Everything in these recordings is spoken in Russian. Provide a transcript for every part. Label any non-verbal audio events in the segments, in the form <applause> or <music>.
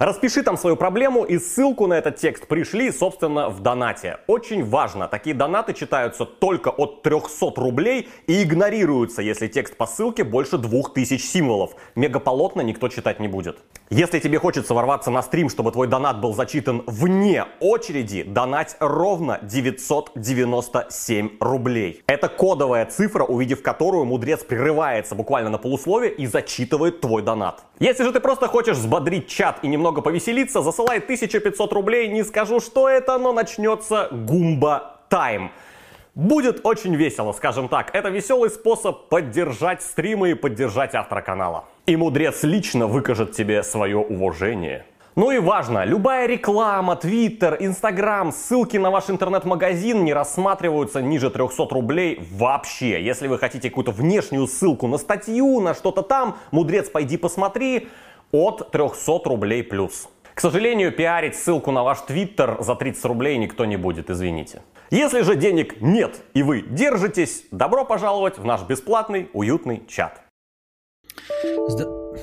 Распиши там свою проблему и ссылку на этот текст пришли, собственно, в донате. Очень важно, такие донаты читаются только от 300 рублей и игнорируются, если текст по ссылке больше 2000 символов. Мегаполотно никто читать не будет. Если тебе хочется ворваться на стрим, чтобы твой донат был зачитан вне очереди, донать ровно 997 рублей. Это кодовая цифра, увидев которую мудрец прерывается буквально на полусловие и зачитывает твой донат. Если же ты просто хочешь взбодрить чат и немного повеселиться, засылай 1500 рублей, не скажу, что это, но начнется гумба тайм. Будет очень весело, скажем так. Это веселый способ поддержать стримы и поддержать автора канала. И мудрец лично выкажет тебе свое уважение. Ну и важно, любая реклама, твиттер, инстаграм, ссылки на ваш интернет-магазин не рассматриваются ниже 300 рублей вообще. Если вы хотите какую-то внешнюю ссылку на статью, на что-то там, мудрец, пойди посмотри, от 300 рублей плюс. К сожалению, пиарить ссылку на ваш твиттер за 30 рублей никто не будет, извините. Если же денег нет и вы держитесь, добро пожаловать в наш бесплатный уютный чат.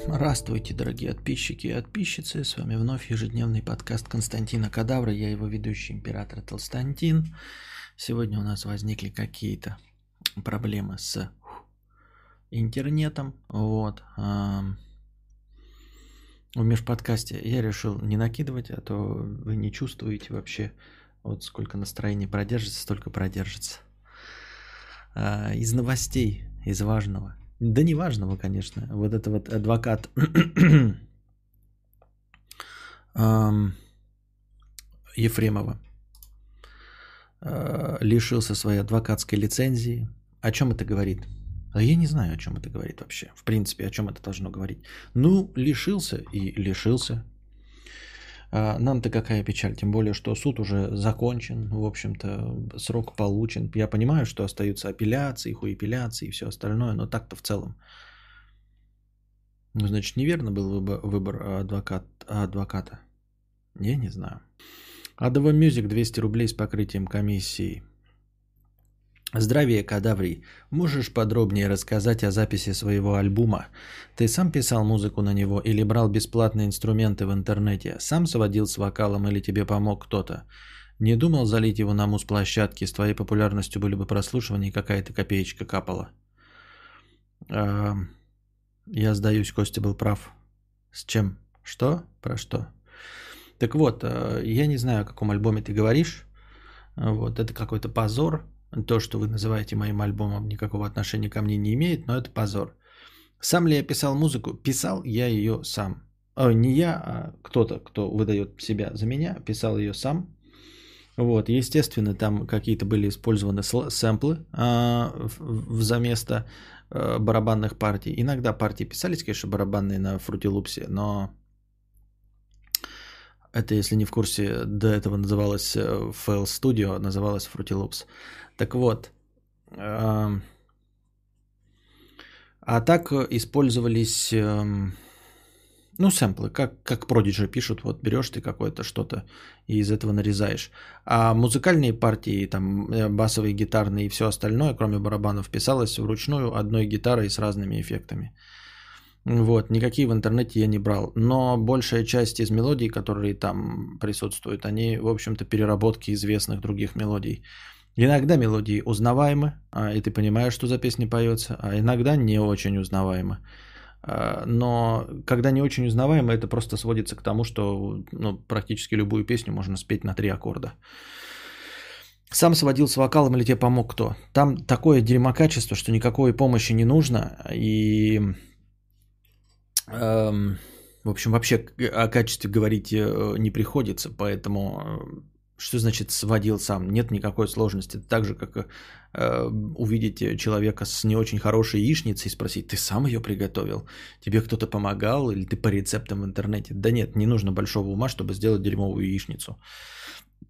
Здравствуйте, дорогие подписчики и подписчицы. С вами вновь ежедневный подкаст Константина Кадавра. Я его ведущий император Толстантин. Сегодня у нас возникли какие-то проблемы с интернетом. Вот в межподкасте я решил не накидывать, а то вы не чувствуете вообще, вот сколько настроений продержится, столько продержится. А, из новостей, из важного. Да не важного, конечно. Вот это вот адвокат <clears throat> Ефремова а, лишился своей адвокатской лицензии. О чем это говорит? А я не знаю, о чем это говорит вообще. В принципе, о чем это должно говорить. Ну, лишился и лишился. А нам-то какая печаль, тем более, что суд уже закончен, в общем-то, срок получен. Я понимаю, что остаются апелляции, хуэпеляции и все остальное, но так-то в целом. Ну, значит, неверно был выбор адвокат, адвоката. Я не знаю. Адова Мюзик 200 рублей с покрытием комиссии. Здравия, Кадаврий. Можешь подробнее рассказать о записи своего альбома? Ты сам писал музыку на него или брал бесплатные инструменты в интернете? Сам сводил с вокалом или тебе помог кто-то? Не думал залить его на муз-площадке? С твоей популярностью были бы прослушивания и какая-то копеечка капала. А, я сдаюсь, Костя был прав. С чем? Что? Про что? Так вот, э, я не знаю, о каком альбоме ты говоришь. Вот, это какой-то позор то, что вы называете моим альбомом, никакого отношения ко мне не имеет, но это позор. Сам ли я писал музыку? Писал я ее сам. О, не я, а кто-то, кто выдает себя за меня, писал ее сам. Вот, естественно, там какие-то были использованы сэмплы а, в, за место а, барабанных партий. Иногда партии писались, конечно, барабанные на Loops, но это, если не в курсе, до этого называлось э, FL Studio, называлось Fruity Loops. Так вот, а так использовались, ну, сэмплы, как, как Prodigy пишут, вот берешь ты какое-то что-то и из этого нарезаешь. А музыкальные партии, там, э, басовые, гитарные и все остальное, кроме барабанов, писалось вручную одной гитарой с разными эффектами. Вот, никакие в интернете я не брал. Но большая часть из мелодий, которые там присутствуют, они, в общем-то, переработки известных других мелодий. Иногда мелодии узнаваемы, а, и ты понимаешь, что за песня поется, а иногда не очень узнаваемы. А, но когда не очень узнаваемо, это просто сводится к тому, что ну, практически любую песню можно спеть на три аккорда. Сам сводил с вокалом или тебе помог кто? Там такое дерьмокачество, что никакой помощи не нужно. И, эм, в общем, вообще о качестве говорить э, не приходится. Поэтому что значит сводил сам? Нет никакой сложности. Так же, как э, увидеть человека с не очень хорошей яичницей и спросить, ты сам ее приготовил? Тебе кто-то помогал или ты по рецептам в интернете? Да нет, не нужно большого ума, чтобы сделать дерьмовую яичницу.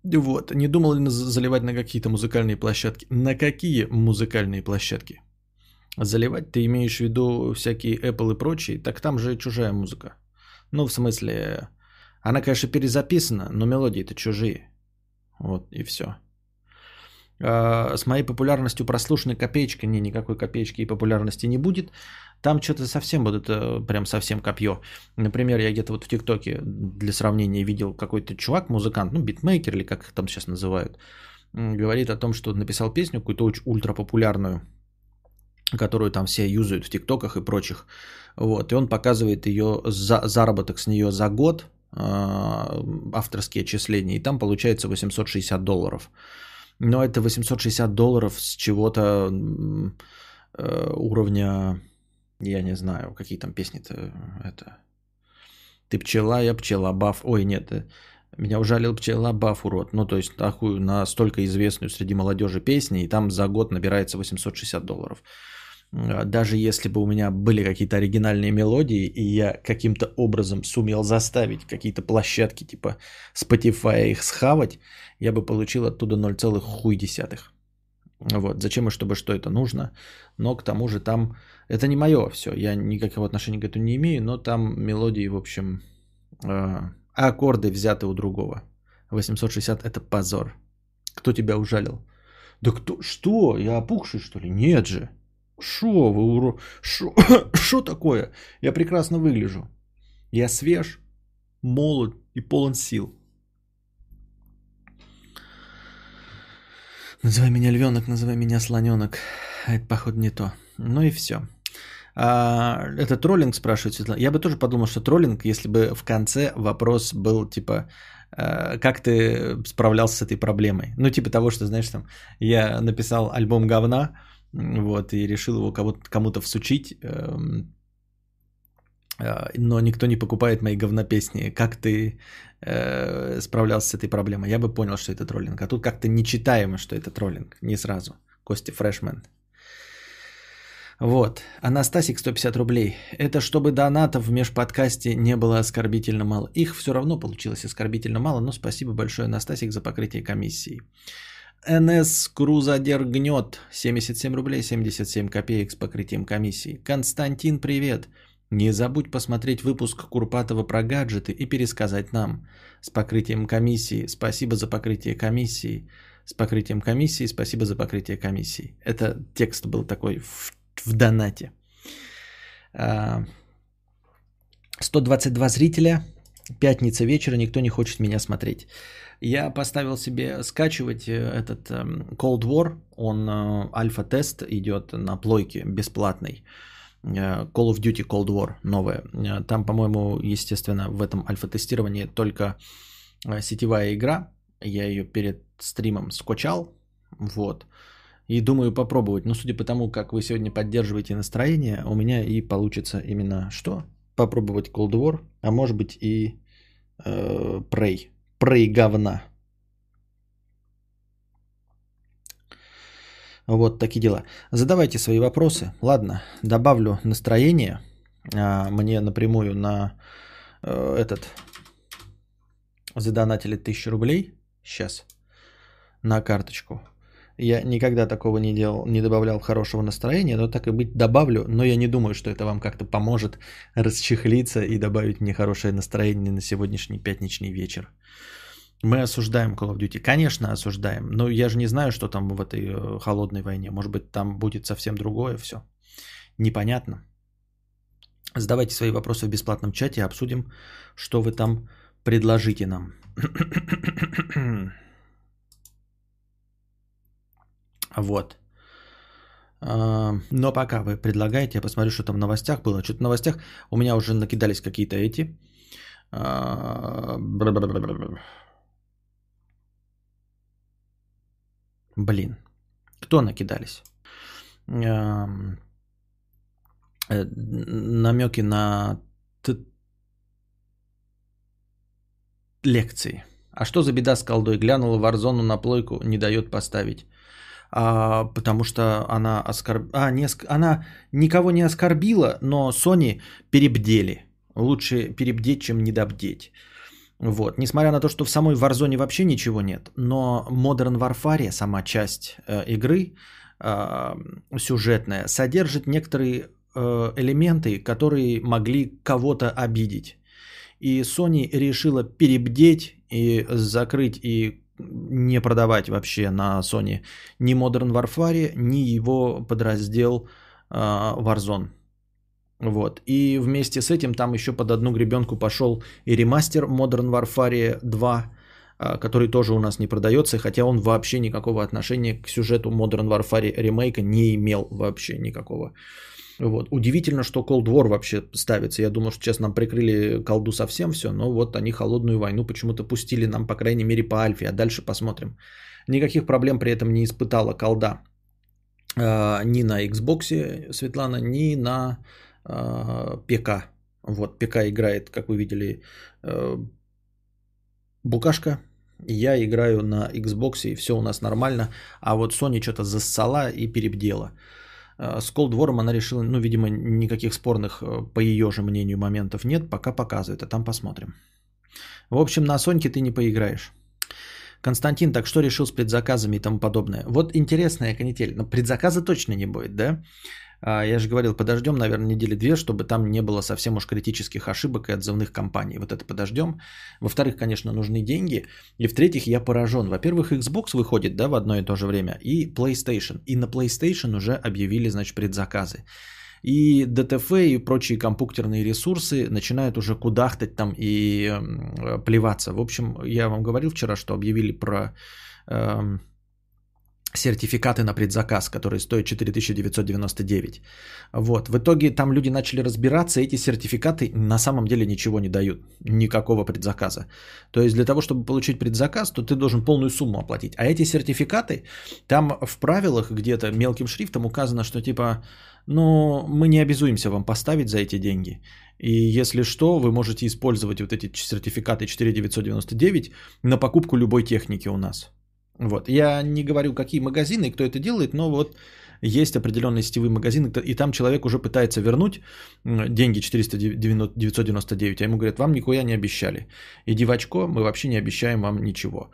Вот. Не думал ли заливать на какие-то музыкальные площадки? На какие музыкальные площадки? Заливать ты имеешь в виду всякие Apple и прочие? Так там же чужая музыка. Ну, в смысле, она, конечно, перезаписана, но мелодии-то чужие. Вот и все. А, с моей популярностью прослушанной копеечка, не, никакой копеечки и популярности не будет. Там что-то совсем будет, э, прям совсем копье. Например, я где-то вот в ТикТоке для сравнения видел какой-то чувак, музыкант, ну, битмейкер или как их там сейчас называют, говорит о том, что написал песню какую-то очень ультрапопулярную, которую там все юзают в ТикТоках и прочих. Вот, и он показывает ее за, заработок с нее за год, авторские отчисления, и там получается 860 долларов. Но это 860 долларов с чего-то э, уровня, я не знаю, какие там песни-то это. Ты пчела, я пчела, баф. Ой, нет, э, меня ужалил пчела, баф, урод. Ну, то есть такую настолько известную среди молодежи песни, и там за год набирается 860 долларов. А, даже если бы у меня были какие-то оригинальные мелодии, и я каким-то образом сумел заставить какие-то площадки типа Spotify их схавать, я бы получил оттуда 0, хуй десятых. Вот. Зачем и чтобы что это нужно. Но к тому же там... Это не мое все. Я никакого отношения к этому не имею, но там мелодии, в общем... Э, аккорды взяты у другого. 860 это позор. Кто тебя ужалил? Да кто? Что? Я опухший, что ли? Нет же. Шо вы, уро... Шо... <coughs> Шо такое? Я прекрасно выгляжу. Я свеж, молод и полон сил. Называй меня львенок, называй меня слоненок. Это, походу, не то. Ну и все. А, это троллинг, спрашивает Светлана. Я бы тоже подумал, что троллинг, если бы в конце вопрос был типа, а, как ты справлялся с этой проблемой? Ну, типа того, что, знаешь, там, я написал альбом говна, вот, и решил его кому-то всучить, эм, э, но никто не покупает мои говнопесни. Как ты э, справлялся с этой проблемой? Я бы понял, что это троллинг. А тут как-то нечитаемо, что это троллинг. Не сразу. Костя Фрешмен. Вот. Анастасик 150 рублей. Это чтобы донатов в межподкасте не было оскорбительно мало. Их все равно получилось оскорбительно мало, но спасибо большое, Анастасик, за покрытие комиссии. НС Крузадер гнет 77 рублей 77 копеек с покрытием комиссии. Константин, привет. Не забудь посмотреть выпуск Курпатова про гаджеты и пересказать нам. С покрытием комиссии. Спасибо за покрытие комиссии. С покрытием комиссии. Спасибо за покрытие комиссии. Это текст был такой в, в донате. 122 а, зрителя. Пятница вечера. Никто не хочет меня смотреть. Я поставил себе скачивать э, этот эм, Cold War. Он э, альфа-тест идет на плойке бесплатный. Э, Call of Duty Cold War новая. Там, по-моему, естественно, в этом альфа-тестировании только сетевая игра. Я ее перед стримом скачал. Вот. И думаю попробовать. Но судя по тому, как вы сегодня поддерживаете настроение, у меня и получится именно что? Попробовать Cold War, а может быть и э, Prey прей говна. Вот такие дела. Задавайте свои вопросы. Ладно, добавлю настроение а, мне напрямую на э, этот задонатили 1000 рублей. Сейчас на карточку. Я никогда такого не делал, не добавлял хорошего настроения, но так и быть добавлю, но я не думаю, что это вам как-то поможет расчехлиться и добавить мне хорошее настроение на сегодняшний пятничный вечер. Мы осуждаем Call of Duty. Конечно, осуждаем. Но я же не знаю, что там в этой э, холодной войне. Может быть, там будет совсем другое все. Непонятно. Задавайте свои вопросы в бесплатном чате, обсудим, что вы там предложите нам. <clears throat> Вот. А, но пока вы предлагаете, я посмотрю, что там в новостях было. Что-то в новостях у меня уже накидались какие-то эти. Блин. Кто накидались? Э, намеки на лекции. А что за беда с колдой? Глянула Варзону на плойку, не дает поставить. А, потому что она оскорб... а, не она никого не оскорбила, но Sony перебдели. Лучше перебдеть, чем недобдеть. Вот. Несмотря на то, что в самой Warzone вообще ничего нет, но Modern Warfare, сама часть э, игры э, сюжетная, содержит некоторые э, элементы, которые могли кого-то обидеть. И Sony решила перебдеть и закрыть и не продавать вообще на Sony ни Modern Warfare, ни его подраздел э, Warzone. Вот. И вместе с этим там еще под одну гребенку пошел и ремастер Modern Warfare 2, а, который тоже у нас не продается, хотя он вообще никакого отношения к сюжету Modern Warfare ремейка не имел вообще никакого. Вот. Удивительно, что Cold War вообще ставится. Я думал, что сейчас нам прикрыли колду совсем все, но вот они холодную войну почему-то пустили нам, по крайней мере, по альфе, а дальше посмотрим. Никаких проблем при этом не испытала колда э, ни на Xbox Светлана, ни на ПК. Вот, ПК играет, как вы видели, э, Букашка. Я играю на Xbox, и все у нас нормально. А вот Sony что-то зассала и перебдела. Э, с Cold War она решила, ну, видимо, никаких спорных, э, по ее же мнению, моментов нет, пока показывает, а там посмотрим. В общем, на Соньке ты не поиграешь. Константин, так что решил с предзаказами и тому подобное? Вот интересная канитель. Но предзаказа точно не будет, да? А, я же говорил, подождем, наверное, недели две, чтобы там не было совсем уж критических ошибок и отзывных компаний. Вот это подождем. Во-вторых, конечно, нужны деньги. И в-третьих, я поражен. Во-первых, Xbox выходит да, в одно и то же время. И PlayStation. И на PlayStation уже объявили, значит, предзаказы. И DTF и прочие компьютерные ресурсы начинают уже кудахтать там и э, плеваться. В общем, я вам говорил вчера, что объявили про э, сертификаты на предзаказ, которые стоят 4999. Вот. В итоге там люди начали разбираться, эти сертификаты на самом деле ничего не дают, никакого предзаказа. То есть для того, чтобы получить предзаказ, то ты должен полную сумму оплатить. А эти сертификаты, там в правилах где-то мелким шрифтом указано, что типа, ну, мы не обязуемся вам поставить за эти деньги. И если что, вы можете использовать вот эти сертификаты 4999 на покупку любой техники у нас. Вот. Я не говорю, какие магазины и кто это делает, но вот есть определенные сетевые магазины, и там человек уже пытается вернуть деньги 499, а ему говорят, вам никуда не обещали. Иди в очко, мы вообще не обещаем вам ничего.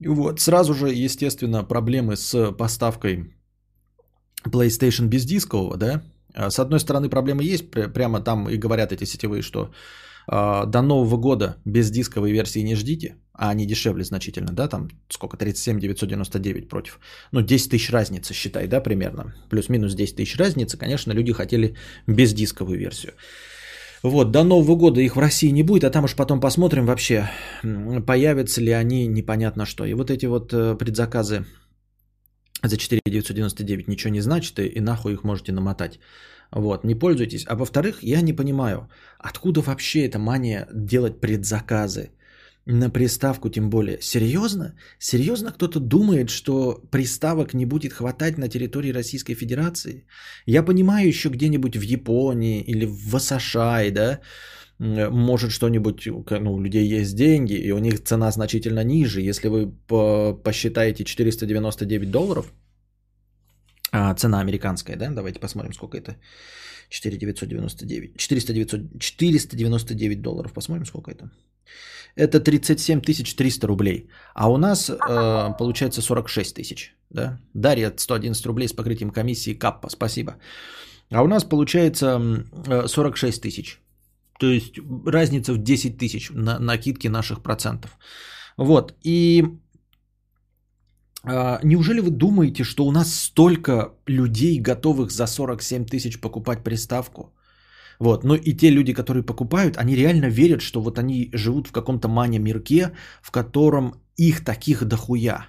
Вот. Сразу же, естественно, проблемы с поставкой PlayStation бездискового, да. А, с одной стороны, проблемы есть, прямо там и говорят эти сетевые, что до Нового года без дисковой версии не ждите, а они дешевле значительно, да, там сколько, 37 999 против. Ну, 10 тысяч разница, считай, да, примерно. Плюс-минус 10 тысяч разница, конечно, люди хотели без дисковую версию. Вот, до Нового года их в России не будет, а там уж потом посмотрим вообще, появятся ли они, непонятно что. И вот эти вот э, предзаказы за 4 999 ничего не значит, и нахуй их можете намотать. Вот, не пользуйтесь. А во-вторых, я не понимаю, откуда вообще эта мания делать предзаказы на приставку тем более. Серьезно? Серьезно кто-то думает, что приставок не будет хватать на территории Российской Федерации? Я понимаю еще где-нибудь в Японии или в Васашай, да, может что-нибудь, ну, у людей есть деньги, и у них цена значительно ниже. Если вы посчитаете 499 долларов, а, цена американская, да? Давайте посмотрим, сколько это. 4999. 400, 900, 499 долларов. Посмотрим, сколько это. Это 37 300 рублей. А у нас э, получается 46 тысяч. Да? Дарья 111 рублей с покрытием комиссии Каппа. Спасибо. А у нас получается 46 тысяч. То есть разница в 10 тысяч на накидки наших процентов. Вот. И неужели вы думаете, что у нас столько людей, готовых за 47 тысяч покупать приставку? Вот. Но и те люди, которые покупают, они реально верят, что вот они живут в каком-то мане-мирке, в котором их таких дохуя.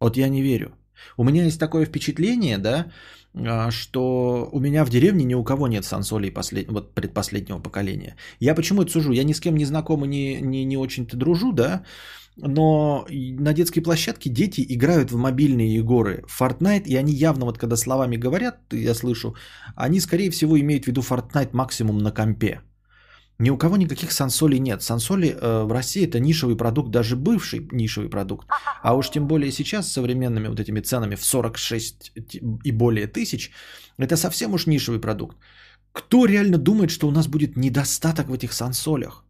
Вот я не верю. У меня есть такое впечатление, да, а, что у меня в деревне ни у кого нет сансолей послед... вот предпоследнего поколения. Я почему это сужу? Я ни с кем не знаком и не, не, не очень-то дружу, да, но на детской площадке дети играют в мобильные игры Fortnite, и они явно, вот когда словами говорят, я слышу, они, скорее всего, имеют в виду Fortnite максимум на компе. Ни у кого никаких сансолей нет. Сансоли э, в России это нишевый продукт, даже бывший нишевый продукт. А уж тем более сейчас с современными вот этими ценами в 46 и более тысяч, это совсем уж нишевый продукт. Кто реально думает, что у нас будет недостаток в этих сансолях?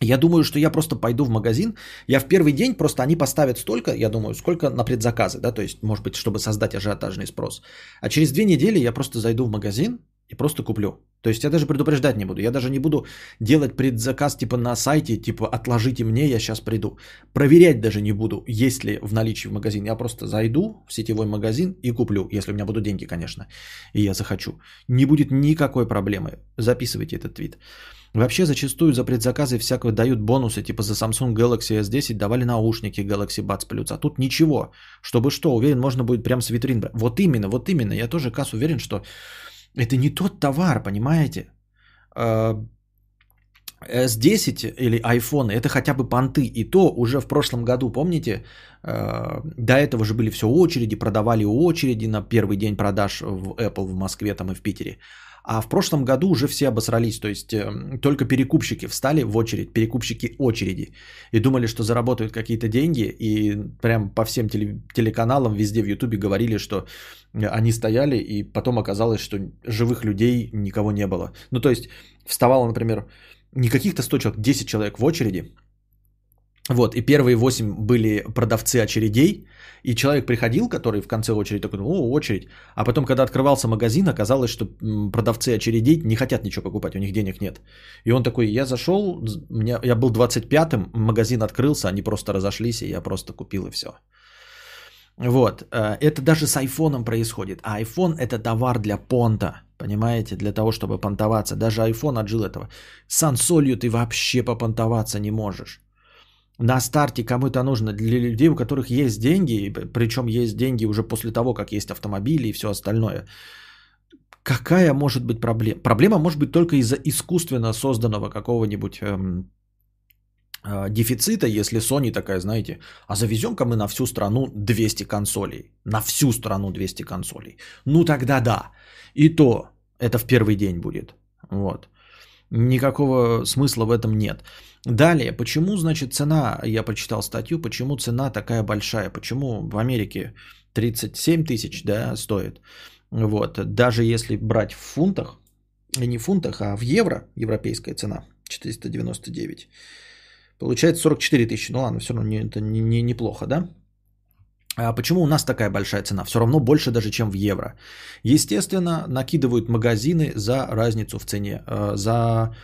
Я думаю, что я просто пойду в магазин. Я в первый день просто они поставят столько, я думаю, сколько на предзаказы, да, то есть, может быть, чтобы создать ажиотажный спрос. А через две недели я просто зайду в магазин и просто куплю. То есть я даже предупреждать не буду. Я даже не буду делать предзаказ типа на сайте, типа отложите мне, я сейчас приду. Проверять даже не буду, есть ли в наличии в магазин. Я просто зайду в сетевой магазин и куплю, если у меня будут деньги, конечно, и я захочу. Не будет никакой проблемы. Записывайте этот твит. Вообще зачастую за предзаказы всякого дают бонусы, типа за Samsung Galaxy S10 давали наушники Galaxy Buds Plus, а тут ничего. Чтобы что, уверен, можно будет прям с витрин брать. Вот именно, вот именно. Я тоже, Кас, уверен, что это не тот товар, понимаете? А, S10 или iPhone, это хотя бы понты. И то уже в прошлом году, помните, а, до этого же были все очереди, продавали очереди на первый день продаж в Apple в Москве там и в Питере. А в прошлом году уже все обосрались, то есть э, только перекупщики встали в очередь, перекупщики очереди, и думали, что заработают какие-то деньги, и прям по всем теле- телеканалам везде в Ютубе говорили, что они стояли, и потом оказалось, что живых людей никого не было. Ну то есть вставало, например, не каких-то 100 человек, 10 человек в очереди, вот, и первые 8 были продавцы очередей, и человек приходил, который в конце очереди такой, о, очередь. А потом, когда открывался магазин, оказалось, что продавцы очередей не хотят ничего покупать, у них денег нет. И он такой, я зашел, меня, я был 25-м, магазин открылся, они просто разошлись, и я просто купил и все. Вот, э, это даже с айфоном происходит. А iPhone это товар для понта, понимаете, для того, чтобы понтоваться. Даже iPhone отжил этого. С ансолью ты вообще попонтоваться не можешь на старте кому-то нужно для людей, у которых есть деньги, причем есть деньги уже после того, как есть автомобили и все остальное. Какая может быть проблема? Проблема может быть только из-за искусственно созданного какого-нибудь эм, э, дефицита, если Sony такая, знаете, а завезем-ка мы на всю страну 200 консолей. На всю страну 200 консолей. Ну тогда да. И то это в первый день будет. Вот. Никакого смысла в этом нет. Далее, почему, значит, цена, я прочитал статью, почему цена такая большая, почему в Америке 37 тысяч, да, стоит. Вот, даже если брать в фунтах, не в фунтах, а в евро, европейская цена, 499, получается 44 тысячи, ну ладно, все равно не, это не, не, неплохо, да? А почему у нас такая большая цена? Все равно больше даже, чем в евро. Естественно, накидывают магазины за разницу в цене, э, за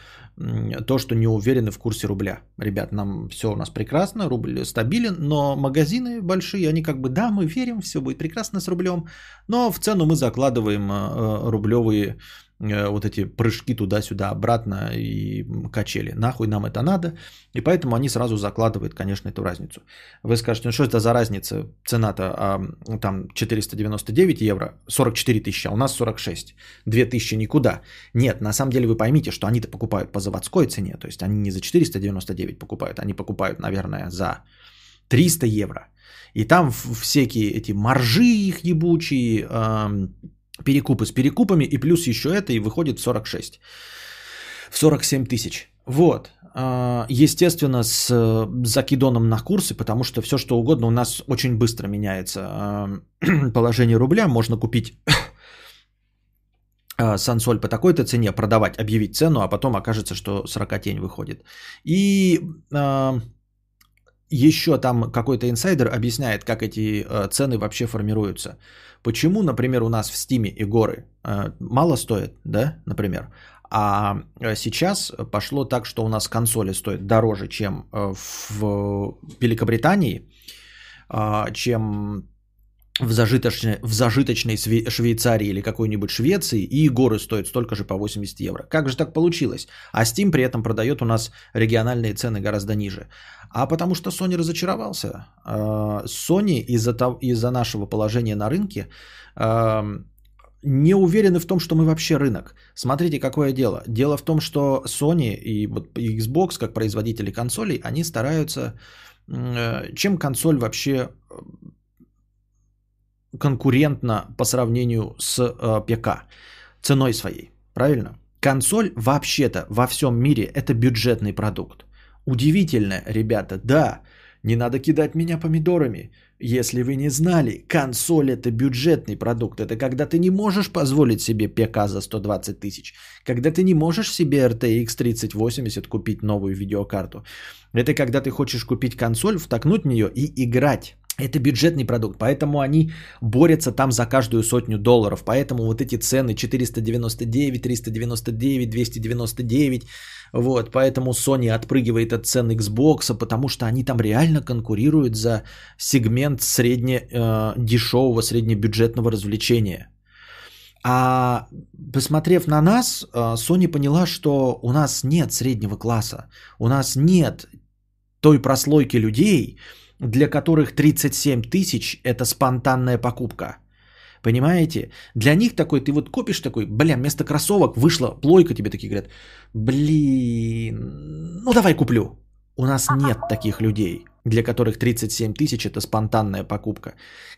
то, что не уверены в курсе рубля. Ребят, нам все у нас прекрасно, рубль стабилен, но магазины большие, они как бы, да, мы верим, все будет прекрасно с рублем, но в цену мы закладываем э, э, рублевые вот эти прыжки туда-сюда, обратно и качели. Нахуй нам это надо. И поэтому они сразу закладывают, конечно, эту разницу. Вы скажете, ну что это за разница? Цена-то а, там 499 евро, 44 тысячи, а у нас 46. 2 тысячи никуда. Нет, на самом деле вы поймите, что они-то покупают по заводской цене. То есть они не за 499 покупают, они покупают, наверное, за 300 евро. И там всякие эти маржи их ебучие, перекупы с перекупами, и плюс еще это, и выходит в 46. В 47 тысяч. Вот. А, естественно, с э, закидоном на курсы, потому что все, что угодно у нас очень быстро меняется. А, <clears throat> положение рубля можно купить <clears throat> а, сансоль по такой-то цене, продавать, объявить цену, а потом окажется, что 40 тень выходит. И еще там какой-то инсайдер объясняет, как эти цены вообще формируются. Почему, например, у нас в Стиме и горы э, мало стоят, да, например, а э, сейчас пошло так, что у нас консоли стоят дороже, чем э, в Великобритании, чем в зажиточной, в зажиточной Швейцарии или какой-нибудь Швеции, и горы стоят столько же по 80 евро. Как же так получилось? А Steam при этом продает у нас региональные цены гораздо ниже. А потому что Sony разочаровался. А, Sony из-за, того, из-за нашего положения на рынке не уверены в том, что мы вообще рынок. Смотрите, какое дело. Дело в том, что Sony и Xbox, как производители консолей, они стараются... Э, чем консоль вообще конкурентна по сравнению с э, ПК ценой своей, правильно? Консоль вообще-то во всем мире это бюджетный продукт. Удивительно, ребята, да, Не надо кидать меня помидорами. Если вы не знали, консоль это бюджетный продукт. Это когда ты не можешь позволить себе ПК за 120 тысяч. Когда ты не можешь себе RTX 3080 купить новую видеокарту. Это когда ты хочешь купить консоль, втокнуть в нее и играть. Это бюджетный продукт, поэтому они борются там за каждую сотню долларов. Поэтому вот эти цены 499, 399, 299. Вот, поэтому Sony отпрыгивает от цен Xbox, потому что они там реально конкурируют за сегмент средне э, среднебюджетного развлечения. А посмотрев на нас, э, Sony поняла, что у нас нет среднего класса, у нас нет той прослойки людей, для которых 37 тысяч – это спонтанная покупка. Понимаете? Для них такой, ты вот купишь такой, бля, вместо кроссовок вышла плойка, тебе такие говорят, блин, ну давай куплю. У нас нет таких людей, для которых 37 тысяч – это спонтанная покупка,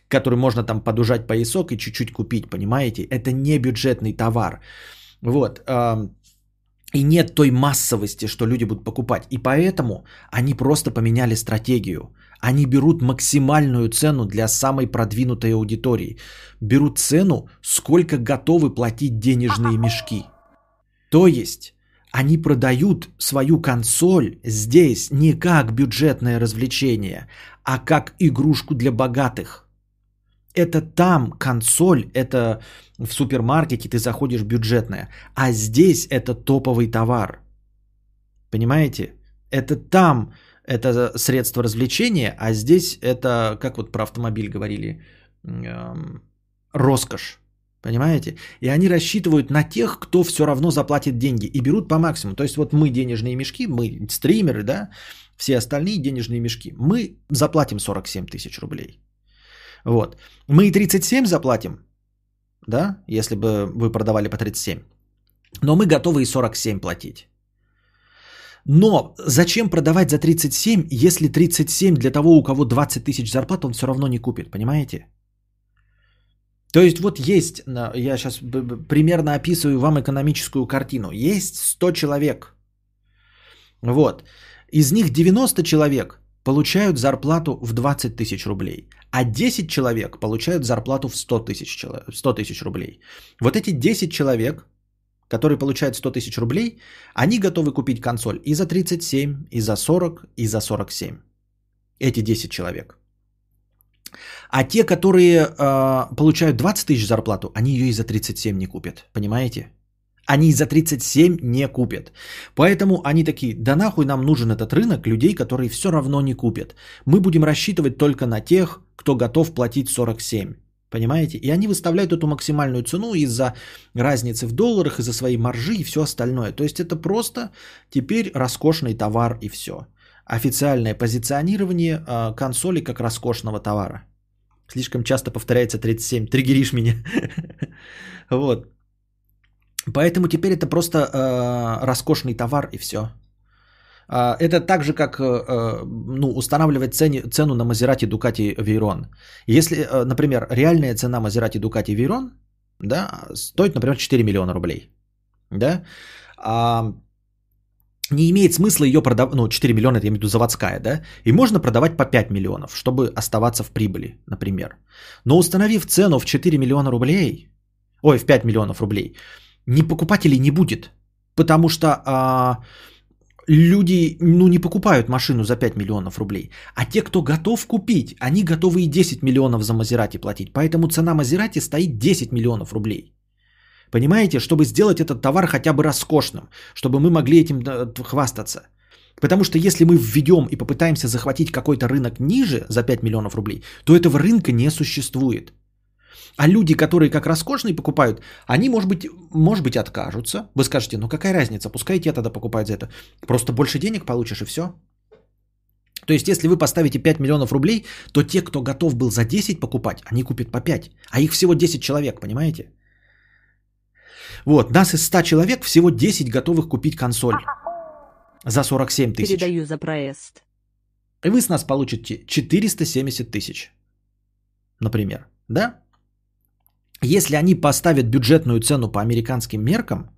которую можно там подужать поясок и чуть-чуть купить, понимаете? Это не бюджетный товар. Вот. И нет той массовости, что люди будут покупать. И поэтому они просто поменяли стратегию. Они берут максимальную цену для самой продвинутой аудитории. Берут цену, сколько готовы платить денежные <laughs> мешки. То есть они продают свою консоль здесь не как бюджетное развлечение, а как игрушку для богатых. Это там консоль, это в супермаркете ты заходишь бюджетная, а здесь это топовый товар. Понимаете? Это там это средство развлечения, а здесь это, как вот про автомобиль говорили, эм, роскошь. Понимаете? И они рассчитывают на тех, кто все равно заплатит деньги и берут по максимуму. То есть вот мы денежные мешки, мы стримеры, да, все остальные денежные мешки. Мы заплатим 47 тысяч рублей. Вот. Мы и 37 заплатим, да, если бы вы продавали по 37. Но мы готовы и 47 платить. Но зачем продавать за 37, если 37 для того, у кого 20 тысяч зарплат, он все равно не купит, понимаете? То есть вот есть, я сейчас примерно описываю вам экономическую картину. Есть 100 человек. Вот. Из них 90 человек получают зарплату в 20 тысяч рублей, а 10 человек получают зарплату в 100 тысяч, 100 тысяч рублей. Вот эти 10 человек которые получают 100 тысяч рублей, они готовы купить консоль и за 37, и за 40, и за 47. Эти 10 человек. А те, которые э, получают 20 тысяч зарплату, они ее и за 37 не купят. Понимаете? Они за 37 не купят. Поэтому они такие, да нахуй нам нужен этот рынок людей, которые все равно не купят. Мы будем рассчитывать только на тех, кто готов платить 47. Понимаете? И они выставляют эту максимальную цену из-за разницы в долларах, из-за своей маржи и все остальное. То есть это просто теперь роскошный товар и все. Официальное позиционирование э, консоли как роскошного товара. Слишком часто повторяется 37. Триггеришь меня. <laughs> Вот. Поэтому теперь это просто э, роскошный товар и все. А, это так же, как э, э, ну, устанавливать цене, цену на Maserati Ducati Veyron. Если, э, например, реальная цена Maserati Ducati Veyron да, стоит, например, 4 миллиона рублей. Да? А, не имеет смысла ее продавать, ну, 4 миллиона, это я имею в виду заводская, да, и можно продавать по 5 миллионов, чтобы оставаться в прибыли, например. Но установив цену в 4 миллиона рублей, ой, в 5 миллионов рублей, ни покупателей не будет, потому что а, люди ну, не покупают машину за 5 миллионов рублей. А те, кто готов купить, они готовы и 10 миллионов за Мазерати платить. Поэтому цена Мазерати стоит 10 миллионов рублей. Понимаете, чтобы сделать этот товар хотя бы роскошным, чтобы мы могли этим э, хвастаться. Потому что если мы введем и попытаемся захватить какой-то рынок ниже за 5 миллионов рублей, то этого рынка не существует. А люди, которые как роскошные покупают, они, может быть, может быть, откажутся. Вы скажете, ну какая разница, пускай те тогда покупают за это. Просто больше денег получишь и все. То есть, если вы поставите 5 миллионов рублей, то те, кто готов был за 10 покупать, они купят по 5. А их всего 10 человек, понимаете? Вот, нас из 100 человек всего 10 готовых купить консоль за 47 тысяч. Передаю за проезд. И вы с нас получите 470 тысяч, например. Да? Если они поставят бюджетную цену по американским меркам,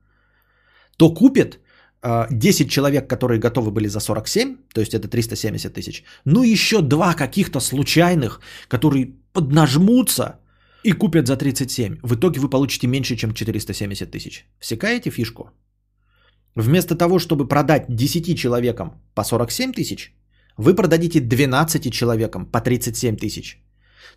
то купят 10 а, человек, которые готовы были за 47, то есть это 370 тысяч, ну еще два каких-то случайных, которые поднажмутся и купят за 37. В итоге вы получите меньше, чем 470 тысяч. Всекаете фишку? Вместо того, чтобы продать 10 человекам по 47 тысяч, вы продадите 12 человекам по 37 тысяч.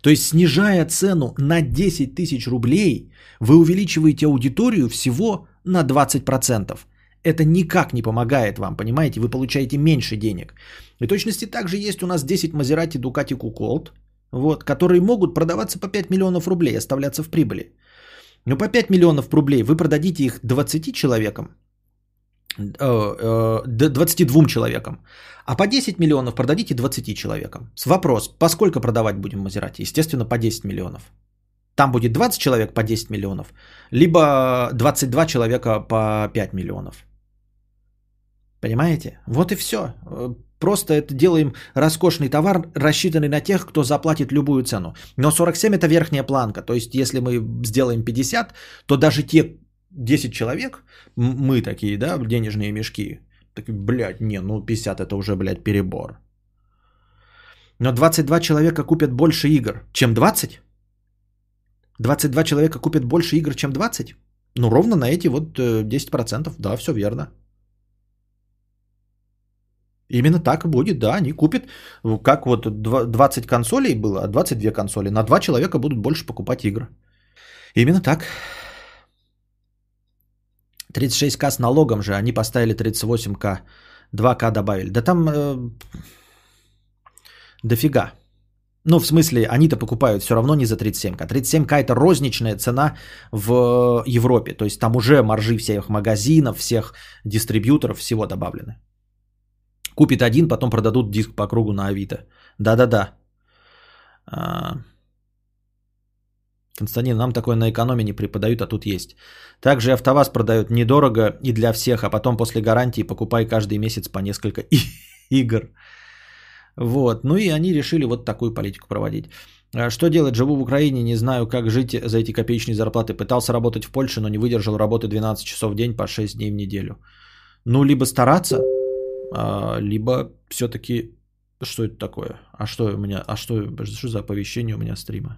То есть, снижая цену на 10 тысяч рублей, вы увеличиваете аудиторию всего на 20%. Это никак не помогает вам, понимаете? Вы получаете меньше денег. И точности также есть у нас 10 Maserati Ducati Colt, вот, которые могут продаваться по 5 миллионов рублей, оставляться в прибыли. Но по 5 миллионов рублей вы продадите их 20 человекам, 22 э, э, человекам. А по 10 миллионов продадите 20 человекам. С вопрос, по сколько продавать будем Мазерати? Естественно, по 10 миллионов. Там будет 20 человек по 10 миллионов, либо 22 человека по 5 миллионов. Понимаете? Вот и все. Просто это делаем роскошный товар, рассчитанный на тех, кто заплатит любую цену. Но 47 это верхняя планка. То есть, если мы сделаем 50, то даже те 10 человек, мы такие, да, денежные мешки, так, блядь, не, ну 50 это уже, блядь, перебор. Но 22 человека купят больше игр, чем 20? 22 человека купят больше игр, чем 20? Ну, ровно на эти вот 10%. Э, да, все верно. Именно так и будет, да, они купят, как вот 20 консолей было, а 22 консоли, на 2 человека будут больше покупать игры. Именно так. 36к с налогом же, они поставили 38к, 2к добавили. Да там э, дофига. Ну, в смысле, они-то покупают все равно не за 37к. 37к это розничная цена в Европе. То есть там уже маржи всех магазинов, всех дистрибьюторов, всего добавлены. Купит один, потом продадут диск по кругу на Авито. Да-да-да. Константин, нам такое на экономе не преподают, а тут есть. Также АвтоВАЗ продают недорого и для всех, а потом после гарантии покупай каждый месяц по несколько игр. Вот. Ну и они решили вот такую политику проводить. А что делать? Живу в Украине, не знаю, как жить за эти копеечные зарплаты. Пытался работать в Польше, но не выдержал работы 12 часов в день по 6 дней в неделю. Ну, либо стараться, а, либо все-таки... Что это такое? А что у меня? А что, что за оповещение у меня стрима?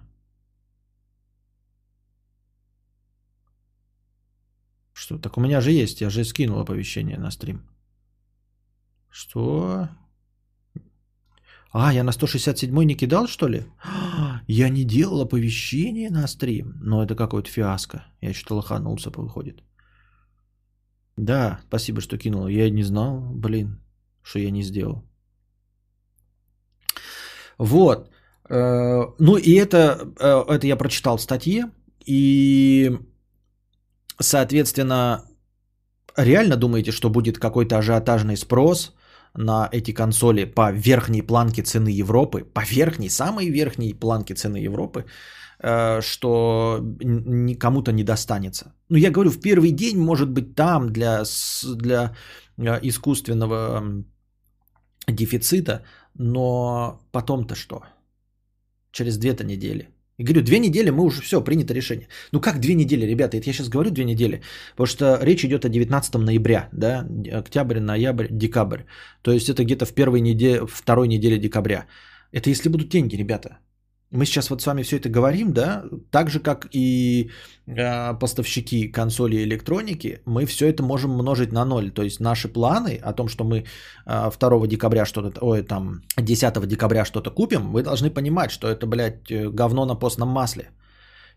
Что? Так у меня же есть, я же скинул оповещение на стрим. Что? А, я на 167 не кидал, что ли? <gasps> Я не делал оповещение на стрим. Но это какое-то фиаско. Я что-то лоханулся, выходит. Да, спасибо, что кинул. Я не знал, блин, что я не сделал. Вот. Э, ну и это, э, это я прочитал в статье. И Соответственно, реально думаете, что будет какой-то ажиотажный спрос на эти консоли по верхней планке цены Европы, по верхней, самой верхней планке цены Европы, э, что никому-то не достанется. Ну, я говорю, в первый день, может быть, там для, для э, искусственного дефицита, но потом-то что? Через две-то недели. И говорю, две недели мы уже все, принято решение. Ну как две недели, ребята, это я сейчас говорю две недели, потому что речь идет о 19 ноября, да, октябрь, ноябрь, декабрь. То есть это где-то в первой неделе, второй неделе декабря. Это если будут деньги, ребята. Мы сейчас вот с вами все это говорим, да, так же как и э, поставщики консоли и электроники, мы все это можем множить на ноль. То есть наши планы о том, что мы э, 2 декабря что-то, ой, там 10 декабря что-то купим, вы должны понимать, что это, блядь, э, говно на постном масле.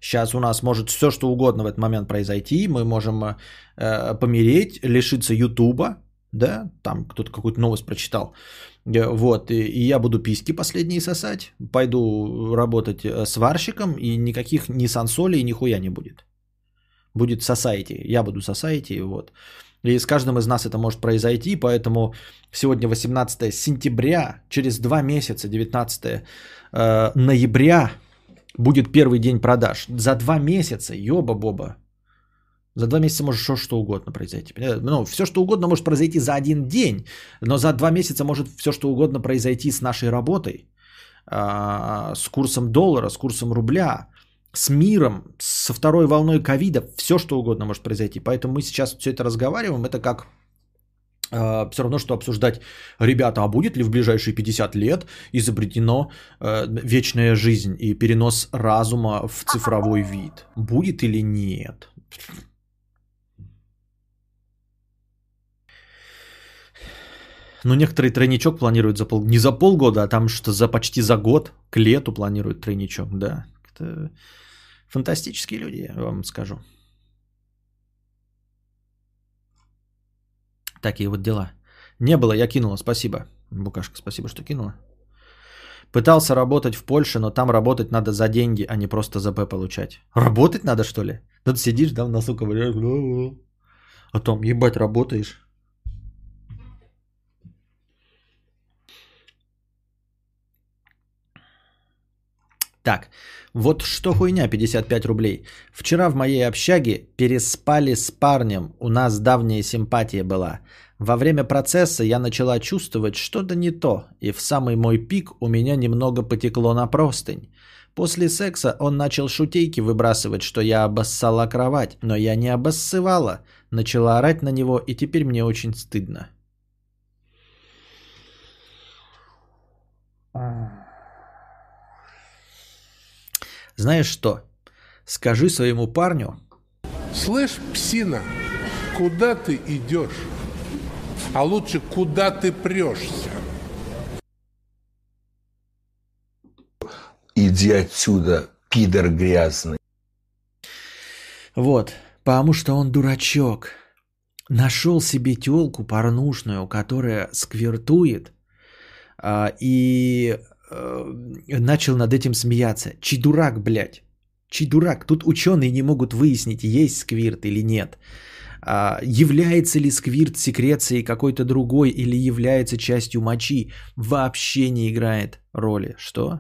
Сейчас у нас может все что угодно в этот момент произойти, мы можем э, помереть, лишиться Ютуба, да, там кто-то какую-то новость прочитал, Э, вот, и, я буду письки последние сосать, пойду работать э, сварщиком, и никаких ни сансолей, ни хуя не будет. Будет сосайте, я буду сосайте, вот. И с каждым из нас это может произойти, поэтому сегодня 18 сентября, через два месяца, 19 э, ноября, будет первый день продаж. За два месяца, ёба-боба, за два месяца может что, что угодно произойти. Ну, все, что угодно может произойти за один день, но за два месяца может все, что угодно произойти с нашей работой, а, с курсом доллара, с курсом рубля, с миром, со второй волной ковида, все, что угодно может произойти. Поэтому мы сейчас все это разговариваем, это как э, все равно, что обсуждать, ребята, а будет ли в ближайшие 50 лет изобретено э, вечная жизнь и перенос разума в цифровой вид? Будет или нет? Ну, некоторые тройничок планируют за пол... Не за полгода, а там что за почти за год к лету планируют тройничок, да. Это фантастические люди, я вам скажу. Такие вот дела. Не было, я кинула, спасибо. Букашка, спасибо, что кинула. Пытался работать в Польше, но там работать надо за деньги, а не просто за П получать. Работать надо, что ли? Тут сидишь, да, в носу ковыряешь, а там, ебать, работаешь. Так, вот что хуйня, 55 рублей. Вчера в моей общаге переспали с парнем, у нас давняя симпатия была. Во время процесса я начала чувствовать что-то не то, и в самый мой пик у меня немного потекло на простынь. После секса он начал шутейки выбрасывать, что я обоссала кровать, но я не обоссывала. Начала орать на него, и теперь мне очень стыдно. Знаешь что? Скажи своему парню. Слышь, псина, куда ты идешь? А лучше, куда ты прешься? Иди отсюда, пидор грязный. Вот, потому что он дурачок. Нашел себе телку порнушную, которая сквертует, а, и начал над этим смеяться. Чей дурак, блядь? Чей дурак? Тут ученые не могут выяснить, есть сквирт или нет. А, является ли сквирт секрецией какой-то другой или является частью мочи, вообще не играет роли. Что?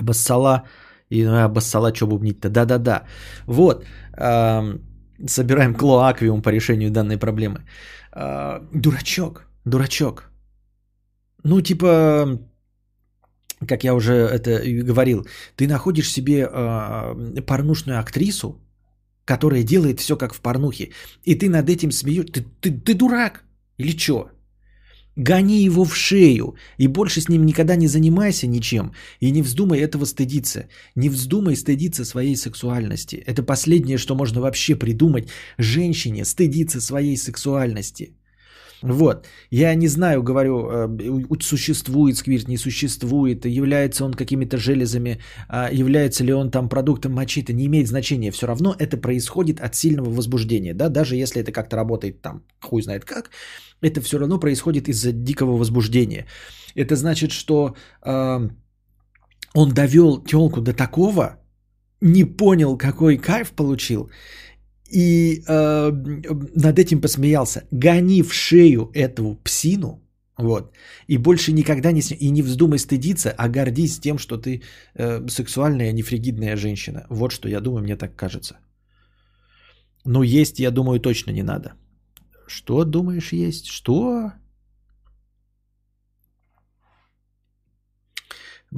Обоссала. И ну, обоссала, что бубнить-то? Да-да-да. Вот. Э, собираем клоаквиум по решению данной проблемы. Э, дурачок. Дурачок. Ну, типа, как я уже это говорил, ты находишь себе э, порнушную актрису, которая делает все как в порнухе, и ты над этим смеешь. Ты, ты, ты дурак или что? Гони его в шею и больше с ним никогда не занимайся ничем. И не вздумай этого стыдиться. Не вздумай стыдиться своей сексуальности. Это последнее, что можно вообще придумать женщине стыдиться своей сексуальности. Вот. Я не знаю, говорю, э, существует сквирт, не существует, является он какими-то железами, а, является ли он там продуктом мочи, это не имеет значения. Все равно это происходит от сильного возбуждения. Да? Даже если это как-то работает там, хуй знает как, это все равно происходит из-за дикого возбуждения. Это значит, что э, он довел телку до такого, не понял, какой кайф получил, и э, над этим посмеялся. Гони в шею эту псину, вот, и больше никогда не и не вздумай стыдиться, а гордись тем, что ты э, сексуальная, нефригидная женщина. Вот что я думаю, мне так кажется. Но есть, я думаю, точно не надо. Что думаешь есть? Что?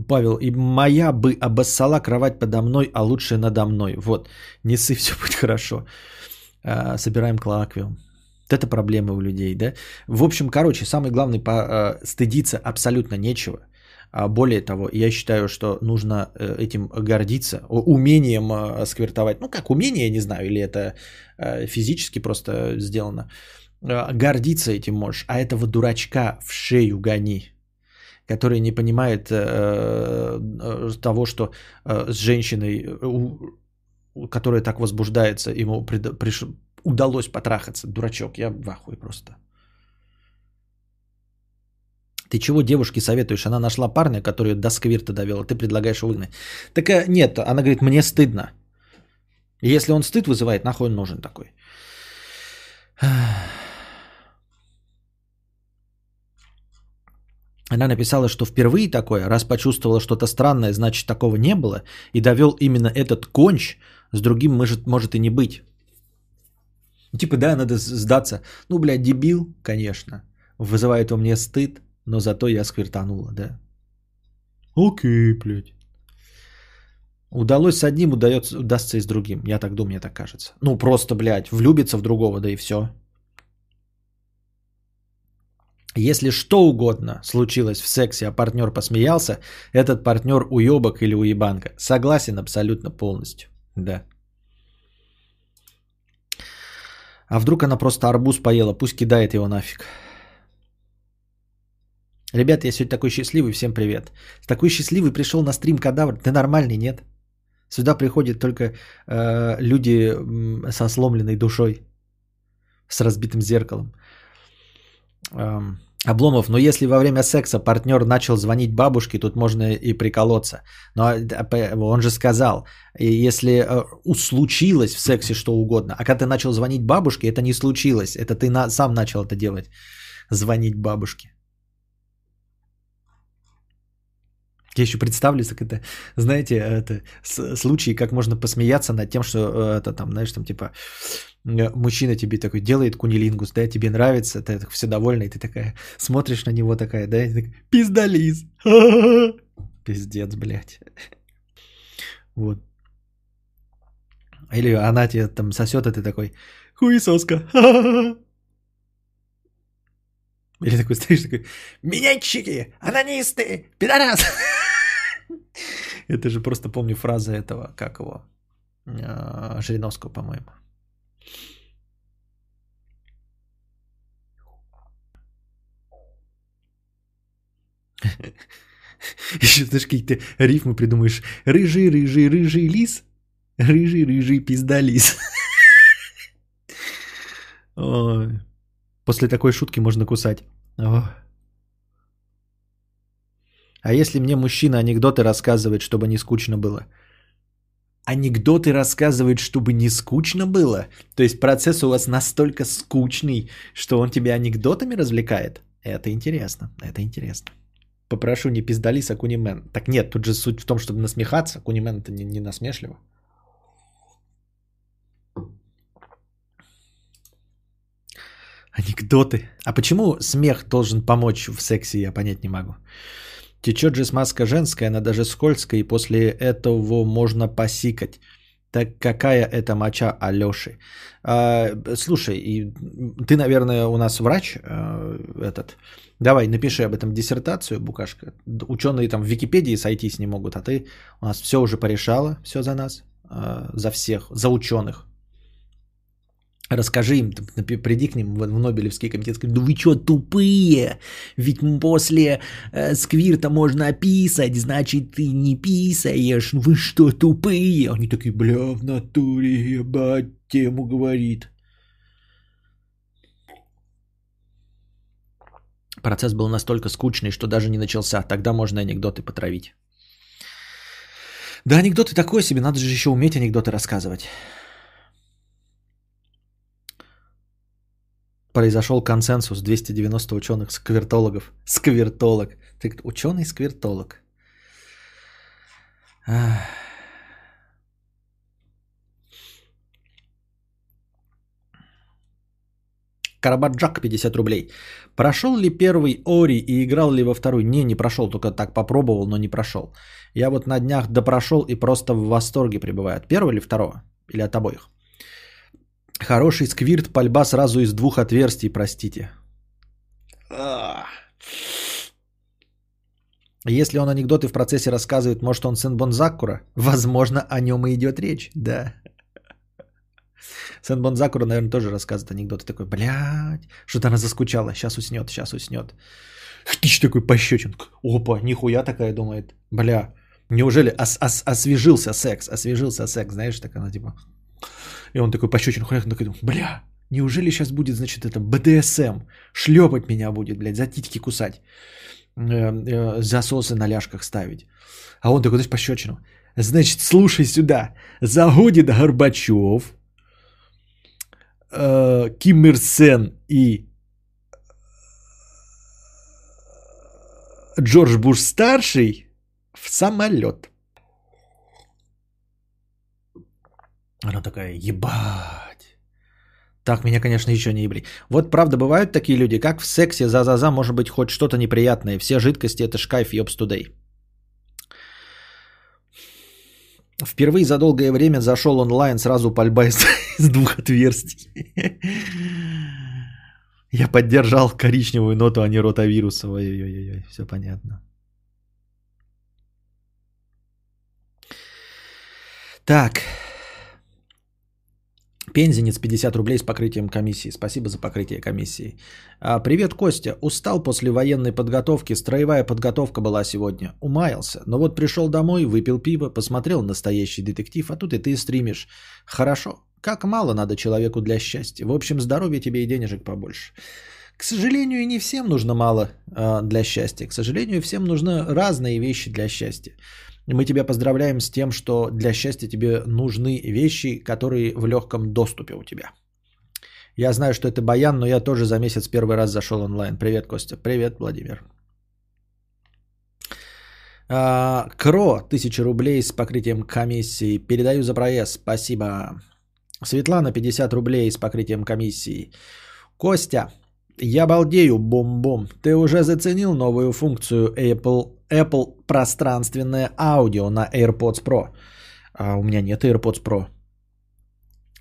Павел, и моя бы обоссала кровать подо мной, а лучше надо мной. Вот, не ссы, <laughs> все будет хорошо. А, собираем клоаквиум. Вот это проблема у людей, да? В общем, короче, самый главный, по, а, стыдиться абсолютно нечего. А более того, я считаю, что нужно э, этим гордиться, умением а, сквертовать. Ну, как умение, я не знаю, или это а, физически просто сделано. А, гордиться этим можешь, а этого дурачка в шею гони который не понимает э, э, того, что э, с женщиной, э, которая так возбуждается, ему пред, приш, удалось потрахаться. Дурачок, я в ахуе просто. Ты чего девушке советуешь? Она нашла парня, который до сквирта довел, ты предлагаешь выгнать. Так э, нет, она говорит, мне стыдно. если он стыд вызывает, нахуй он нужен такой. Она написала, что впервые такое, раз почувствовала что-то странное, значит такого не было, и довел именно этот конч, с другим может, может и не быть. Типа, да, надо сдаться. Ну, блядь, дебил, конечно. Вызывает у меня стыд, но зато я сквертанула, да. Окей, блядь. Удалось с одним, удается, удастся и с другим. Я так думаю, мне так кажется. Ну, просто, блядь, влюбиться в другого, да и все. Если что угодно случилось в сексе, а партнер посмеялся, этот партнер уебок или уебанка. Согласен абсолютно полностью. Да. А вдруг она просто арбуз поела, пусть кидает его нафиг. Ребята, я сегодня такой счастливый, всем привет. Такой счастливый пришел на стрим кадавр. Ты нормальный, нет? Сюда приходят только э, люди со сломленной душой, с разбитым зеркалом. Эм, Обломов, но если во время секса партнер начал звонить бабушке, тут можно и приколоться. Но он же сказал, если э, случилось в сексе что угодно, а когда ты начал звонить бабушке, это не случилось, это ты на- сам начал это делать, звонить бабушке. Я еще представлю, как это, знаете, это случаи, как можно посмеяться над тем, что э, это там, знаешь, там типа э, мужчина тебе такой делает кунилингус, да, тебе нравится, ты так все довольна, и ты такая смотришь на него такая, да, и ты такая, пиздализ, <laughs> пиздец, блядь. Вот. Или она тебе там сосет, а ты такой, хуесоска, <laughs> <laughs> Или такой стоишь, такой, менять анонисты, пидорас. <laughs> Это же просто помню фраза этого, как его, а, Жириновского, по-моему. <laughs> Еще знаешь, какие-то рифмы придумаешь. Рыжий, рыжий, рыжий лис. Рыжий, рыжий пиздалис. Ой. После такой шутки можно кусать. О. А если мне мужчина анекдоты рассказывает, чтобы не скучно было? Анекдоты рассказывает, чтобы не скучно было? То есть процесс у вас настолько скучный, что он тебя анекдотами развлекает? Это интересно, это интересно. Попрошу не пиздалис, а кунимен. Так нет, тут же суть в том, чтобы насмехаться. Кунимен это не, не насмешливо. Анекдоты. А почему смех должен помочь в сексе, я понять не могу. Течет же смазка женская, она даже скользкая, и после этого можно посикать. Так какая это моча Алёши? А, слушай, и ты, наверное, у нас врач э, этот. Давай, напиши об этом диссертацию, Букашка. Ученые там в Википедии сойтись не могут, а ты у нас все уже порешала, все за нас, э, за всех, за ученых. Расскажи им, приди к ним в в Нобелевский комитет, скажи, да вы что, тупые? Ведь после э, сквирта можно писать, значит ты не писаешь, вы что, тупые? Они такие, бля, в натуре, ебать, тему говорит. Процесс был настолько скучный, что даже не начался. Тогда можно анекдоты потравить. Да, анекдоты такое себе, надо же еще уметь анекдоты рассказывать. Произошел консенсус 290 ученых-сквертологов. Сквертолог. Ты ученый-сквертолог. Карабаджак 50 рублей. Прошел ли первый Ори и играл ли во второй? Не, не прошел, только так попробовал, но не прошел. Я вот на днях допрошел и просто в восторге пребываю. От первого или второго? Или от обоих? Хороший сквирт, пальба сразу из двух отверстий, простите. Если он анекдоты в процессе рассказывает, может он сын Бонзакура? Возможно, о нем и идет речь, да. Сын Бонзакура, наверное, тоже рассказывает анекдоты. Такой, блядь, что-то она заскучала, сейчас уснет, сейчас уснет. Тыщ такой пощечин. Опа, нихуя такая думает. Бля, неужели ос- ос- освежился секс, освежился секс, знаешь, так она типа... И он такой пощечин, хуяк, такой, бля, неужели сейчас будет, значит, это БДСМ, шлепать меня будет, блядь, за титьки кусать, э, э, засосы на ляжках ставить. А он такой, знаешь, пощечину. Значит, слушай сюда, загодит Горбачев, э, Ким Ир Сен и Джордж Буш старший в самолет. Она такая, ебать. Так, меня, конечно, еще не ебли. Вот правда бывают такие люди, как в сексе за-за-за может быть хоть что-то неприятное. Все жидкости это шкайф, ёбс тудей. Впервые за долгое время зашел онлайн, сразу пальба из, <laughs> из двух отверстий. Я поддержал коричневую ноту, а не ротавируса. Ой-ой-ой, все понятно. Так. Пензенец 50 рублей с покрытием комиссии. Спасибо за покрытие комиссии. А, привет, Костя. Устал после военной подготовки. Строевая подготовка была сегодня. Умаялся. Но вот пришел домой, выпил пиво, посмотрел настоящий детектив, а тут и ты стримишь. Хорошо. Как мало надо человеку для счастья. В общем, здоровья тебе и денежек побольше. К сожалению, и не всем нужно мало э, для счастья. К сожалению, всем нужны разные вещи для счастья. Мы тебя поздравляем с тем, что для счастья тебе нужны вещи, которые в легком доступе у тебя. Я знаю, что это Баян, но я тоже за месяц первый раз зашел онлайн. Привет, Костя. Привет, Владимир. А, Кро, 1000 рублей с покрытием комиссии. Передаю за проезд. Спасибо. Светлана, 50 рублей с покрытием комиссии. Костя, я балдею, бом-бом. Ты уже заценил новую функцию Apple, Apple пространственное аудио на AirPods Pro? А у меня нет AirPods Pro.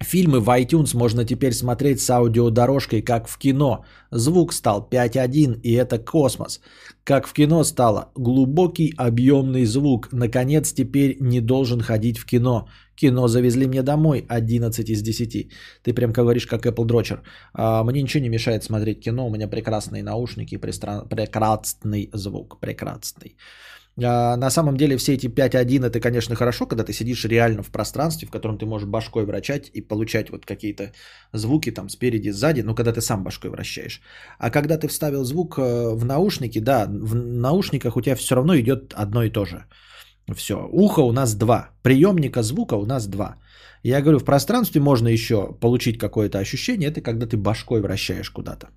Фильмы в iTunes можно теперь смотреть с аудиодорожкой, как в кино. Звук стал 5.1, и это космос. Как в кино стало глубокий объемный звук. Наконец теперь не должен ходить в кино. Кино завезли мне домой 11 из 10. Ты прям говоришь, как Apple Дрочер. А, мне ничего не мешает смотреть кино. У меня прекрасные наушники, прекрасный звук. Прекрасный. А, на самом деле все эти 5.1 это, конечно, хорошо, когда ты сидишь реально в пространстве, в котором ты можешь башкой вращать и получать вот какие-то звуки там спереди, сзади, ну, когда ты сам башкой вращаешь. А когда ты вставил звук э, в наушники, да, в наушниках у тебя все равно идет одно и то же. Все. Ухо у нас два. Приемника звука у нас два. Я говорю, в пространстве можно еще получить какое-то ощущение. Это когда ты башкой вращаешь куда-то.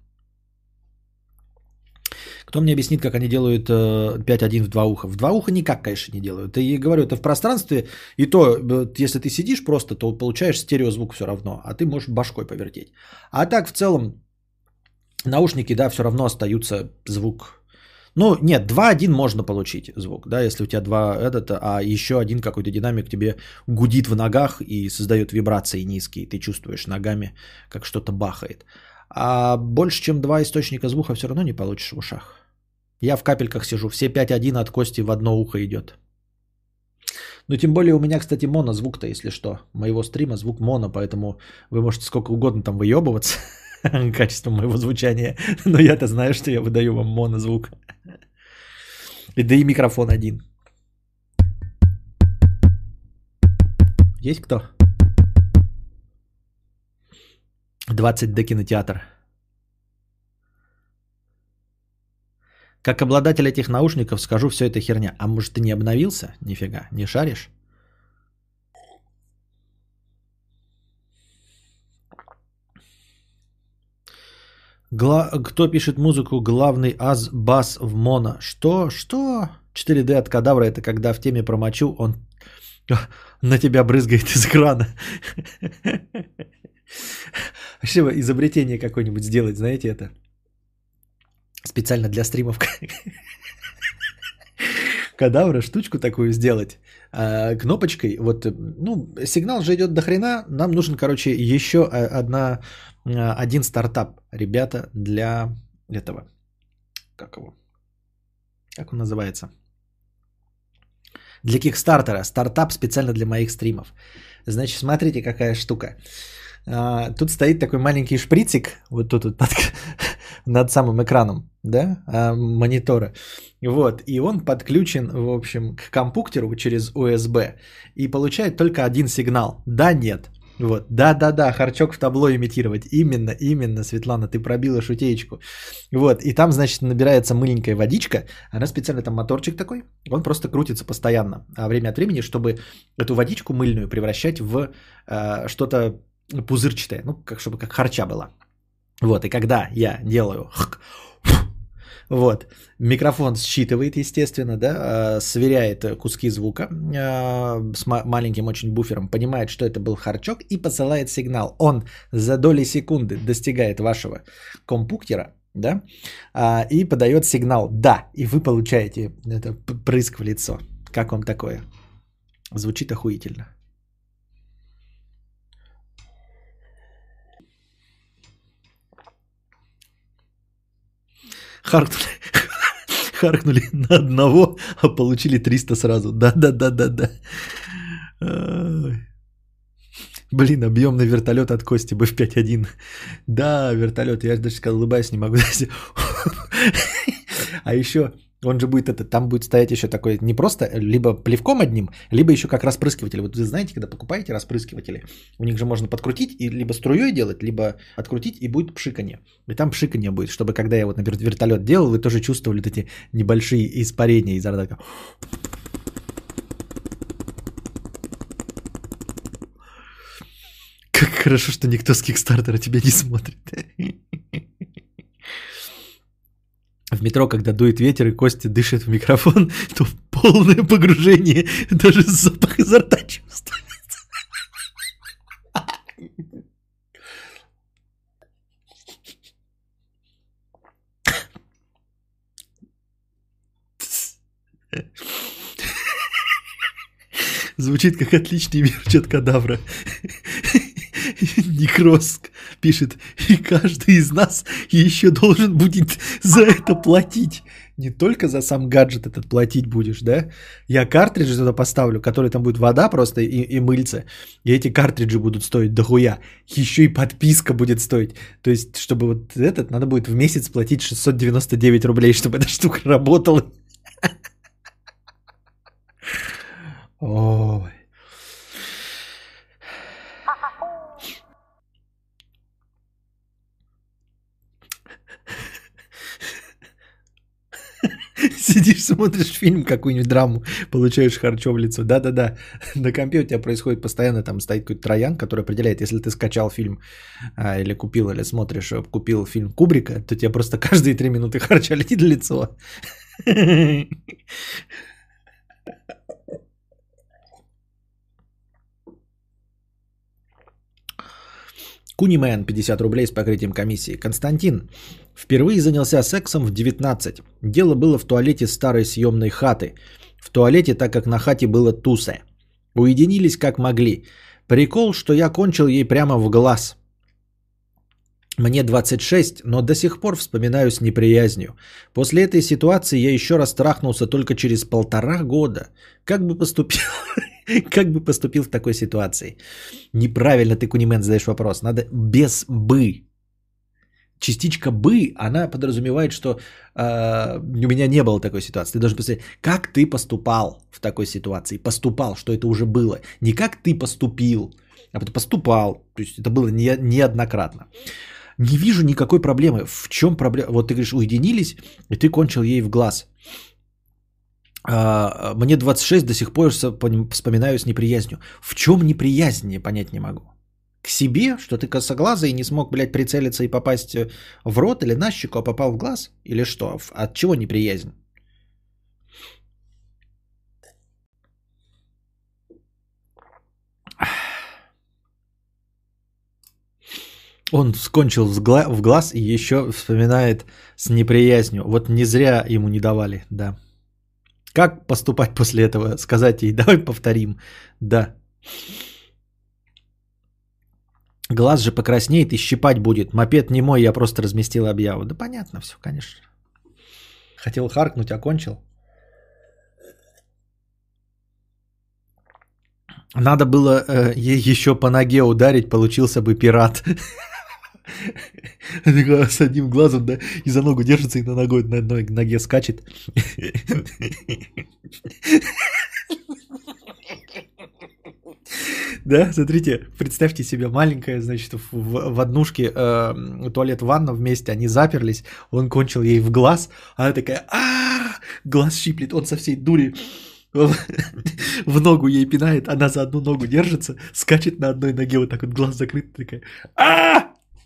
Кто мне объяснит, как они делают 5.1 в два уха? В два уха никак, конечно, не делают. И говорю, это в пространстве, и то, э, если ты сидишь просто, то получаешь стереозвук все равно, а ты можешь башкой повертеть. А так в целом наушники, да, все равно остаются звук. Ну, нет, 2.1 можно получить звук, да, если у тебя два этот, а еще один какой-то динамик тебе гудит в ногах и создает вибрации низкие, ты чувствуешь ногами, как что-то бахает. А больше, чем два источника звука все равно не получишь в ушах. Я в капельках сижу, все 5.1 от кости в одно ухо идет. Ну, тем более у меня, кстати, моно звук-то, если что. Моего стрима звук моно, поэтому вы можете сколько угодно там выебываться <laughs> качеством моего звучания. Но я-то знаю, что я выдаю вам монозвук. И да и микрофон один. Есть кто? 20D кинотеатр. Как обладатель этих наушников скажу, все это херня. А может ты не обновился? Нифига, не шаришь? Гла... Кто пишет музыку? Главный аз бас в моно. Что? Что? 4D от кадавра это когда в теме промочу, он <laughs> на тебя брызгает из крана. <laughs> Вообще изобретение какое-нибудь сделать, знаете это? Специально для стримов. Кадавра штучку такую сделать а, кнопочкой. Вот, ну, сигнал же идет до хрена. Нам нужен, короче, еще одна, а, один стартап, ребята, для этого. Как его? Как он называется? Для кикстартера. Стартап специально для моих стримов. Значит, смотрите, какая штука. А, тут стоит такой маленький шприцик, вот тут вот, над <laughs> самым экраном, да, а, монитора. Вот, и он подключен, в общем, к компьютеру через USB и получает только один сигнал. Да, нет. Вот, да-да-да, харчок в табло имитировать. Именно, именно, Светлана, ты пробила шутеечку. Вот, и там, значит, набирается мыленькая водичка. Она специально, там моторчик такой, он просто крутится постоянно. А время от времени, чтобы эту водичку мыльную превращать в э, что-то пузырчатая, ну, как, чтобы как харча была. Вот, и когда я делаю вот, микрофон считывает, естественно, да, а, сверяет куски звука а, с маленьким очень буфером, понимает, что это был харчок и посылает сигнал. Он за доли секунды достигает вашего компуктера, да, а, и подает сигнал «да», и вы получаете это прыск в лицо. Как вам такое? Звучит охуительно. Харкнули, харкнули на одного, а получили 300 сразу. Да-да-да-да-да. Блин, объемный вертолет от Кости бы в 5.1. Да, вертолет, я даже сказал, улыбаясь, не могу. <laughs> А еще он же будет это, там будет стоять еще такой, не просто либо плевком одним, либо еще как распрыскиватель. Вот вы знаете, когда покупаете распрыскиватели, у них же можно подкрутить и либо струей делать, либо открутить и будет пшиканье. И там пшиканье будет, чтобы когда я вот, например, вертолет делал, вы тоже чувствовали вот эти небольшие испарения изо рта. Как хорошо, что никто с Кикстартера тебя не смотрит. <laughs> В метро, когда дует ветер и Костя дышит в микрофон, <laughs> то полное погружение, даже запах изо рта чувствуется. Звучит как отличный мерч от кадавра. <laughs> Некроск пишет, и каждый из нас еще должен будет за это платить. Не только за сам гаджет этот платить будешь, да? Я картриджи туда поставлю, который там будет вода просто и, и мыльце. И эти картриджи будут стоить дохуя. Еще и подписка будет стоить. То есть, чтобы вот этот, надо будет в месяц платить 699 рублей, чтобы <laughs> эта штука работала. Ой. Сидишь, <laughs> смотришь фильм, какую-нибудь драму, получаешь харчо в лицо. Да-да-да, <laughs> на компе у тебя происходит постоянно, там стоит какой-то троян, который определяет, если ты скачал фильм а, или купил, или смотришь, э, купил фильм Кубрика, то тебе просто <laughs> каждые три минуты харча летит в лицо. Кунимен 50 рублей с покрытием комиссии. Константин впервые занялся сексом в 19. Дело было в туалете старой съемной хаты. В туалете, так как на хате было тусе. Уединились как могли. Прикол, что я кончил ей прямо в глаз. Мне 26, но до сих пор вспоминаю с неприязнью. После этой ситуации я еще раз трахнулся только через полтора года. Как бы поступил, <laughs> как бы поступил в такой ситуации? Неправильно ты, Кунимен, задаешь вопрос. Надо без «бы». Частичка «бы», она подразумевает, что э, у меня не было такой ситуации. Ты должен посмотреть, как ты поступал в такой ситуации. Поступал, что это уже было. Не как ты поступил, а поступал. То есть это было не, неоднократно. Не вижу никакой проблемы. В чем проблема? Вот ты говоришь, уединились, и ты кончил ей в глаз. А, мне 26, до сих пор вспоминаю с неприязнью. В чем неприязнь, я понять не могу. К себе, что ты косоглазый и не смог, блядь, прицелиться и попасть в рот или на щеку, а попал в глаз? Или что? От чего неприязнь? Он скончил в глаз и еще вспоминает с неприязнью. Вот не зря ему не давали, да. Как поступать после этого? Сказать ей, давай повторим. Да. Глаз же покраснеет и щипать будет. Мопед не мой, я просто разместил объяву. Да понятно все, конечно. Хотел харкнуть, окончил. Надо было э, ей еще по ноге ударить, получился бы пират. <laughs> <laughs> С одним глазом, да, и за ногу держится, и на ногой на одной ноге скачет. Да, смотрите, представьте себе, маленькая, значит, в, в однушке э, туалет, ванна вместе, они заперлись, он кончил ей в глаз, она такая, а глаз щиплет, он со всей дури <laughs> в ногу ей пинает, она за одну ногу держится, скачет на одной ноге, вот так вот глаз закрыт, такая, а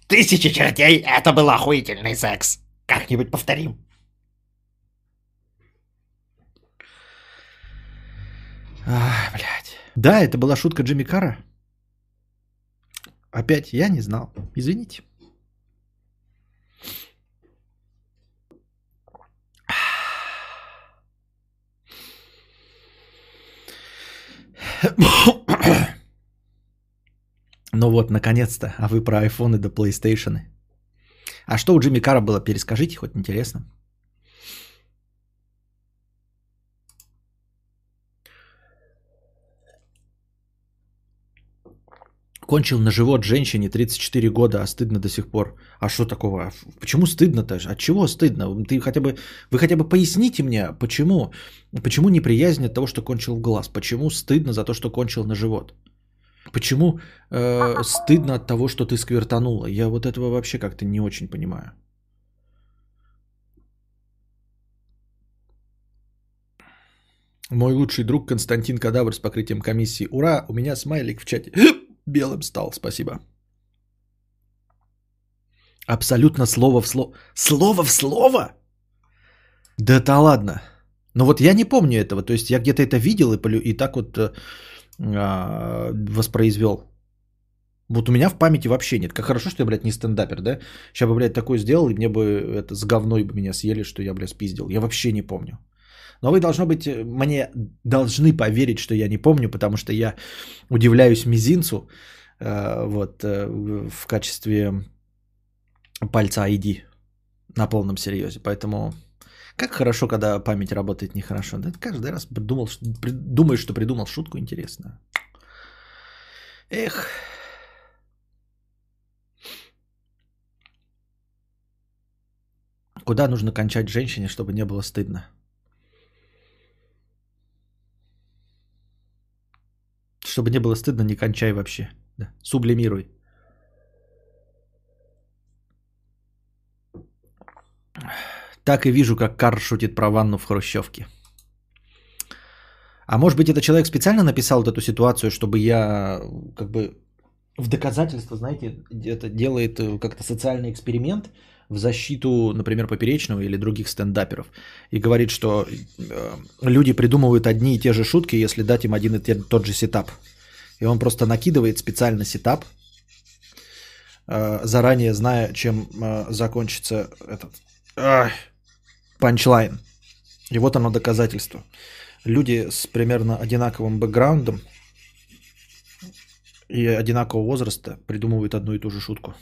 Тысячи чертей, это был охуительный секс. Как-нибудь повторим. Ах, блядь. Да, это была шутка Джимми Кара. Опять я не знал. Извините. <sniffs> <sniffs> Ну вот, наконец-то. А вы про айфоны до да PlayStation. А что у Джимми Кара было? Перескажите, хоть интересно. Кончил на живот женщине 34 года, а стыдно до сих пор. А что такого? А почему стыдно-то? От чего стыдно? Ты хотя бы, вы хотя бы поясните мне, почему, почему неприязнь от того, что кончил в глаз? Почему стыдно за то, что кончил на живот? Почему э, стыдно от того, что ты сквертанула? Я вот этого вообще как-то не очень понимаю. Мой лучший друг Константин Кадавр с покрытием комиссии. Ура, у меня смайлик в чате <gasps> белым стал, спасибо. Абсолютно слово в слово. Слово в слово? Да это ладно. Но вот я не помню этого. То есть я где-то это видел и, полю- и так вот э, воспроизвел. Вот у меня в памяти вообще нет. Как хорошо, что я, блядь, не стендапер, да? Сейчас бы, блядь, такое сделал, и мне бы это с говной бы меня съели, что я, блядь, спиздил. Я вообще не помню. Но вы, должно быть, э, мне должны поверить, что я не помню, потому что я удивляюсь мизинцу э, вот, э, в качестве пальца ID на полном серьезе. Поэтому как хорошо, когда память работает нехорошо. Да, каждый раз при- думаешь, что придумал шутку интересную. Эх. Куда нужно кончать женщине, чтобы не было стыдно? Чтобы не было стыдно, не кончай вообще. Да. Сублимируй. Так и вижу, как Карл шутит про ванну в хрущевке. А может быть, это человек специально написал вот эту ситуацию, чтобы я как бы в доказательство, знаете, это делает э, как-то социальный эксперимент в защиту, например, Поперечного или других стендаперов. И говорит, что э, люди придумывают одни и те же шутки, если дать им один и тот же сетап. И он просто накидывает специально setup, э, заранее зная, чем закончится этот punchline. И вот оно доказательство. Люди с примерно одинаковым бэкграундом и одинакового возраста придумывают одну и ту же шутку.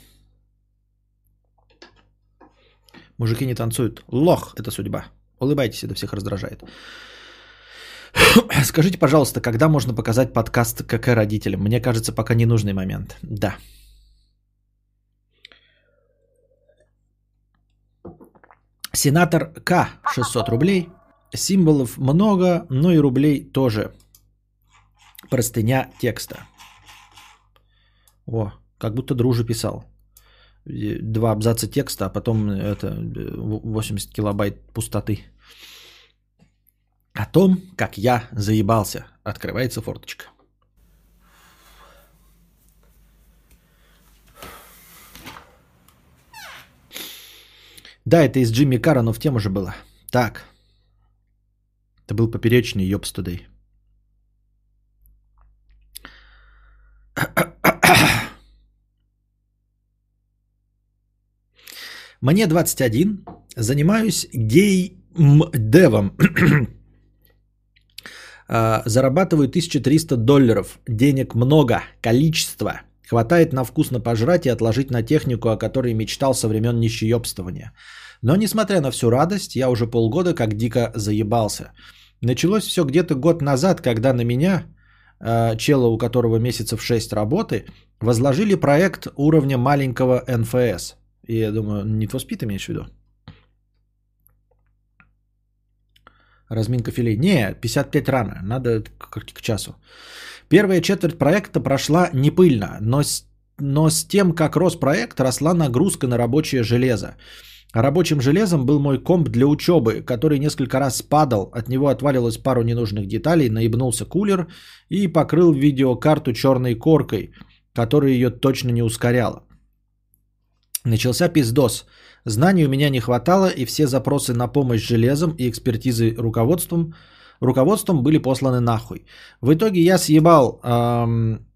Мужики не танцуют. Лох – это судьба. Улыбайтесь, это всех раздражает. Скажите, пожалуйста, когда можно показать подкаст КК родителям? Мне кажется, пока не нужный момент. Да. Сенатор К. 600 рублей. Символов много, но и рублей тоже. Простыня текста. О, как будто друже писал. Два абзаца текста, а потом это э, 80 килобайт пустоты. О том, как я заебался. Открывается форточка. Да, это из Джимми Карра, но в тему же было. Так. Это был поперечный ёбс тудей. Мне 21, занимаюсь гей-девом. <clears throat> А, Зарабатываю 1300 долларов. Денег много, количество. Хватает на вкусно пожрать и отложить на технику, о которой мечтал со времен нищеёбствования. Но несмотря на всю радость, я уже полгода как дико заебался. Началось все где-то год назад, когда на меня, э, чела, у которого месяцев 6 работы, возложили проект уровня маленького НФС. И я думаю, не Speed имеешь в виду? Разминка филей. Не, 55 рано, надо к, к часу. Первая четверть проекта прошла не пыльно, но с, но с тем, как рос проект, росла нагрузка на рабочее железо. Рабочим железом был мой комп для учебы, который несколько раз падал, от него отвалилось пару ненужных деталей, наебнулся кулер и покрыл видеокарту черной коркой, которая ее точно не ускоряла. Начался пиздос. Знаний у меня не хватало, и все запросы на помощь железом и экспертизы руководством, руководством были посланы нахуй. В итоге я съебал... эм,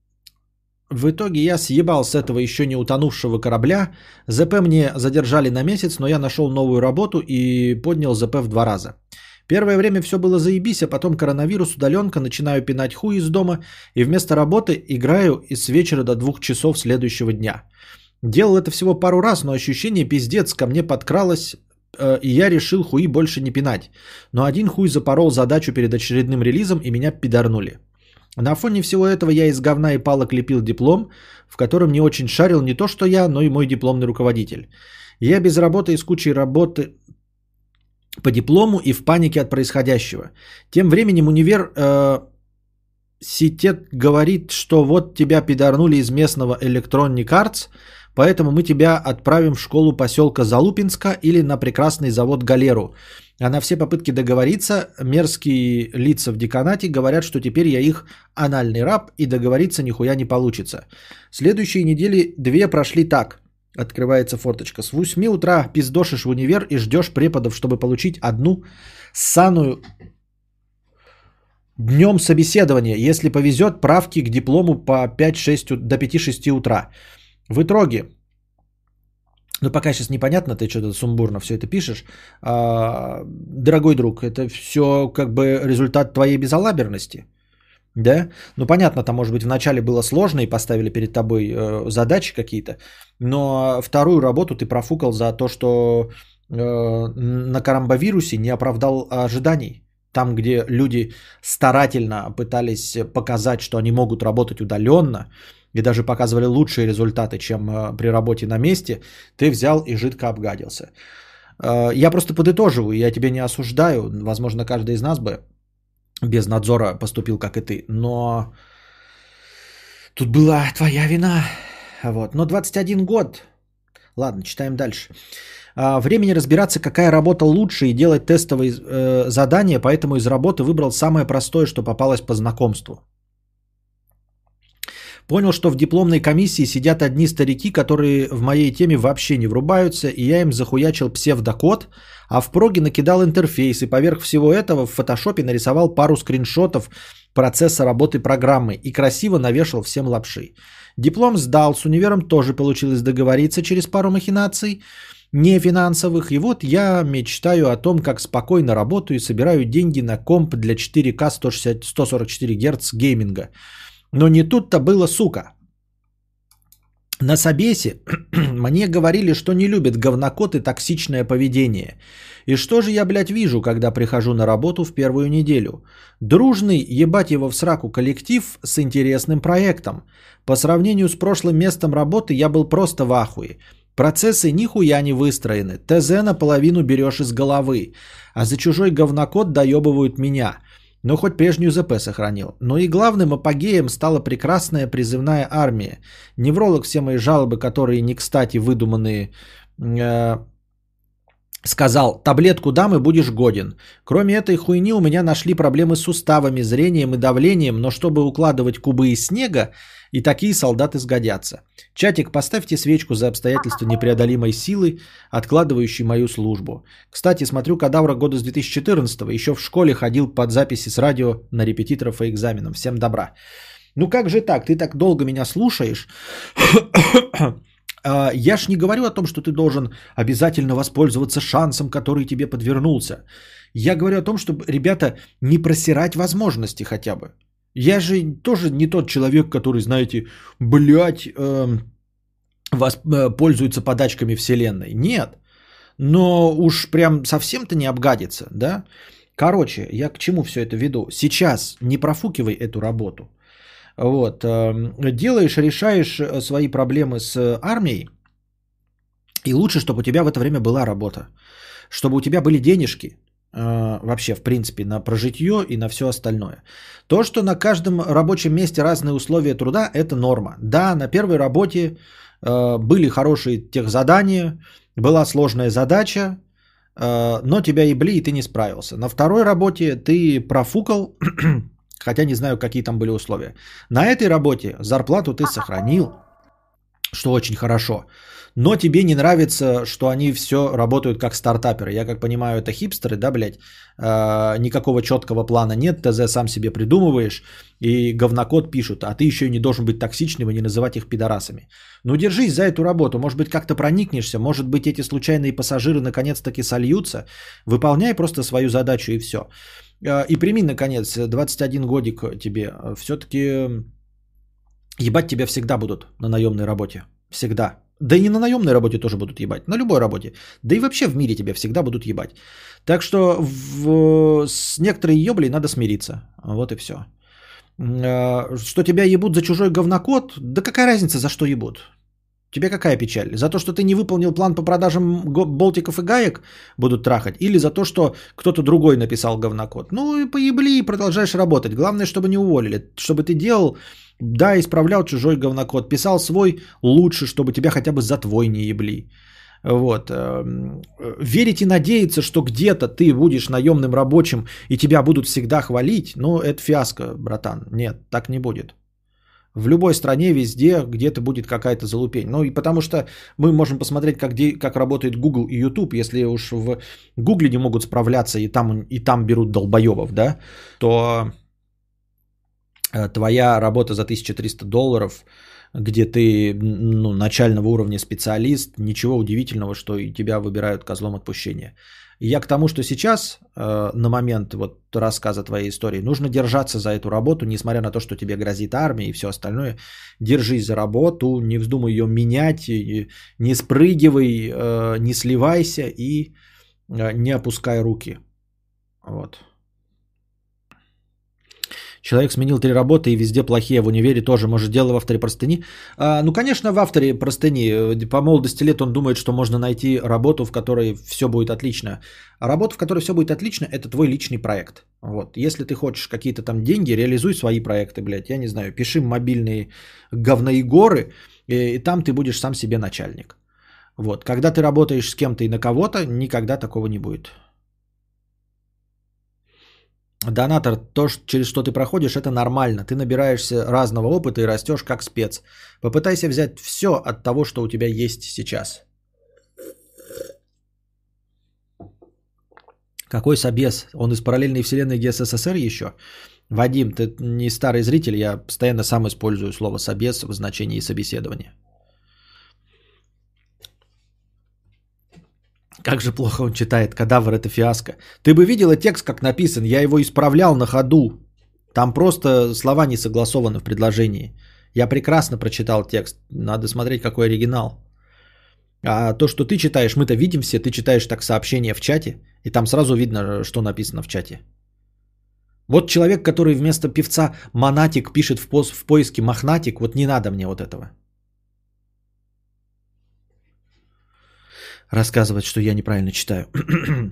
в итоге я съебал с этого еще не утонувшего корабля. ЗП мне задержали на месяц, но я нашел новую работу и поднял ЗП в два раза. Первое время все было заебись, а потом коронавирус, удаленка, начинаю пинать хуй из дома и вместо работы играю и с вечера до двух часов следующего дня. Делал это всего пару раз, но ощущение пиздец ко мне подкралось, э, и я решил хуи больше не пинать. Но один хуй запорол задачу перед очередным релизом, и меня пидорнули. На фоне всего этого я из говна и палок лепил диплом, в котором не очень шарил не то что я, но и мой дипломный руководитель. Я без работы и с кучей работы по диплому и в панике от происходящего. Тем временем универ э, Ситет говорит, что вот тебя пидорнули из местного Electronic Arts, поэтому мы тебя отправим в школу поселка Залупинска или на прекрасный завод Галеру. А на все попытки договориться мерзкие лица в деканате говорят, что теперь я их анальный раб и договориться нихуя не получится. Следующие недели две прошли так. Открывается форточка. С 8 утра пиздошишь в универ и ждешь преподов, чтобы получить одну ссаную днем собеседования. Если повезет, правки к диплому по 5-6, до 5-6 утра. В итоге, ну пока сейчас непонятно, ты что-то сумбурно все это пишешь. А, дорогой друг, это все как бы результат твоей безалаберности. Да? Ну понятно, там может быть вначале было сложно и поставили перед тобой э, задачи какие-то, но вторую работу ты профукал за то, что э, на карамбовирусе не оправдал ожиданий. Там, где люди старательно пытались показать, что они могут работать удаленно, и даже показывали лучшие результаты, чем э, при работе на месте, ты взял и жидко обгадился. Э, я просто подытоживаю, я тебя не осуждаю. Возможно, каждый из нас бы без надзора поступил, как и ты. Но тут была твоя вина. Вот. Но 21 год. Ладно, читаем дальше. А, времени разбираться, какая работа лучше и делать тестовые э, задания, поэтому из работы выбрал самое простое, что попалось по знакомству. Понял, что в дипломной комиссии сидят одни старики, которые в моей теме вообще не врубаются, и я им захуячил псевдокод, а в проге накидал интерфейс, и поверх всего этого в фотошопе нарисовал пару скриншотов процесса работы программы и красиво навешал всем лапши. Диплом сдал, с универом тоже получилось договориться через пару махинаций, не финансовых. И вот я мечтаю о том, как спокойно работаю и собираю деньги на комп для 4К 160, 144 Гц гейминга. Но не тут-то было, сука. На собесе <clears throat> мне говорили, что не любят говнокод и токсичное поведение. И что же я, блядь, вижу, когда прихожу на работу в первую неделю? Дружный, ебать его в сраку коллектив с интересным проектом. По сравнению с прошлым местом работы я был просто в ахуе. Процессы нихуя не выстроены. ТЗ наполовину берешь из головы. А за чужой говнокод доебывают меня. Но хоть прежнюю ЗП сохранил. Но и главным апогеем стала прекрасная призывная армия. Невролог все мои жалобы, которые не кстати выдуманные, э, сказал, таблетку дам и будешь годен. Кроме этой хуйни у меня нашли проблемы с суставами, зрением и давлением, но чтобы укладывать кубы из снега, и такие солдаты сгодятся. Чатик, поставьте свечку за обстоятельства непреодолимой силы, откладывающей мою службу. Кстати, смотрю кадавра года с 2014 еще в школе ходил под записи с радио на репетиторов и экзаменам. Всем добра. Ну как же так? Ты так долго меня слушаешь. А, я ж не говорю о том, что ты должен обязательно воспользоваться шансом, который тебе подвернулся. Я говорю о том, чтобы, ребята, не просирать возможности хотя бы. Я же тоже не тот человек, который, знаете, блядь, э, вас, э, пользуется подачками вселенной. Нет. Но уж прям совсем-то не обгадится, да? Короче, я к чему все это веду? Сейчас не профукивай эту работу. Вот. Э, делаешь, решаешь э, свои проблемы с армией. И лучше, чтобы у тебя в это время была работа. Чтобы у тебя были денежки. Э, вообще, в принципе, на прожитье и на все остальное. То, что на каждом рабочем месте разные условия труда, это норма. Да, на первой работе э, были хорошие тех задания, была сложная задача, э, но тебя ебли, и ты не справился. На второй работе ты профукал, <clears throat> хотя не знаю, какие там были условия. На этой работе зарплату ты сохранил, что очень хорошо но тебе не нравится, что они все работают как стартаперы. Я как понимаю, это хипстеры, да, блядь? Э, никакого четкого плана нет, ТЗ сам себе придумываешь и говнокод пишут, а ты еще и не должен быть токсичным и не называть их пидорасами. Ну держись за эту работу, может быть как-то проникнешься, может быть эти случайные пассажиры наконец-таки сольются, выполняй просто свою задачу и все. Э, и прими, наконец, 21 годик тебе, все-таки ебать тебя всегда будут на наемной работе. Всегда. Да и не на наемной работе тоже будут ебать, на любой работе. Да и вообще в мире тебя всегда будут ебать. Так что в, с некоторой еблей надо смириться. Вот и все. э, что тебя ебут за чужой говнокод, да какая разница, за что ебут? Тебе какая печаль? За то, что ты не выполнил план по продажам болтиков и гаек будут трахать? Или за то, что кто-то другой написал говнокод? Ну и поебли и продолжаешь работать. Главное, чтобы не уволили. Чтобы ты делал, да, исправлял чужой говнокод. Писал свой лучше, чтобы тебя хотя бы за твой не ебли. Вот. эм, Верить и надеяться, что где-то ты будешь наемным рабочим и тебя будут всегда хвалить, ну это фиаско, братан. Нет, так не будет. В любой стране, везде, где-то будет какая-то залупень. Ну и потому что мы можем посмотреть, как, де- как работает Google и YouTube. Если уж в Google не могут справляться и там, и там берут долбоебов, да, то э, твоя работа за 1300 долларов, где ты ну, начального уровня специалист, ничего удивительного, что и тебя выбирают козлом отпущения. Я к тому, что сейчас, э, на момент вот рассказа твоей истории, нужно держаться за эту работу, несмотря на то, что тебе грозит армия и все остальное. Держись за работу, не вздумай ее менять, не спрыгивай, э, не сливайся и э, не опускай руки. Вот. Человек сменил три работы и везде плохие. В универе тоже. Может, дело в авторе простыни? А, ну, конечно, в авторе простыни. Э, По молодости лет он думает, что можно найти работу, в которой все будет отлично. А работа, в которой все будет отлично, это твой личный проект. Вот. Если ты хочешь какие-то там деньги, реализуй свои проекты, блядь. Я не знаю, пиши мобильные говноигоры, и, и там ты будешь сам себе начальник. Вот. Когда ты работаешь с кем-то и на кого-то, никогда такого не будет. Донатор, то, через что ты проходишь, это нормально. Ты набираешься разного опыта и растешь как спец. Попытайся взять все от того, что у тебя есть сейчас. Какой собес? Он из параллельной вселенной ГССР еще? Вадим, ты не старый зритель, я постоянно сам использую слово собес в значении собеседования. Как же плохо он читает. Кадавр это фиаско. Ты бы видела текст, как написан. Я его исправлял на ходу. Там просто слова не согласованы в предложении. Я прекрасно прочитал текст. Надо смотреть, какой оригинал. А то, что ты читаешь, мы-то видим все. Ты читаешь так сообщение в чате, и там сразу видно, что написано в чате. Вот человек, который вместо певца Монатик пишет в, поиске Мохнатик, вот не надо мне вот этого. Рассказывать, что я неправильно читаю. <clears throat>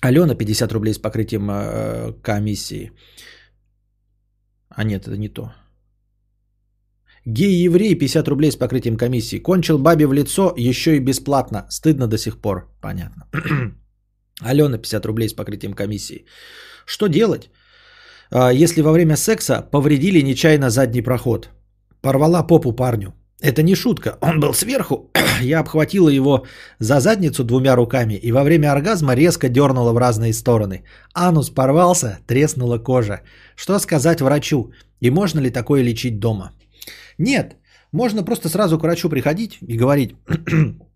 Алена, 50 рублей с покрытием э, комиссии. А нет, это не то. Гей-еврей, 50 рублей с покрытием комиссии. Кончил бабе в лицо, еще и бесплатно. Стыдно до сих пор. Понятно. <clears throat> Алена, 50 рублей с покрытием комиссии. Что делать, а, если во время секса повредили нечаянно задний проход? Порвала попу парню. Это не шутка. Он был сверху. <clears throat> Я обхватила его за задницу двумя руками и во время оргазма резко дернула в разные стороны. Анус порвался, треснула кожа. Что сказать врачу? И можно ли такое лечить дома? Нет. Можно просто сразу к врачу приходить и говорить, <clears throat>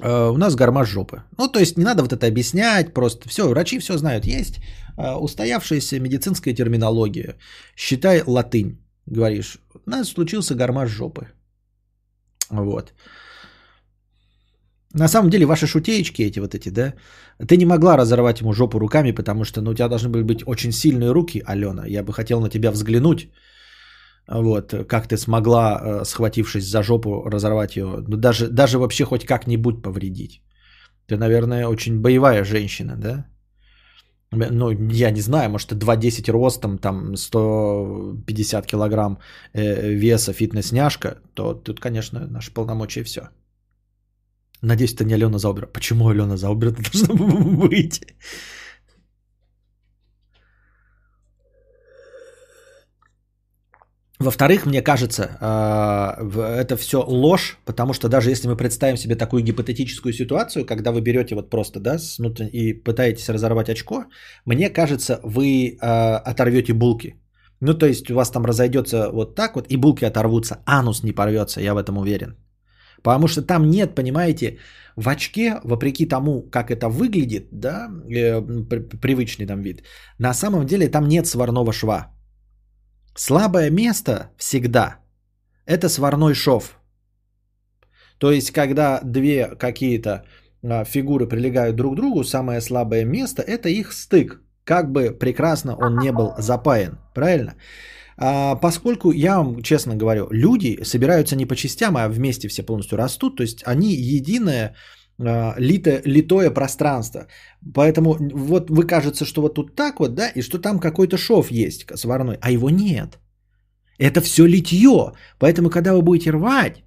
«Э, у нас гармаш жопы. Ну, то есть не надо вот это объяснять, просто все, врачи все знают. Есть э, устоявшаяся медицинская терминология. Считай латынь. Говоришь, у нас случился гармаш жопы. Вот. На самом деле ваши шутеечки эти вот эти, да, ты не могла разорвать ему жопу руками, потому что ну, у тебя должны были быть очень сильные руки, Алена. Я бы хотел на тебя взглянуть. Вот, как ты смогла, э, схватившись за жопу, разорвать ее, ну, даже, даже вообще хоть как-нибудь повредить. Ты, наверное, очень боевая женщина, да? Ну, я не знаю, может, ты 2,10 ростом, там 150 килограмм э, веса, фитнес-няшка, то тут, конечно, наши полномочия все. Надеюсь, это не Алена Заубер. Почему Алена Заубер должна <laughs> быть? Во-вторых, мне кажется, э, это все ложь, потому что даже если мы представим себе такую гипотетическую ситуацию, когда вы берете вот просто, да, и пытаетесь разорвать очко, мне кажется, вы э, оторвете булки. Ну, то есть у вас там разойдется вот так вот, и булки оторвутся, анус не порвется, я в этом уверен. Потому что там нет, понимаете, в очке, вопреки тому, как это выглядит, да, э, при- привычный там вид, на самом деле там нет сварного шва. Слабое место всегда – это сварной шов. То есть, когда две какие-то а, фигуры прилегают друг к другу, самое слабое место – это их стык. Как бы прекрасно он не был запаян, правильно? А, поскольку я вам честно говорю, люди собираются не по частям, а вместе все полностью растут, то есть они единое а, лито, литое пространство. Поэтому вот вы кажется, что вот тут так вот, да, и что там какой-то шов есть сварной, а его нет. Это все литье. Поэтому, когда вы будете рвать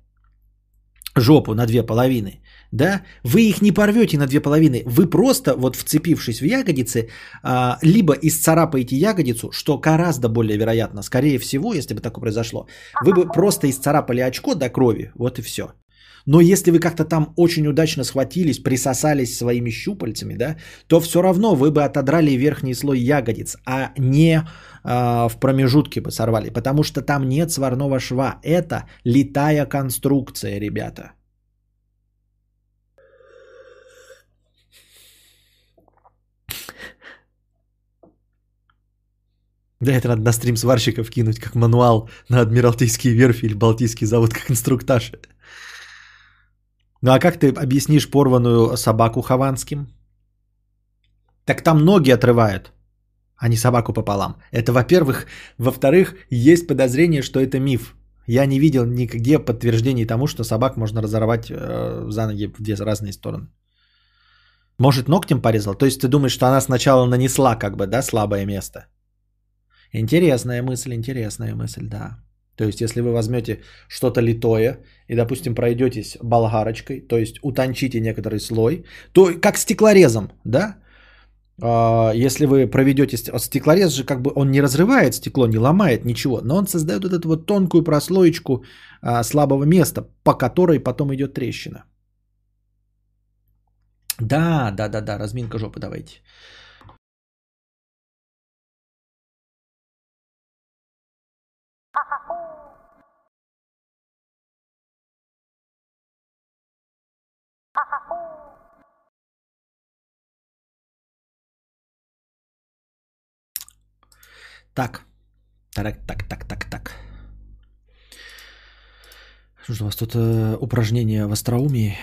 жопу на две половины, да, вы их не порвете на две половины, вы просто вот вцепившись в ягодицы, а, либо исцарапаете ягодицу, что гораздо более вероятно, скорее всего, если бы такое произошло, вы бы просто исцарапали очко до крови, вот и все. Но если вы как-то там очень удачно схватились, присосались своими щупальцами, да, то все равно вы бы отодрали верхний слой ягодиц, а не а, в промежутке бы сорвали, потому что там нет сварного шва. Это летая конструкция, ребята. Да, это надо на стрим сварщиков кинуть, как мануал на Адмиралтейские верфи или Балтийский завод, как инструктаж. Ну а как ты объяснишь порванную собаку Хованским? Так там ноги отрывают, а не собаку пополам. Это во-первых. Во-вторых, есть подозрение, что это миф. Я не видел нигде подтверждений тому, что собак можно разорвать э, за ноги в две разные стороны. Может, ногтем порезал? То есть ты думаешь, что она сначала нанесла как бы, да, слабое место? Интересная мысль, интересная мысль, да. То есть, если вы возьмете что-то литое и, допустим, пройдетесь болгарочкой, то есть утончите некоторый слой, то как стеклорезом, да, а, если вы проведете стеклорез же как бы он не разрывает стекло, не ломает ничего, но он создает вот эту вот тонкую прослоечку а, слабого места, по которой потом идет трещина. Да, да, да, да, разминка жопы давайте. Так. Так, так, так, так, так. Что у вас тут э, упражнение в остроумии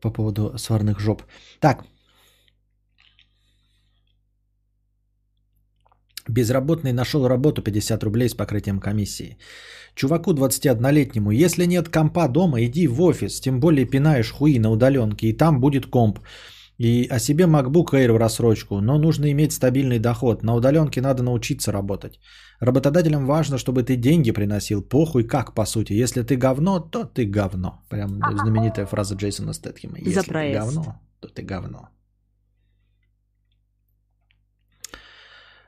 по поводу сварных жоп. Так. Безработный нашел работу 50 рублей с покрытием комиссии. Чуваку 21-летнему, если нет компа дома, иди в офис, тем более пинаешь хуи на удаленке, и там будет комп. И о себе MacBook Air в рассрочку, но нужно иметь стабильный доход. На удаленке надо научиться работать. Работодателям важно, чтобы ты деньги приносил. Похуй как, по сути. Если ты говно, то ты говно. Прям знаменитая фраза Джейсона Стэтхема. Если За проезд. ты говно, то ты говно.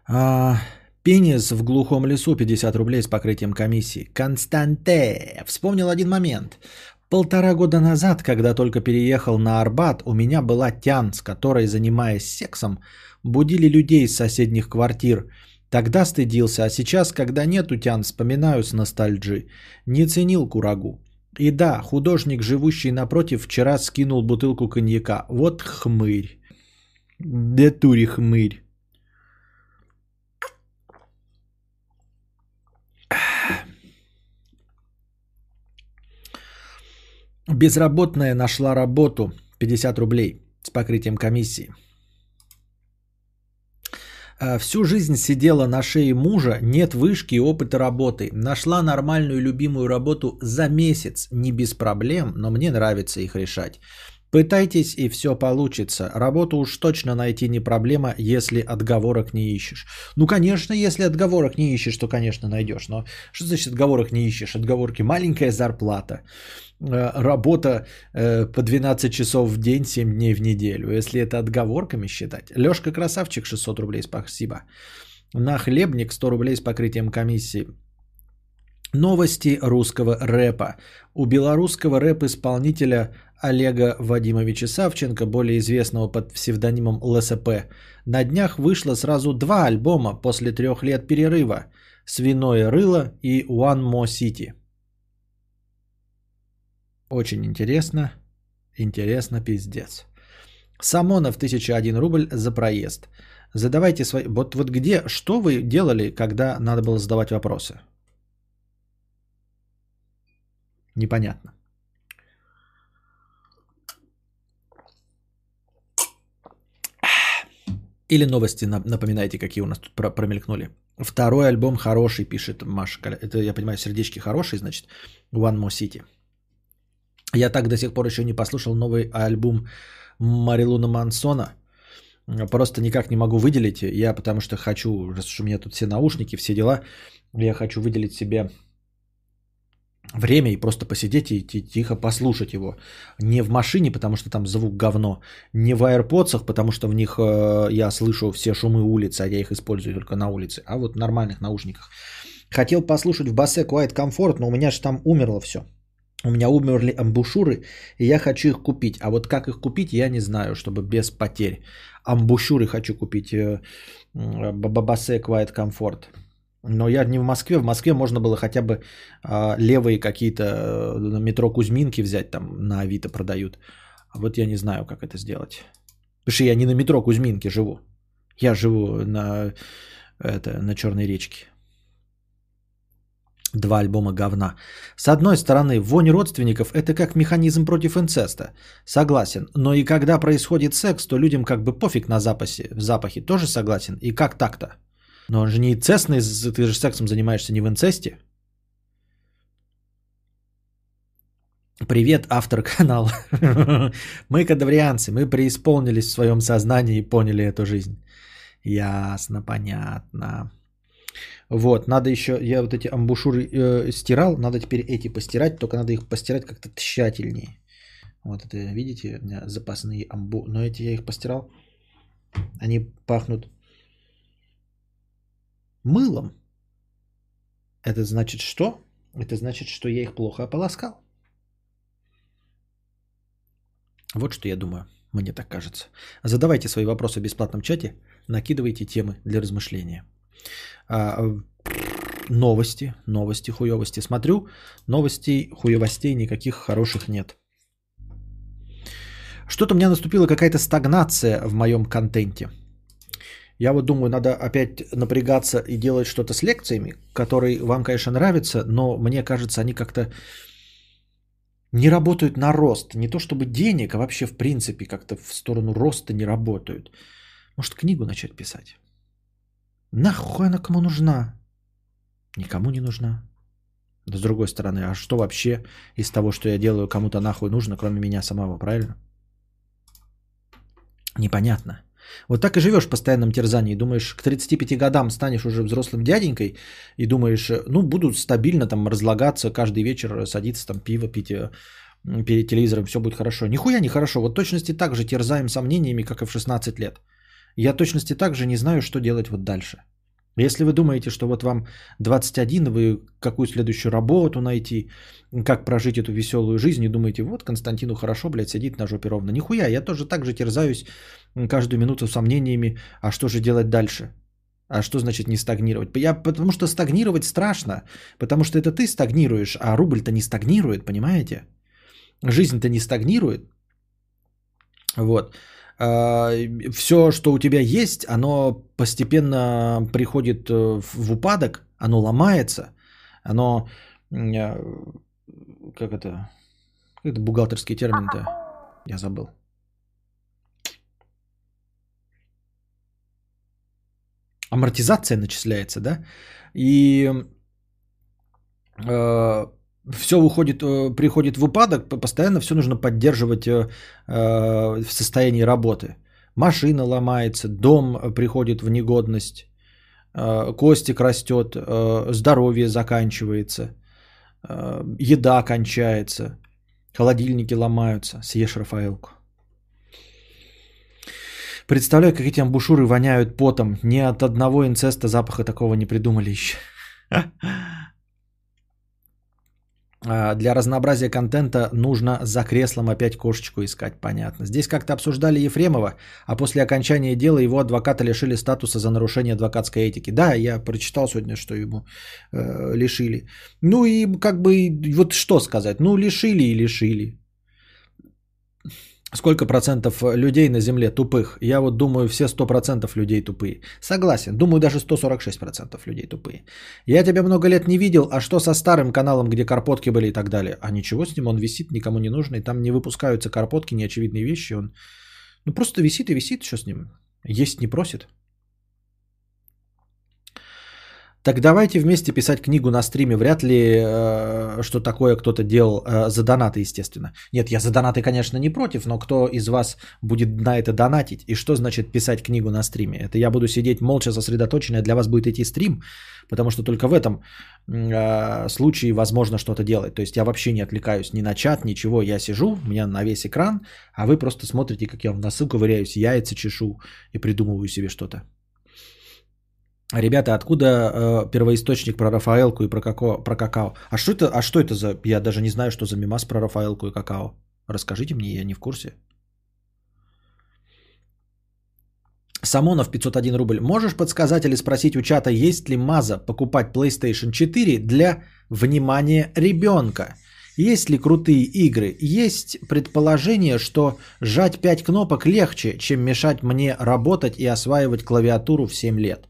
А, пенис в глухом лесу 50 рублей с покрытием комиссии. Константе. Вспомнил один момент. Полтора года назад, когда только переехал на Арбат, у меня была тян, с которой, занимаясь сексом, будили людей из соседних квартир. Тогда стыдился, а сейчас, когда нету тян, вспоминаю с ностальджи. Не ценил курагу. И да, художник, живущий напротив, вчера скинул бутылку коньяка. Вот хмырь. Детури хмырь. Безработная нашла работу 50 рублей с покрытием комиссии. А, Всю жизнь сидела на шее мужа, нет вышки и опыта работы. Нашла нормальную любимую работу за месяц, не без проблем, но мне нравится их решать. Пытайтесь и все получится. Работу уж точно найти не проблема, если отговорок не ищешь. Ну, конечно, если отговорок не ищешь, то, конечно, найдешь. Но что значит отговорок не ищешь? Отговорки маленькая зарплата, работа э, по 12 часов в день, 7 дней в неделю. Если это отговорками считать. Лешка Красавчик, 600 рублей, спасибо. На хлебник 100 рублей с покрытием комиссии. Новости русского рэпа. У белорусского рэп-исполнителя Олега Вадимовича Савченко, более известного под псевдонимом ЛСП, на днях вышло сразу два альбома после трех лет перерыва «Свиное рыло» и «One More City». Очень интересно. Интересно, пиздец. Самонов 1001 рубль за проезд. Задавайте свои... Вот, вот где, что вы делали, когда надо было задавать вопросы? Непонятно. Или новости нап- напоминайте, какие у нас тут про- промелькнули. Второй альбом хороший, пишет Маша. Это, я понимаю, сердечки хорошие, значит, One More City. Я так до сих пор еще не послушал новый альбом Марилуна Мансона. Просто никак не могу выделить. Я потому что хочу, раз уж у меня тут все наушники, все дела, я хочу выделить себе время и просто посидеть и ти- тихо послушать его. Не в машине, потому что там звук говно, не в AirPods, потому что в них э, я слышу все шумы улицы, а я их использую только на улице, а вот в нормальных наушниках. Хотел послушать в басе Quiet Comfort, но у меня же там умерло все. У меня умерли амбушюры, и я хочу их купить. А вот как их купить, я не знаю, чтобы без потерь. Амбушюры хочу купить, э, м, Басе Quiet Comfort. Но я не в Москве. В Москве можно было хотя бы а, левые какие-то э, на метро Кузьминки взять, там на Авито продают. А вот я не знаю, как это сделать. Потому что я не на метро Кузьминки живу. Я живу на, это, на Черной речке. Два альбома говна. С одной стороны, вонь родственников – это как механизм против инцеста. Согласен. Но и когда происходит секс, то людям как бы пофиг на запасе, в запахе. Тоже согласен. И как так-то? Но он же не инцестный, ты же сексом занимаешься не в инцесте. Привет, автор канала. <laughs> Мы кадаврианцы, мы преисполнились в своем сознании и поняли эту жизнь. Ясно, понятно. Вот, надо еще, я вот эти амбушюры э, стирал, надо теперь эти постирать, только надо их постирать как-то тщательнее. Вот это, видите, у меня запасные амбу, но эти я их постирал, они пахнут мылом. Это значит что? Это значит, что я их плохо ополоскал. Вот что я думаю, мне так кажется. Задавайте свои вопросы в бесплатном чате, накидывайте темы для размышления. А, новости, новости, хуевости. Смотрю, новостей, хуевостей никаких хороших нет. Что-то у меня наступила какая-то стагнация в моем контенте. Я вот думаю, надо опять напрягаться и делать что-то с лекциями, которые вам, конечно, нравятся, но мне кажется, они как-то не работают на рост. Не то чтобы денег, а вообще в принципе как-то в сторону роста не работают. Может, книгу начать писать? Нахуй она кому нужна? Никому не нужна. Да с другой стороны, а что вообще из того, что я делаю, кому-то нахуй нужно, кроме меня самого, правильно? Непонятно. Вот так и живешь в постоянном терзании. Думаешь, к 35 годам станешь уже взрослым дяденькой и думаешь, ну, буду стабильно там разлагаться каждый вечер, садиться там пиво пить э, перед телевизором, все будет хорошо. Нихуя не хорошо. Вот точности так же терзаем сомнениями, как и в 16 лет. Я точности так же не знаю, что делать вот дальше. Если вы думаете, что вот вам 21, вы какую следующую работу найти, как прожить эту веселую жизнь, и думаете, вот Константину хорошо, блядь, сидит на жопе ровно. Нихуя, я тоже так же терзаюсь каждую минуту сомнениями, а что же делать дальше? А что значит не стагнировать? Я, потому что стагнировать страшно, потому что это ты стагнируешь, а рубль-то не стагнирует, понимаете? Жизнь-то не стагнирует. Вот все, что у тебя есть, оно постепенно приходит э, в упадок, оно ломается, оно, э, как это, как это бухгалтерский термин-то, я забыл. Амортизация начисляется, да? И э, все уходит, э, приходит в упадок, постоянно все нужно поддерживать э, в состоянии работы. Машина ломается, дом приходит в негодность, э, костик растет, здоровье заканчивается, еда кончается, холодильники ломаются. Съешь Рафаэлку. Представляю, как эти амбушюры воняют потом. Ни от одного инцеста запаха такого не придумали еще. <laughs> Для разнообразия контента нужно за креслом опять кошечку искать, понятно. Здесь как-то обсуждали Ефремова, а после окончания дела его адвоката лишили статуса за нарушение адвокатской этики. Да, я прочитал сегодня, что ему э, лишили. Ну и как бы, вот что сказать, ну лишили и лишили. Сколько процентов людей на Земле тупых? Я вот думаю, все 100% людей тупые. Согласен. Думаю, даже 146% людей тупые. Я тебя много лет не видел, а что со старым каналом, где карпотки были и так далее? А ничего с ним, он висит, никому не нужный. Там не выпускаются карпотки, неочевидные вещи. Он ну, просто висит и висит, что с ним? Есть не просит? Так давайте вместе писать книгу на стриме. Вряд ли э, что такое кто-то делал э, за донаты, естественно. Нет, я за донаты, конечно, не против, но кто из вас будет на это донатить? И что значит писать книгу на стриме? Это я буду сидеть молча сосредоточенный, а для вас будет идти стрим, потому что только в этом э, случае возможно что-то делать. То есть я вообще не отвлекаюсь ни на чат, ничего. Я сижу, у меня на весь экран, а вы просто смотрите, как я в носу ковыряюсь, яйца чешу и придумываю себе что-то. Ребята, откуда э, первоисточник про Рафаэлку и про, како, про какао? А что, это, а что это за... Я даже не знаю, что за мимас про Рафаэлку и какао. Расскажите мне, я не в курсе. Самонов 501 рубль. Можешь подсказать или спросить у чата, есть ли маза покупать PlayStation 4 для внимания ребенка? Есть ли крутые игры? Есть предположение, что жать 5 кнопок легче, чем мешать мне работать и осваивать клавиатуру в 7 лет.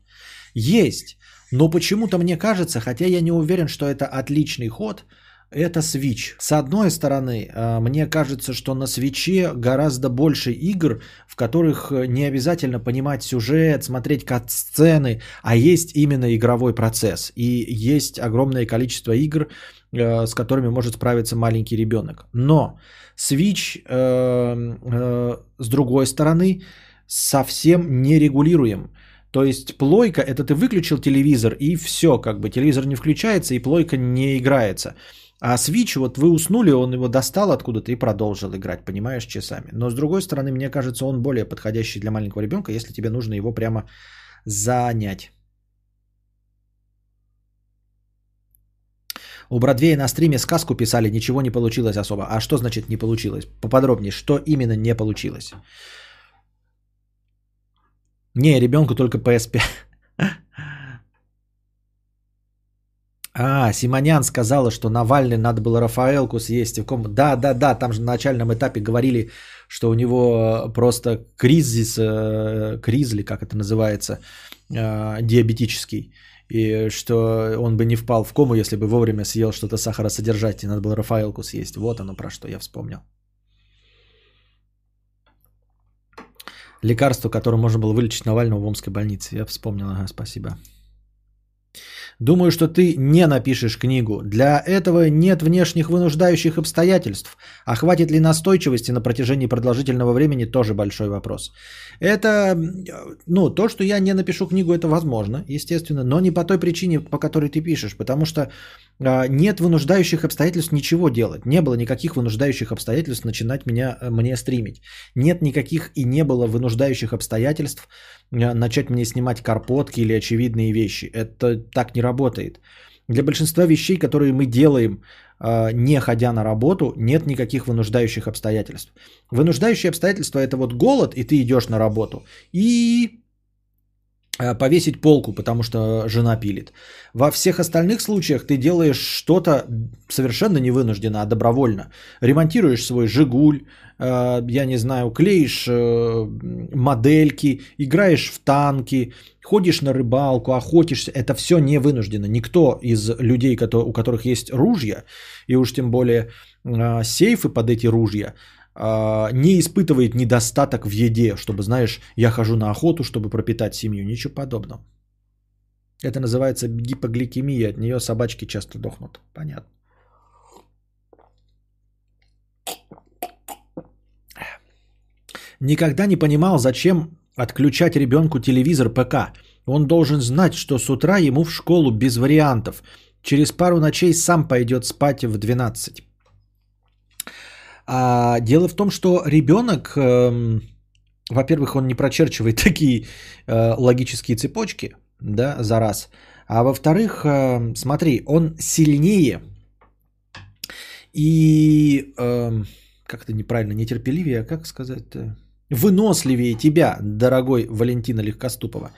Есть. Но почему-то мне кажется, хотя я не уверен, что это отличный ход, это Switch. С одной стороны, э, мне кажется, что на свече гораздо больше игр, в которых э, не обязательно понимать сюжет, смотреть кат-сцены, а есть именно игровой процесс. И есть огромное количество игр, э, с которыми может справиться маленький ребенок. Но Switch, с другой стороны, совсем не регулируем. То есть плойка, это ты выключил телевизор и все, как бы телевизор не включается и плойка не играется. А Switch, вот вы уснули, он его достал откуда-то и продолжил играть, понимаешь, часами. Но с другой стороны, мне кажется, он более подходящий для маленького ребенка, если тебе нужно его прямо занять. У Бродвея на стриме сказку писали, ничего не получилось особо. А что значит не получилось? Поподробнее, что именно не получилось? Не, ребенку только PS5. А, Симонян сказала, что Навальный надо было Рафаэлку съесть. Да, да, да, там же на начальном этапе говорили, что у него просто кризис, э, кризли, как это называется, э, диабетический. И что он бы не впал в кому, если бы вовремя съел что-то сахаросодержательное. Надо было Рафаэлку съесть. Вот оно про что я вспомнил. Лекарство, которое можно было вылечить Навального в Омской больнице. Я вспомнил, ага, спасибо. Думаю, что ты не напишешь книгу. Для этого нет внешних вынуждающих обстоятельств. А хватит ли настойчивости на протяжении продолжительного времени, тоже большой вопрос. Это, ну, то, что я не напишу книгу, это возможно, естественно, но не по той причине, по которой ты пишешь, потому что нет вынуждающих обстоятельств ничего делать. Не было никаких вынуждающих обстоятельств начинать меня, э, мне стримить. Нет никаких и не было вынуждающих обстоятельств э, начать мне снимать карпотки или очевидные вещи. Это так не работает. Для большинства вещей, которые мы делаем, а, не ходя на работу, нет никаких вынуждающих обстоятельств. Вынуждающие обстоятельства это вот голод, и ты идешь на работу. И Э, повесить полку, потому что жена пилит. Во всех остальных случаях ты делаешь что-то совершенно невынужденно, а добровольно. Ремонтируешь свой «Жигуль», э, я не знаю, клеишь э, модельки, играешь в танки, ходишь на рыбалку, охотишься. Это все не вынуждено. Никто из людей, у которых есть ружья, и уж тем более сейфы под эти ружья – не испытывает недостаток в еде, чтобы, знаешь, я хожу на охоту, чтобы пропитать семью. Ничего подобного. Это называется гипогликемия. От нее собачки часто дохнут. Понятно. Никогда не понимал, зачем отключать ребенку телевизор ПК. Он должен знать, что с утра ему в школу без вариантов. Через пару ночей сам пойдет спать в 12. А дело в том, что ребенок, эм, во-первых, он не прочерчивает <laughs> такие э, логические цепочки, да, за раз. А во-вторых, э, смотри, он сильнее и э, как-то неправильно, нетерпеливее, а как сказать выносливее тебя, дорогой Валентина Легкоступова.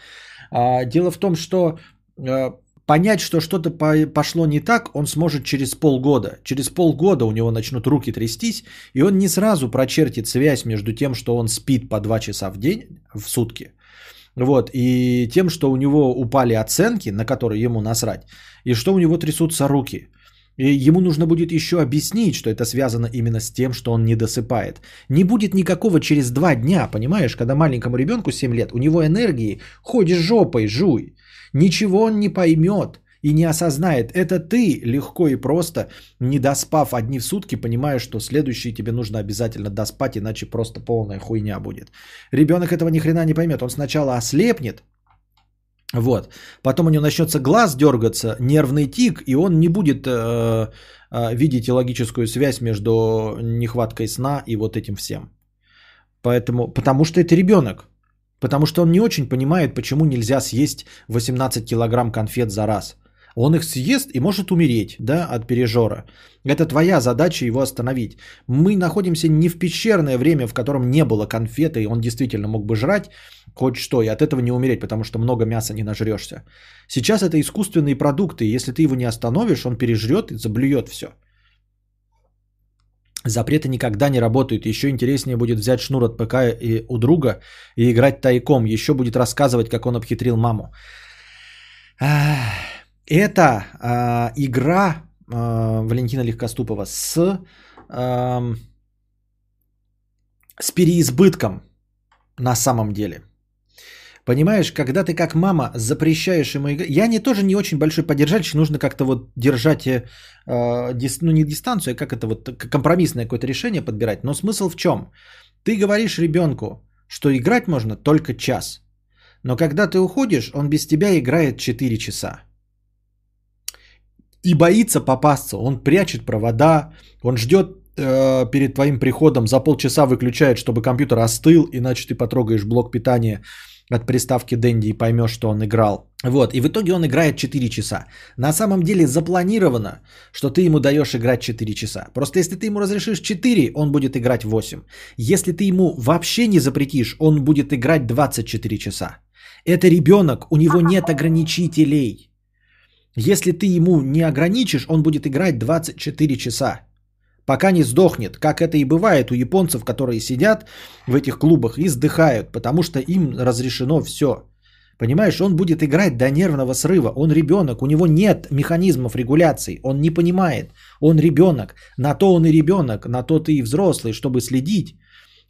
А, дело в том, что э, понять, что что-то пошло не так, он сможет через полгода. Через полгода у него начнут руки трястись, и он не сразу прочертит связь между тем, что он спит по 2 часа в день, в сутки, вот, и тем, что у него упали оценки, на которые ему насрать, и что у него трясутся руки. И ему нужно будет еще объяснить, что это связано именно с тем, что он не досыпает. Не будет никакого через два дня, понимаешь, когда маленькому ребенку 7 лет, у него энергии, ходишь жопой, жуй. Ничего он не поймет и не осознает. Это ты легко и просто, не доспав одни в сутки, понимаешь, что следующий тебе нужно обязательно доспать, иначе просто полная хуйня будет. Ребенок этого ни хрена не поймет. Он сначала ослепнет, вот. Потом у него начнется глаз дергаться, нервный тик, и он не будет э, э, видеть логическую связь между нехваткой сна и вот этим всем. Поэтому, потому что это ребенок. Потому что он не очень понимает, почему нельзя съесть 18 килограмм конфет за раз. Он их съест и может умереть да, от пережора. Это твоя задача его остановить. Мы находимся не в пещерное время, в котором не было конфеты, и он действительно мог бы жрать хоть что, и от этого не умереть, потому что много мяса не нажрешься. Сейчас это искусственные продукты, и если ты его не остановишь, он пережрет и заблюет все. Запреты никогда не работают. Еще интереснее будет взять шнур от ПК и у друга и играть тайком. Еще будет рассказывать, как он обхитрил маму. Это э, игра э, Валентина Легкоступова с, э, с переизбытком на самом деле. Понимаешь, когда ты как мама запрещаешь ему играть... Я не тоже не очень большой поддержатель, нужно как-то вот держать, э, дис... ну не дистанцию, а как это вот компромиссное какое-то решение подбирать. Но смысл в чем? Ты говоришь ребенку, что играть можно только час. Но когда ты уходишь, он без тебя играет 4 часа. И боится попасться. Он прячет провода, он ждет э, перед твоим приходом, за полчаса выключает, чтобы компьютер остыл, иначе ты потрогаешь блок питания от приставки Дэнди и поймешь, что он играл. Вот, и в итоге он играет 4 часа. На самом деле запланировано, что ты ему даешь играть 4 часа. Просто если ты ему разрешишь 4, он будет играть 8. Если ты ему вообще не запретишь, он будет играть 24 часа. Это ребенок, у него нет ограничителей. Если ты ему не ограничишь, он будет играть 24 часа пока не сдохнет, как это и бывает у японцев, которые сидят в этих клубах и сдыхают, потому что им разрешено все. Понимаешь, он будет играть до нервного срыва. Он ребенок, у него нет механизмов регуляции, он не понимает. Он ребенок, на то он и ребенок, на то ты и взрослый, чтобы следить,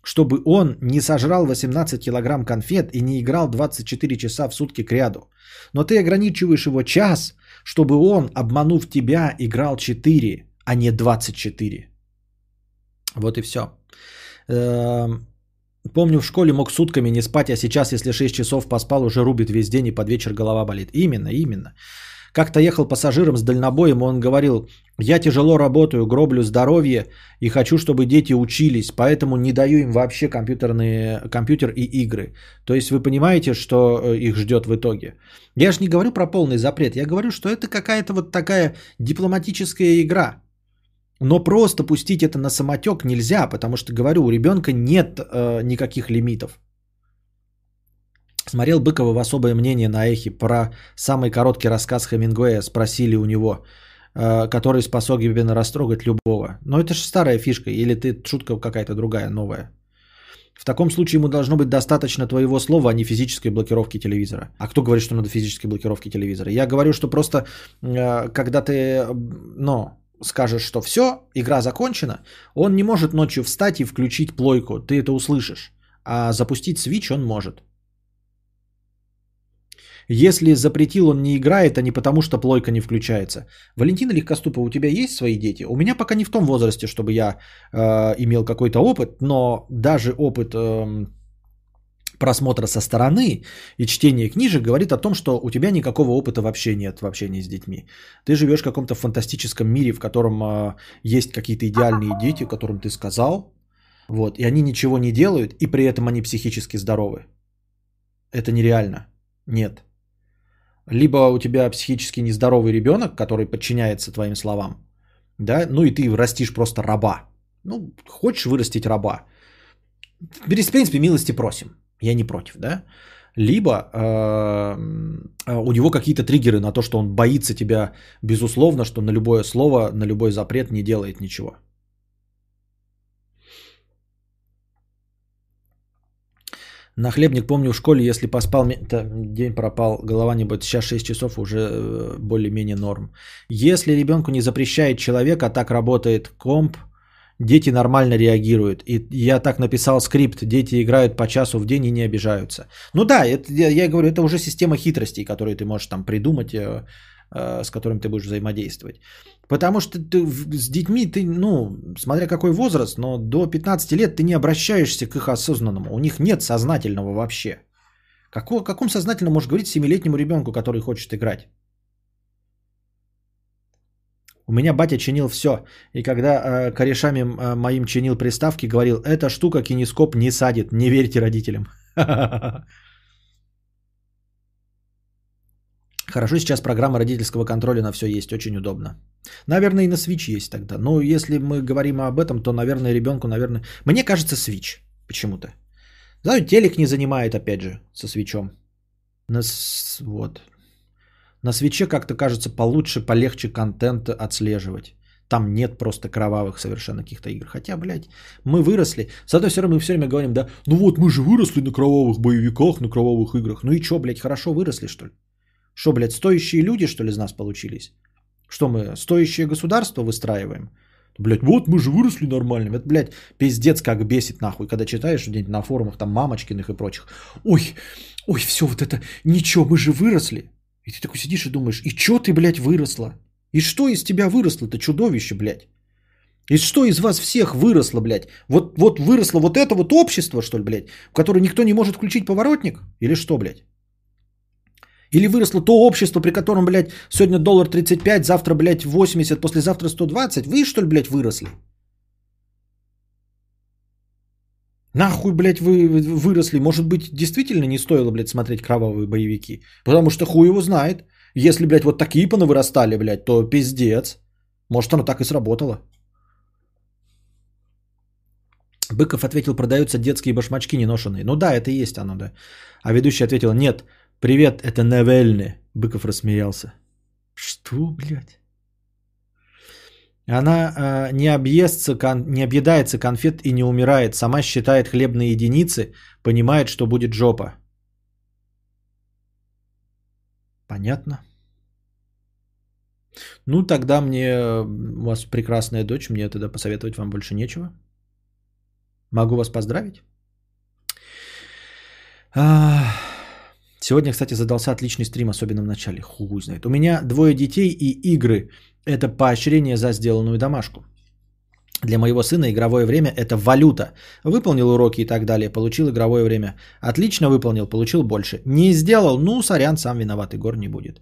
чтобы он не сожрал 18 килограмм конфет и не играл 24 часа в сутки к ряду. Но ты ограничиваешь его час, чтобы он, обманув тебя, играл 4, а не 24. Вот и все. Эм, помню, в школе мог сутками не спать, а сейчас, если 6 часов поспал, уже рубит весь день и под вечер голова болит. Именно, именно. Как-то ехал пассажиром с дальнобоем, он говорил, я тяжело работаю, гроблю здоровье и хочу, чтобы дети учились, поэтому не даю им вообще компьютерные, компьютер и игры. То есть вы понимаете, что э, их ждет в итоге. Я же не говорю про полный запрет, я говорю, что это какая-то вот такая дипломатическая игра. Но просто пустить это на самотек нельзя, потому что, говорю, у ребенка нет э, никаких лимитов. Смотрел Быкова в особое мнение на Эхе про самый короткий рассказ Хемингуэя. Спросили у него, э, который способен растрогать любого. Но это же старая фишка, или ты шутка какая-то другая, новая. В таком случае ему должно быть достаточно твоего слова, а не физической блокировки телевизора. А кто говорит, что надо физической блокировки телевизора? Я говорю, что просто э, когда ты, ну, скажешь, что все, игра закончена, он не может ночью встать и включить плойку, ты это услышишь. А запустить Switch он может. Если запретил, он не играет, а не потому, что плойка не включается. Валентина Легкоступова, у тебя есть свои дети? У меня пока не в том возрасте, чтобы я э, имел какой-то опыт, но даже опыт э, просмотра со стороны и чтения книжек говорит о том, что у тебя никакого опыта вообще нет в общении с детьми. Ты живешь в каком-то фантастическом мире, в котором э, есть какие-то идеальные дети, которым ты сказал, вот, и они ничего не делают, и при этом они психически здоровы. Это нереально. Нет. Либо у тебя психически нездоровый ребенок, который подчиняется твоим словам, да, ну и ты растишь просто раба. Ну, хочешь вырастить раба, в принципе, милости просим. Я не против, да? Либо э, у него какие-то триггеры на то, что он боится тебя, безусловно, что на любое слово, на любой запрет не делает ничего. Нахлебник, помню в школе, если поспал, день пропал, голова не будет. Сейчас 6 часов уже э, более-менее норм. Если ребенку не запрещает человек, а так работает комп, дети нормально реагируют. И я так написал скрипт, дети играют по часу в день и не обижаются. Ну да, это, я, говорю, это уже система хитростей, которые ты можешь там придумать, э, э, с которым ты будешь взаимодействовать. Потому что ты с детьми, ты, ну, смотря какой возраст, но до 15 лет ты не обращаешься к их осознанному. У них нет сознательного вообще. Какого, о каком сознательном можешь говорить 7-летнему ребенку, который хочет играть? У меня батя чинил все. И когда э, корешами э, моим чинил приставки, говорил, эта штука кинескоп не садит, не верьте родителям. <laughs> Хорошо, сейчас программа родительского контроля на все есть, очень удобно. Наверное, и на Switch есть тогда. Но если мы говорим об этом, то, наверное, ребенку, наверное... Мне кажется, Switch почему-то. Знаю, телек не занимает, опять же, со свечом. Вот. На свече как-то кажется получше, полегче контент отслеживать. Там нет просто кровавых совершенно каких-то игр. Хотя, блядь, мы выросли. Зато все равно мы все время говорим, да, ну вот мы же выросли на кровавых боевиках, на кровавых играх. Ну и что, блядь, хорошо выросли, что ли? Что, блядь, стоящие люди, что ли, из нас получились? Что мы, стоящее государство выстраиваем? Блядь, вот мы же выросли нормальными. Это, блядь, пиздец как бесит нахуй, когда читаешь где-нибудь на форумах там мамочкиных и прочих. Ой, ой, все вот это, ничего, мы же выросли. И ты такой сидишь и думаешь, и чё ты, блядь, выросла? И что из тебя выросло? Это чудовище, блядь. И что из вас всех выросло, блядь? Вот, вот выросло вот это вот общество, что ли, блядь, в которое никто не может включить поворотник? Или что, блядь? Или выросло то общество, при котором, блядь, сегодня доллар 35, завтра, блядь, 80, послезавтра 120? Вы, что ли, блядь, выросли? Нахуй, блядь, вы вы- выросли? Может быть, действительно не стоило, блядь, смотреть кровавые боевики? Потому что хуй его знает. Если, блядь, вот такие понавырастали, блядь, то пиздец. Может, оно так и сработало. Быков ответил, продаются детские башмачки неношенные. Ну да, это и есть оно, да. А ведущий ответил, нет, привет, это Невельны. Быков рассмеялся. Что, блядь? Она э, не, объестся, кон- не объедается конфет и не умирает. Сама считает хлебные единицы, понимает, что будет жопа. Понятно. Ну, тогда мне... э, У вас прекрасная дочь, мне тогда посоветовать вам больше нечего. Могу вас поздравить. А, Сегодня, кстати, задался отличный стрим, особенно в начале. Хуй знает. У меня двое детей и игры. Это поощрение за сделанную домашку. Для моего сына игровое время – это валюта. Выполнил уроки и так далее, получил игровое время. Отлично выполнил, получил больше. Не сделал, ну, сорян, сам виноват, Егор не будет.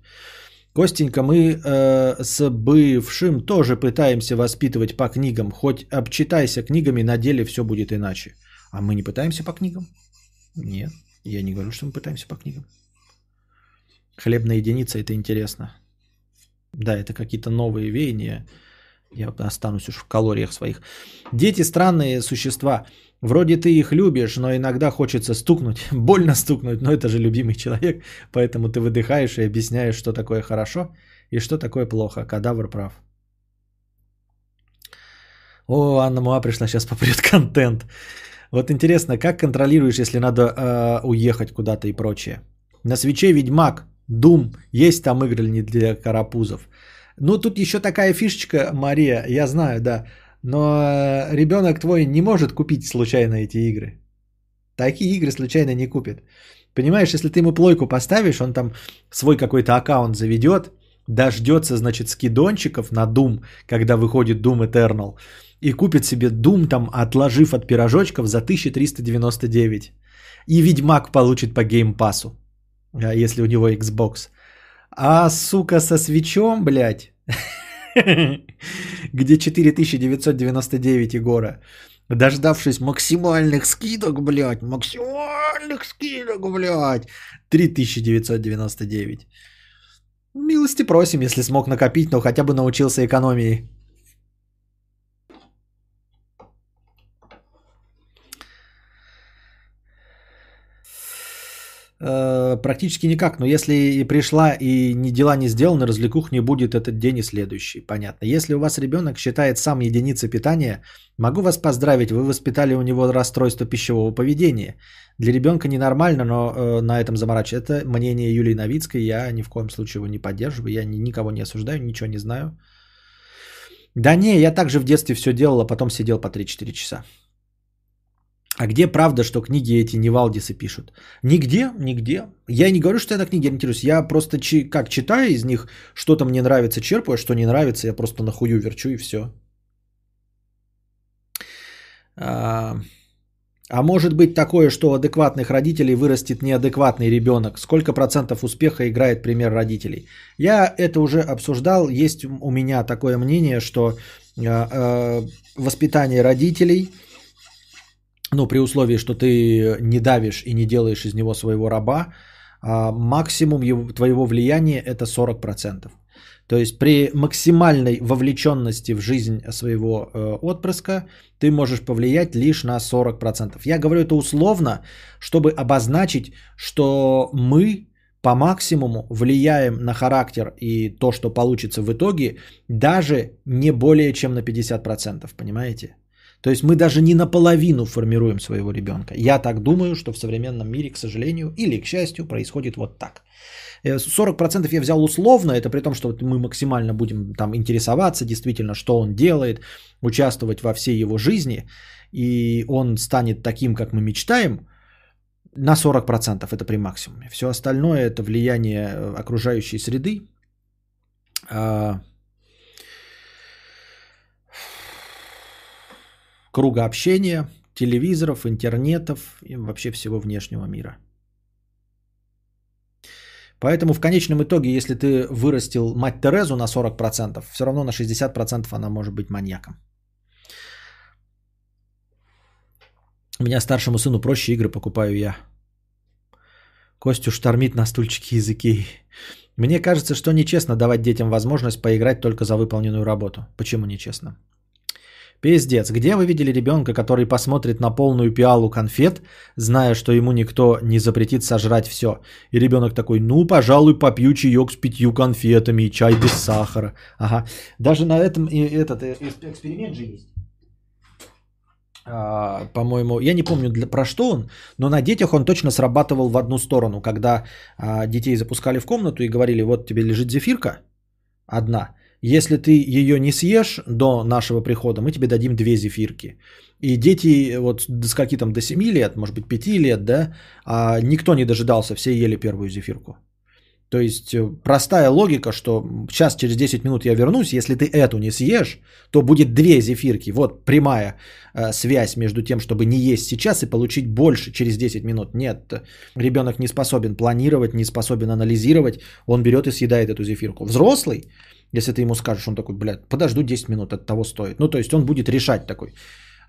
Костенька, мы э, с бывшим тоже пытаемся воспитывать по книгам. Хоть обчитайся книгами, на деле все будет иначе. А мы не пытаемся по книгам? Нет, я не говорю, что мы пытаемся по книгам. Хлебная единица – это интересно. Да, это какие-то новые веяния. Я останусь уж в калориях своих. Дети странные существа. Вроде ты их любишь, но иногда хочется стукнуть. <laughs> Больно стукнуть, но это же любимый человек. Поэтому ты выдыхаешь и объясняешь, что такое хорошо и что такое плохо. Кадавр прав. О, Анна Муа пришла, сейчас попрет <laughs> контент. Вот интересно, как контролируешь, если надо э, уехать куда-то и прочее? На свече Ведьмак, Дум, есть там игры не для карапузов. Ну, тут еще такая фишечка, Мария, я знаю, да. Но э, ребенок твой не может купить случайно эти игры. Такие игры случайно не купит. Понимаешь, если ты ему плойку поставишь, он там свой какой-то аккаунт заведет, дождется, значит, скидончиков на Doom, когда выходит Doom Eternal, и купит себе Doom там, отложив от пирожочков за 1399. И Ведьмак получит по геймпасу, если у него Xbox. А, сука, со свечом, блядь, <laughs> где 4999 Егора, дождавшись максимальных скидок, блядь, максимальных скидок, блядь, 3999. Милости просим, если смог накопить, но хотя бы научился экономии. Э, практически никак, но если и пришла и ни дела не сделаны, развлекух не будет этот день и следующий, понятно. Если у вас ребенок считает сам единицей питания, могу вас поздравить, вы воспитали у него расстройство пищевого поведения. Для ребенка ненормально, но э, на этом заморачивать. Это мнение Юлии Новицкой, я ни в коем случае его не поддерживаю, я ни, никого не осуждаю, ничего не знаю. Да не, я также в детстве все делал, а потом сидел по 3-4 часа. А где правда, что книги эти не Валдисы пишут? Нигде, нигде. Я не говорю, что я на книги ориентируюсь. Я просто чи- как читаю из них, что-то мне нравится, черпаю, а что не нравится, я просто нахую верчу и все. А, а может быть такое, что у адекватных родителей вырастет неадекватный ребенок? Сколько процентов успеха играет пример родителей? Я это уже обсуждал. Есть у меня такое мнение, что а, а, воспитание родителей – ну, при условии, что ты не давишь и не делаешь из него своего раба, а максимум его, твоего влияния это 40%. То есть при максимальной вовлеченности в жизнь своего э, отпрыска ты можешь повлиять лишь на 40%. Я говорю это условно, чтобы обозначить, что мы по максимуму влияем на характер и то, что получится в итоге, даже не более чем на 50%, понимаете? То есть мы даже не наполовину формируем своего ребенка. Я так думаю, что в современном мире, к сожалению, или к счастью, происходит вот так. 40% э, я взял условно, это при том, что мы максимально будем там интересоваться действительно, что он делает, участвовать во всей его жизни, и он станет таким, как мы мечтаем, на 40% это при максимуме. Все остальное это влияние э, окружающей среды, круга общения, телевизоров, интернетов и вообще всего внешнего мира. Поэтому в конечном итоге, если ты вырастил мать Терезу на 40%, все равно на 60% она может быть маньяком. У меня старшему сыну проще игры покупаю я. Костю штормит на стульчике языки. Мне кажется, что нечестно давать детям возможность поиграть только за выполненную работу. Почему нечестно? Пиздец, где вы видели ребенка, который посмотрит на полную пиалу конфет, зная, что ему никто не запретит сожрать все? И ребенок такой, ну, пожалуй, попью чаек с пятью конфетами и чай без сахара. Ага. Даже на этом и этот э, эксперимент же есть. А, по-моему, я не помню для, про что он, но на детях он точно срабатывал в одну сторону, когда а, детей запускали в комнату и говорили, вот тебе лежит зефирка одна, если ты ее не съешь до нашего прихода, мы тебе дадим две зефирки. И дети вот с какие там до 7 лет, может быть 5 лет, да, а никто не дожидался, все ели первую зефирку. То есть э, простая логика, что сейчас через 10 минут я вернусь, если ты эту не съешь, то будет две зефирки. Вот прямая э, связь между тем, чтобы не есть сейчас и получить больше через 10 минут. Нет, ребенок не способен планировать, не способен анализировать, он берет и съедает эту зефирку. Взрослый если ты ему скажешь, он такой, блядь, подожду 10 минут, от того стоит. Ну, то есть он будет решать такой,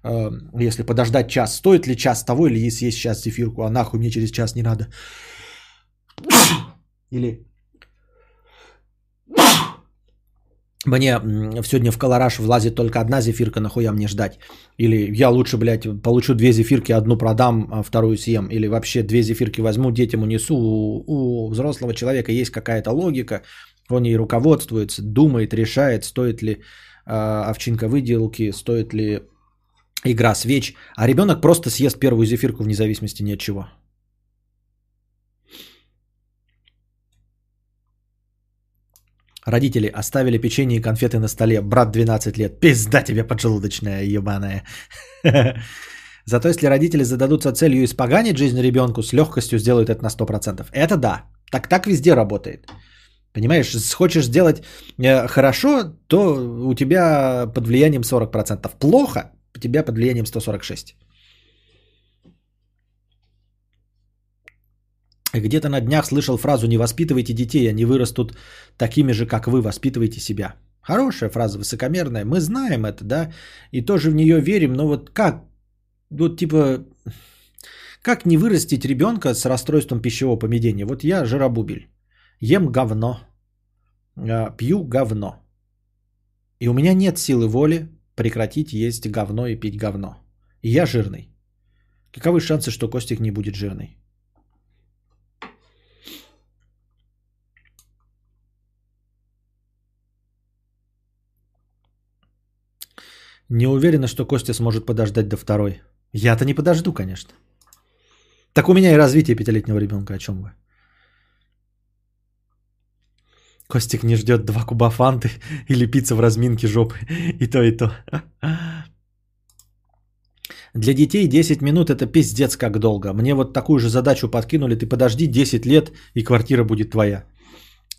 э, если подождать час, стоит ли час того, или если есть сейчас зефирку, а нахуй мне через час не надо. <coughs> Или <coughs> мне сегодня в колораж влазит только одна зефирка, нахуя мне ждать? Или я лучше, блядь, получу две зефирки, одну продам, а вторую съем. Или вообще две зефирки возьму, детям унесу. У, у взрослого человека есть какая-то логика, он ей руководствуется, думает, решает, стоит ли э, овчинка выделки, стоит ли игра свеч. А ребенок просто съест первую зефирку вне зависимости ни от чего. Родители оставили печенье и конфеты на столе. Брат 12 лет. Пизда тебе поджелудочная, ебаная. <laughs> Зато если родители зададутся целью испоганить жизнь ребенку, с легкостью сделают это на 100%. Это да. Так так везде работает. Понимаешь, хочешь сделать э, хорошо, то у тебя под влиянием 40%. Плохо, у тебя под влиянием 146%. Где-то на днях слышал фразу «Не воспитывайте детей, они вырастут такими же, как вы, воспитывайте себя». Хорошая фраза, высокомерная. Мы знаем это, да, и тоже в нее верим, но вот как, вот типа, как не вырастить ребенка с расстройством пищевого поведения? Вот я жиробубель. Ем говно. А, пью говно. И у меня нет силы воли прекратить есть говно и пить говно. И я жирный. Каковы шансы, что Костик не будет жирный? Не уверена, что Костя сможет подождать до второй. Я-то не подожду, конечно. Так у меня и развитие пятилетнего ребенка, о чем вы? Костик не ждет два куба фанты или пицца в разминке жопы. И то, и то. Для детей 10 минут это пиздец как долго. Мне вот такую же задачу подкинули. Ты подожди 10 лет, и квартира будет твоя.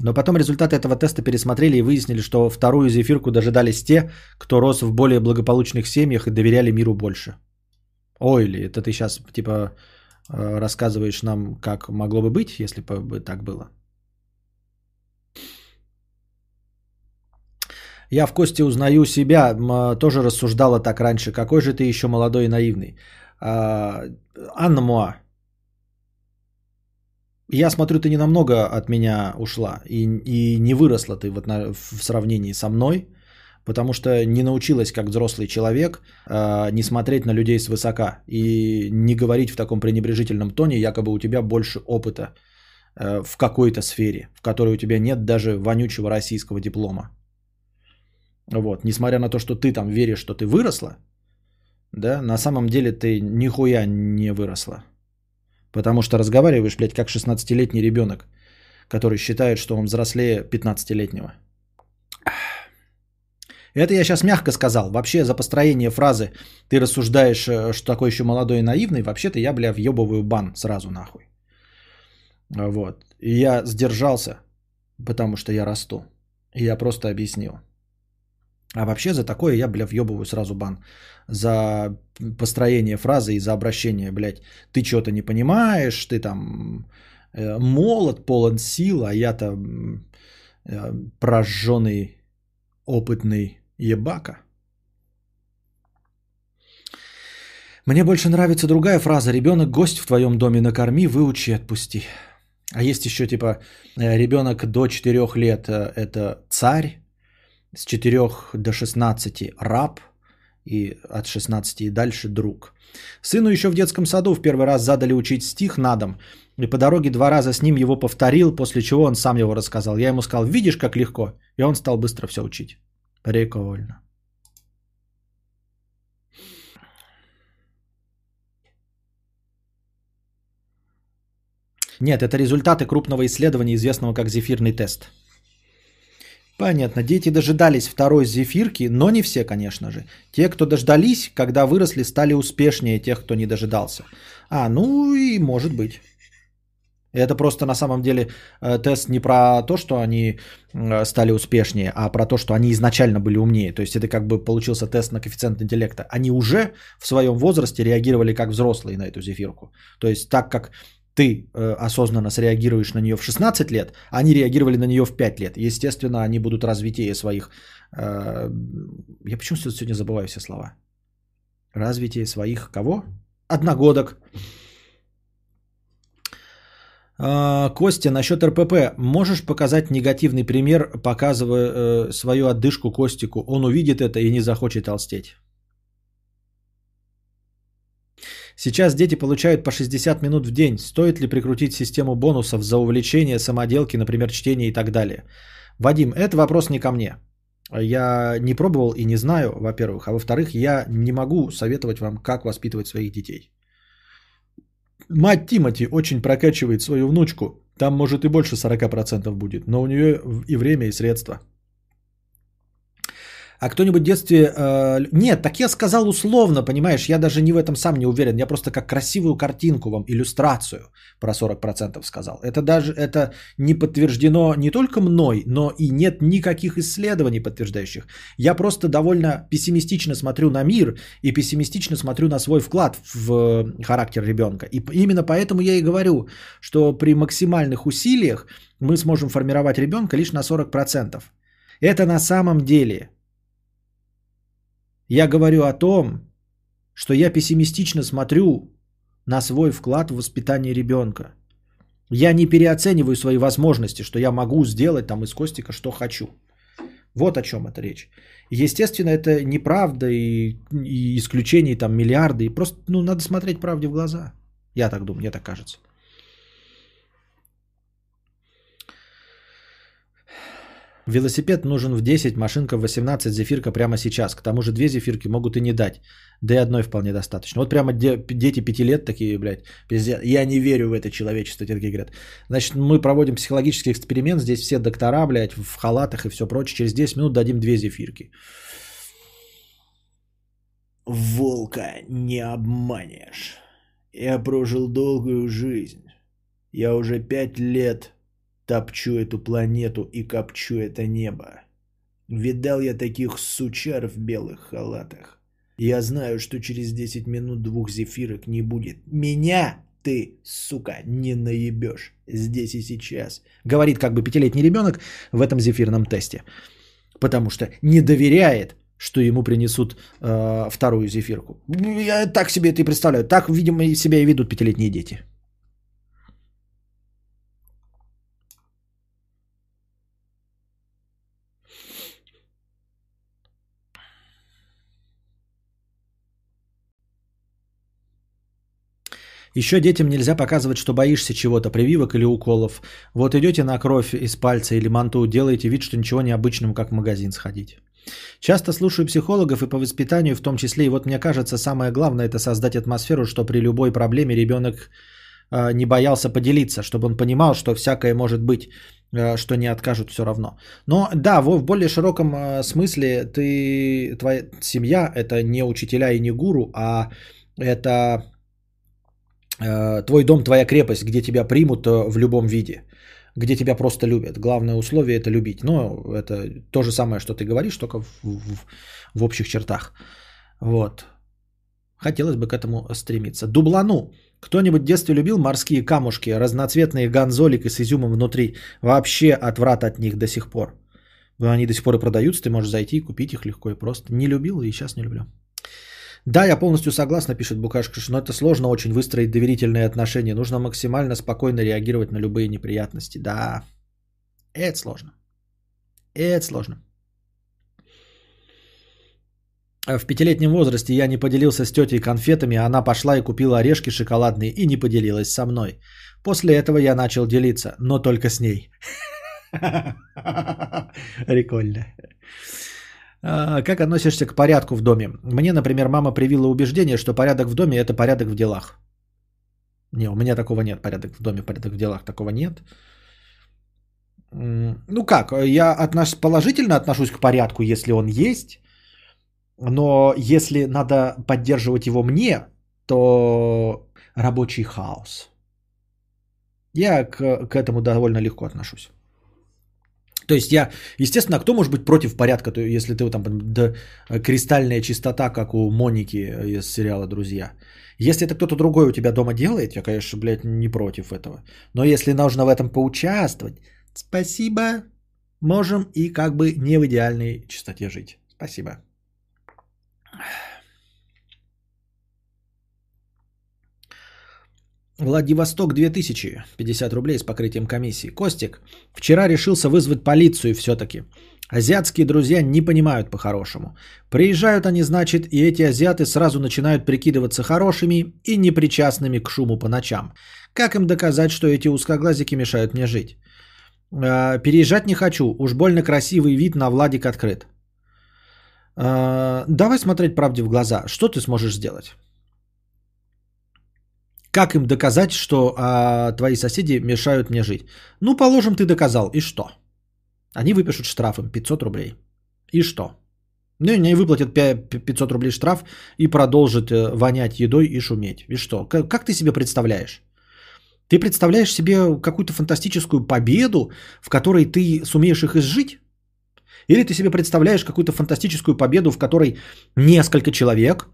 Но потом результаты этого теста пересмотрели и выяснили, что вторую зефирку дожидались те, кто рос в более благополучных семьях и доверяли миру больше. Ой, или это ты сейчас типа э, рассказываешь нам, как могло бы быть, если бы так было? Я в Косте узнаю себя, тоже рассуждала так раньше. Какой же ты еще молодой и наивный. А, Анна Муа. Я смотрю, ты не намного от меня ушла и, и не выросла ты вот на, в сравнении со мной, потому что не научилась как взрослый человек э, не смотреть на людей свысока и не говорить в таком пренебрежительном тоне, якобы у тебя больше опыта э, в какой-то сфере, в которой у тебя нет даже вонючего российского диплома. Вот, несмотря на то, что ты там веришь, что ты выросла, да, на самом деле ты нихуя не выросла. Потому что разговариваешь, блядь, как 16-летний ребенок, который считает, что он взрослее 15-летнего. Это я сейчас мягко сказал. Вообще за построение фразы ты рассуждаешь, э, что такой еще молодой и наивный, вообще-то я, бля, въебываю бан сразу нахуй. Вот. И я сдержался, потому что я расту. И я просто объяснил. А вообще за такое я, бля, въебываю сразу бан. За построение фразы и за обращение, блядь. Ты что-то не понимаешь, ты там э, молод, полон сил, а я там э, прожженный, опытный ебака. Мне больше нравится другая фраза. Ребенок гость в твоем доме накорми, выучи, отпусти. А есть еще типа ребенок до 4 лет э, это царь, с 4 до 16 раб и от 16 и дальше друг. Сыну еще в детском саду в первый раз задали учить стих на дом, и по дороге два раза с ним его повторил, после чего он сам его рассказал. Я ему сказал, видишь, как легко, и он стал быстро все учить. Прикольно. Нет, это результаты крупного исследования, известного как зефирный тест. Понятно. Дети дожидались второй зефирки, но не все, конечно же. Те, кто дождались, когда выросли, стали успешнее тех, кто не дожидался. А, ну и может быть. Это просто на самом деле э, тест не про то, что они э, стали успешнее, а про то, что они изначально были умнее. То есть это как бы получился тест на коэффициент интеллекта. Они уже в своем возрасте реагировали как взрослые на эту зефирку. То есть так как ты э, осознанно среагируешь на нее в 16 лет, они реагировали на нее в 5 лет. Естественно, они будут развитие своих... Э, я почему сегодня забываю все слова? Развитие своих кого? Одногодок. Э, Костя, насчет РПП. Можешь показать негативный пример, показывая э, свою отдышку Костику? Он увидит это и не захочет толстеть. Сейчас дети получают по 60 минут в день. Стоит ли прикрутить систему бонусов за увлечение, самоделки, например, чтение и так далее? Вадим, это вопрос не ко мне. Я не пробовал и не знаю, во-первых. А во-вторых, я не могу советовать вам, как воспитывать своих детей. Мать Тимати очень прокачивает свою внучку. Там, может, и больше 40% будет. Но у нее и время, и средства. А кто-нибудь в детстве... Э, нет, так я сказал условно, понимаешь, я даже не в этом сам не уверен. Я просто как красивую картинку вам, иллюстрацию про 40% сказал. Это даже это не подтверждено не только мной, но и нет никаких исследований подтверждающих. Я просто довольно пессимистично смотрю на мир и пессимистично смотрю на свой вклад в характер ребенка. И именно поэтому я и говорю, что при максимальных усилиях мы сможем формировать ребенка лишь на 40%. Это на самом деле я говорю о том, что я пессимистично смотрю на свой вклад в воспитание ребенка. Я не переоцениваю свои возможности, что я могу сделать там из Костика, что хочу. Вот о чем это речь. Естественно, это неправда и, и исключений там миллиарды. И просто ну, надо смотреть правде в глаза. Я так думаю, мне так кажется. Велосипед нужен в 10, машинка в 18, зефирка прямо сейчас. К тому же две зефирки могут и не дать. Да и одной вполне достаточно. Вот прямо де- дети пяти лет такие, блядь, пиздец. Я не верю в это человечество, те говорят. Значит, мы проводим психологический эксперимент. Здесь все доктора, блядь, в халатах и все прочее. Через 10 минут дадим две зефирки. Волка не обманешь. Я прожил долгую жизнь. Я уже пять лет топчу эту планету и копчу это небо. Видал я таких сучар в белых халатах. Я знаю, что через 10 минут двух зефирок не будет. Меня ты, сука, не наебешь здесь и сейчас. Говорит как бы пятилетний ребенок в этом зефирном тесте. Потому что не доверяет, что ему принесут э, вторую зефирку. Я так себе это и представляю. Так, видимо, себя и ведут пятилетние дети. Еще детям нельзя показывать, что боишься чего-то, прививок или уколов. Вот идете на кровь из пальца или манту, делаете вид, что ничего необычного, как в магазин сходить. Часто слушаю психологов и по воспитанию в том числе, и вот мне кажется, самое главное это создать атмосферу, что при любой проблеме ребенок э, не боялся поделиться, чтобы он понимал, что всякое может быть, э, что не откажут все равно. Но да, в, более широком э, смысле ты, твоя семья это не учителя и не гуру, а это твой дом, твоя крепость, где тебя примут э, в любом виде, где тебя просто любят. Главное условие это любить. Но это то же самое, что ты говоришь, только в, в- в общих чертах. Вот. Хотелось бы к этому стремиться. Дублану. Кто-нибудь в детстве любил морские камушки, разноцветные гонзолики с изюмом внутри? Вообще отврат от них до сих пор. Они до сих пор и продаются, ты можешь зайти и купить их легко и просто. Не любил и сейчас не люблю. Да, я полностью согласна, пишет Букашка, но это сложно очень выстроить доверительные отношения. Нужно максимально спокойно реагировать на любые неприятности. Да, это сложно. Это сложно. В пятилетнем возрасте я не поделился с тетей конфетами, а она пошла и купила орешки шоколадные и не поделилась со мной. После этого я начал делиться, но только с ней. <laughs> Прикольно. А, Как относишься к порядку в доме? Мне, например, мама привила убеждение, что порядок в доме – это порядок в делах. Не, у меня такого нет. Порядок в доме, порядок в делах. Такого нет. Ну как, я отнош... положительно отношусь к порядку, если он есть. Но если надо поддерживать его мне, то рабочий хаос. Я к, к этому довольно легко отношусь. То есть я, естественно, а кто может быть против порядка, то если ты там да, кристальная чистота, как у Моники из сериала «Друзья». Если это кто-то другой у тебя дома делает, я, конечно, блядь, не против этого. Но если нужно в этом поучаствовать, спасибо, можем и как бы не в идеальной чистоте жить. Спасибо. Владивосток 2000, 50 рублей с покрытием комиссии. Костик, вчера решился вызвать полицию все-таки. Азиатские друзья не понимают по-хорошему. Приезжают они, значит, и эти азиаты сразу начинают прикидываться хорошими и непричастными к шуму по ночам. Как им доказать, что эти узкоглазики мешают мне жить? Э, Переезжать не хочу, уж больно красивый вид на Владик открыт. Э, Давай смотреть правде в глаза. Что ты сможешь сделать? Как им доказать, что а, твои соседи мешают мне жить? Ну, положим, ты доказал. И что? Они выпишут штраф им 500 рублей. И что? Ну, они выплатят пя- 500 рублей штраф и продолжат э, вонять едой и шуметь. И что? Как, как ты себе представляешь? Ты представляешь себе какую-то фантастическую победу, в которой ты сумеешь их изжить? Или ты себе представляешь какую-то фантастическую победу, в которой несколько человек,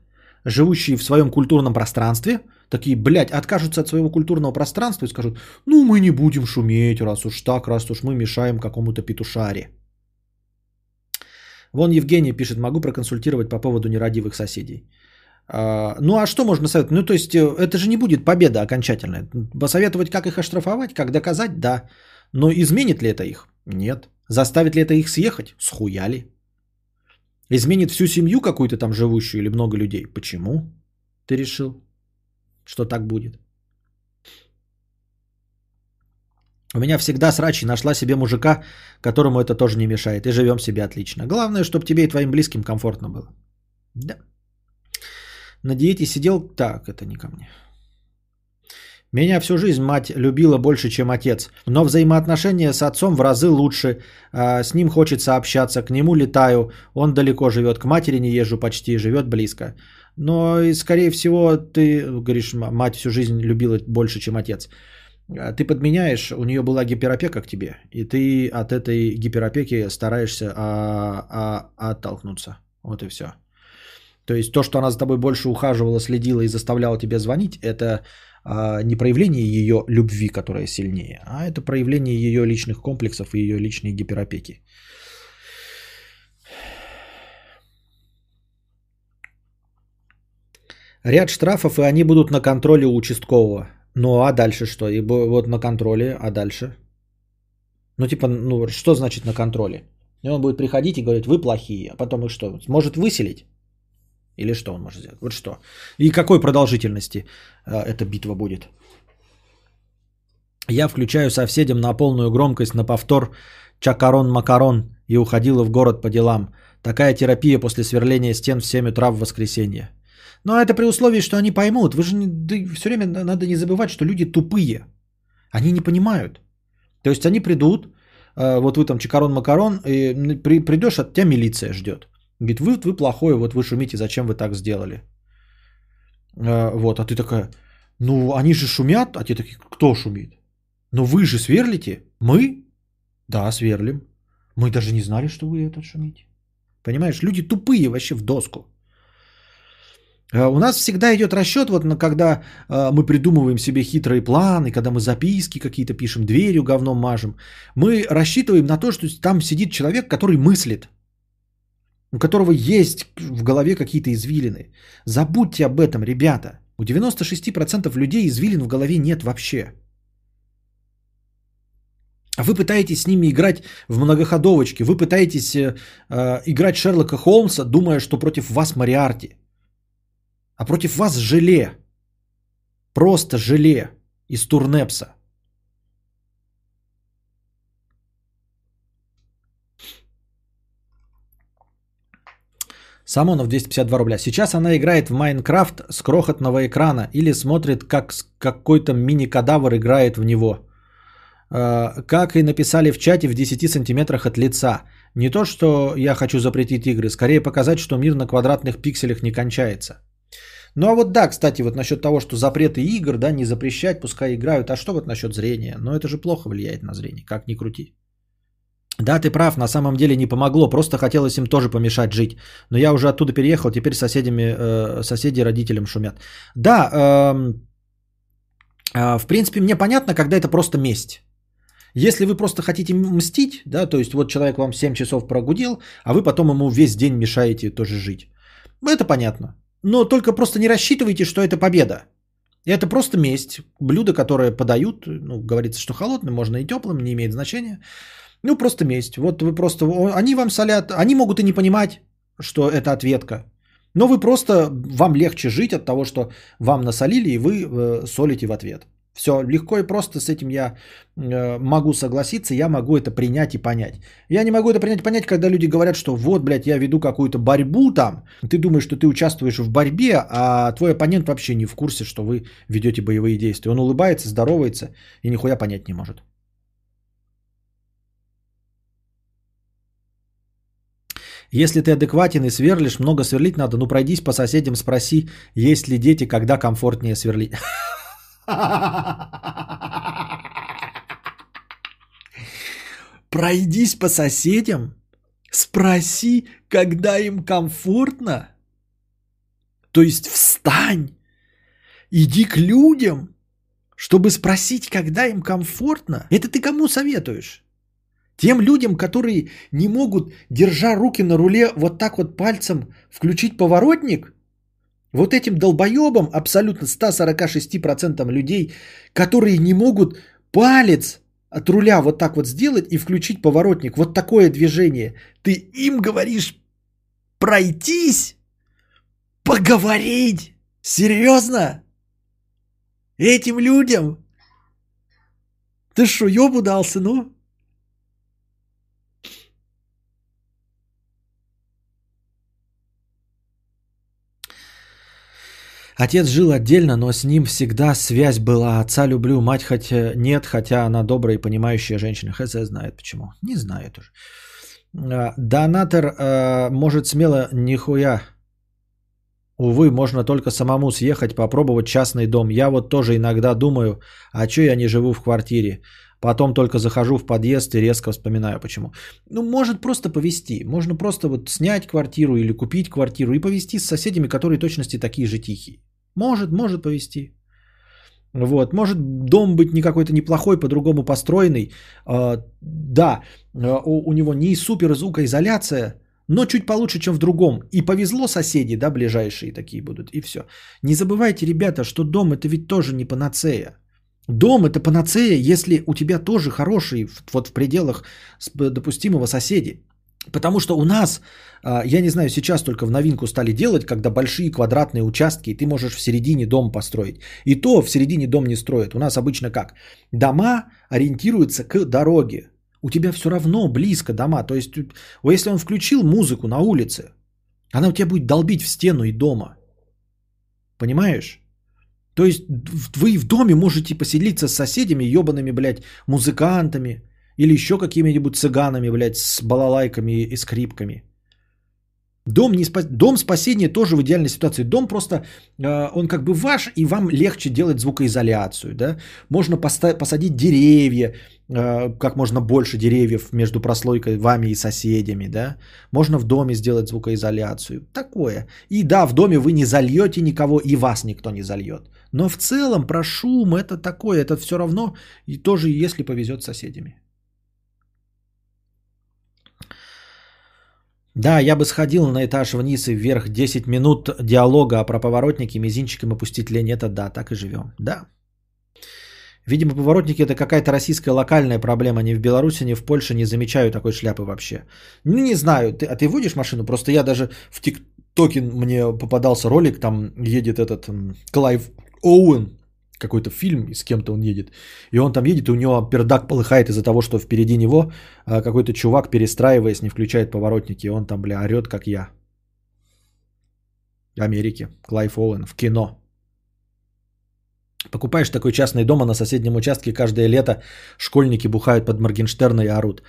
живущие в своем культурном пространстве, такие, блядь, откажутся от своего культурного пространства и скажут, ну мы не будем шуметь, раз уж так, раз уж мы мешаем какому-то петушаре. Вон Евгений пишет, могу проконсультировать по поводу нерадивых соседей. А, ну а что можно советовать? Ну то есть э, это же не будет победа окончательная. Посоветовать, как их оштрафовать, как доказать, да. Но изменит ли это их? Нет. Заставит ли это их съехать? Схуяли. Изменит всю семью какую-то там живущую или много людей? Почему? Ты решил, что так будет? У меня всегда срач и нашла себе мужика, которому это тоже не мешает. И живем себе отлично. Главное, чтобы тебе и твоим близким комфортно было. Да. На диете сидел... Так, это не ко мне. Меня всю жизнь мать любила больше, чем отец. Но взаимоотношения с отцом в разы лучше. А, с ним хочется общаться, к нему летаю. Он далеко живет, к матери не езжу почти, живет близко. Но, и, скорее всего, ты, говоришь, мать всю жизнь любила больше, чем отец. А, Ты подменяешь, у нее была гиперопека к тебе, и ты от этой гиперопеки стараешься а, а, оттолкнуться. Вот и все. То есть то, что она за тобой больше ухаживала, следила и заставляла тебе звонить, это а, не проявление ее любви, которая сильнее, а это проявление ее личных комплексов и ее личной гиперопеки. Ряд штрафов, и они будут на контроле у участкового. Ну а дальше что? И вот на контроле, а дальше? Ну типа, ну что значит на контроле? И он будет приходить и говорить, вы плохие, а потом их что? Может выселить? Или что он может сделать? Вот что. И какой продолжительности э, эта битва будет? Я включаю соседям на полную громкость на повтор «Чакарон-макарон» и уходила в город по делам. Такая терапия после сверления стен в 7 утра в воскресенье. Но это при условии, что они поймут. Вы же не, да все время на- надо не забывать, что люди тупые. Они не понимают. То есть они придут, э, вот вы там Чакарон-макарон, и при, придешь, от тебя милиция ждет. Говорит, вы, вы плохой, вот вы шумите, зачем вы так сделали? Э, Вот, а ты такая, ну они же шумят, а те такие, кто шумит? Ну вы же сверлите? Мы? Да, сверлим. Мы даже не знали, что вы это шумите. Понимаешь, люди тупые вообще в доску. Э, У нас всегда идет расчет, вот когда э, мы придумываем себе хитрые планы, когда мы записки какие-то пишем, дверью говном мажем, мы рассчитываем на то, что там сидит человек, который мыслит, у которого есть в голове какие-то извилины. Забудьте об этом, ребята. У 96% людей извилин в голове нет вообще. А вы пытаетесь с ними играть в многоходовочки, вы пытаетесь э, э, играть Шерлока Холмса, думая, что против вас Мариарти. А против вас желе. Просто желе из турнепса. Самонов 252 рубля. Сейчас она играет в Майнкрафт с крохотного экрана или смотрит, как какой-то мини-кадавр играет в него. Э, Как и написали в чате, в 10 сантиметрах от лица. Не то, что я хочу запретить игры, скорее показать, что мир на квадратных пикселях не кончается. Ну а вот да, кстати, вот насчет того, что запреты игр, да, не запрещать, пускай играют. А что вот насчет зрения? Ну это же плохо влияет на зрение, как ни крути. Да, ты прав, на самом деле не помогло, просто хотелось им тоже помешать жить. Но я уже оттуда переехал, теперь соседями, э, соседи родителям шумят. Да, эм, э, в принципе, мне понятно, когда это просто месть. Если вы просто хотите мстить, да, то есть вот человек вам 7 часов прогудел, а вы потом ему весь день мешаете тоже жить. Это понятно. Но только просто не рассчитывайте, что это победа. Это просто месть. Блюдо, которое подают, ну, говорится, что холодным, можно и теплым, не имеет значения. Ну, просто месть. Вот вы просто... Они вам солят, они могут и не понимать, что это ответка. Но вы просто... Вам легче жить от того, что вам насолили, и вы э, солите в ответ. Все, легко и просто с этим я э, могу согласиться, я могу это принять и понять. Я не могу это принять и понять, когда люди говорят, что вот, блядь, я веду какую-то борьбу там, ты думаешь, что ты участвуешь в борьбе, а твой оппонент вообще не в курсе, что вы ведете боевые действия. Он улыбается, здоровается и нихуя понять не может. Если ты адекватен и сверлишь, много сверлить надо, ну пройдись по соседям, спроси, есть ли дети, когда комфортнее сверлить. <laughs> <laughs> Пройдись по соседям, спроси, когда им комфортно. То есть встань, иди к людям, чтобы спросить, когда им комфортно. Это ты кому советуешь? Тем людям, которые не могут, держа руки на руле, вот так вот пальцем включить поворотник? Вот этим долбоебам, абсолютно 146% людей, которые не могут палец от руля вот так вот сделать и включить поворотник. Вот такое движение. Ты им говоришь пройтись, поговорить. Серьезно? Этим людям? Ты что, ёбу дался, ну? Отец жил отдельно, но с ним всегда связь была. Отца люблю, мать хотя нет, хотя она добрая и понимающая женщина. Хз знает почему. Не знаю тоже. А, Донатор э, может смело нихуя. Увы, можно только самому съехать, попробовать частный дом. Я вот тоже иногда думаю, а чё я не живу в квартире? Потом только захожу в подъезд и резко вспоминаю, почему. Ну, может просто повести. Можно просто вот снять квартиру или купить квартиру и повести с соседями, которые точности такие же тихие. Может, может повести. Вот. Может дом быть не какой-то неплохой, по-другому построенный. А, да, а, у, у него не супер звукоизоляция, но чуть получше, чем в другом. И повезло соседи, да, ближайшие такие будут, и все. Не забывайте, ребята, что дом это ведь тоже не панацея. Дом это панацея, если у тебя тоже хорошие, вот в пределах допустимого соседи. Потому что у нас, а, я не знаю, сейчас только в новинку стали делать, когда большие квадратные участки, и ты можешь в середине дом построить. И то в середине дом не строят. У нас обычно как? Дома ориентируются к дороге. У тебя все равно близко дома. То есть, если он включил музыку на улице, она у тебя будет долбить в стену и дома. Понимаешь? То есть вы в доме можете поселиться с соседями, ебаными, блядь, музыкантами или еще какими-нибудь цыганами, блядь, с балалайками и скрипками. Дом, не спас... Дом спасения тоже в идеальной ситуации. Дом просто, э, он как бы ваш, и вам легче делать звукоизоляцию. Да? Можно поста- посадить деревья, э, как можно больше деревьев между прослойкой вами и соседями. Да? Можно в доме сделать звукоизоляцию. Такое. И да, в доме вы не зальете никого, и вас никто не зальет. Но в целом про шум это такое, это все равно, и тоже если повезет с соседями. Да, я бы сходил на этаж вниз и вверх 10 минут диалога про поворотники, мизинчиком опустить лень. Это да, так и живем. Да. Видимо, поворотники это какая-то российская локальная проблема. Ни в Беларуси, ни в Польше не замечаю такой шляпы вообще. Ну, не знаю. Ты, а ты водишь машину? Просто я даже в ТикТоке мне попадался ролик, там едет этот Клайв Оуэн, какой-то фильм, с кем-то он едет. И он там едет, и у него пердак полыхает из-за того, что впереди него а, какой-то чувак, перестраиваясь, не включает поворотники. И он там, бля, орет, как я. Америки. Клайв Оуэн в кино. Покупаешь такой частный дом, а на соседнем участке каждое лето школьники бухают под Моргенштерна и орут.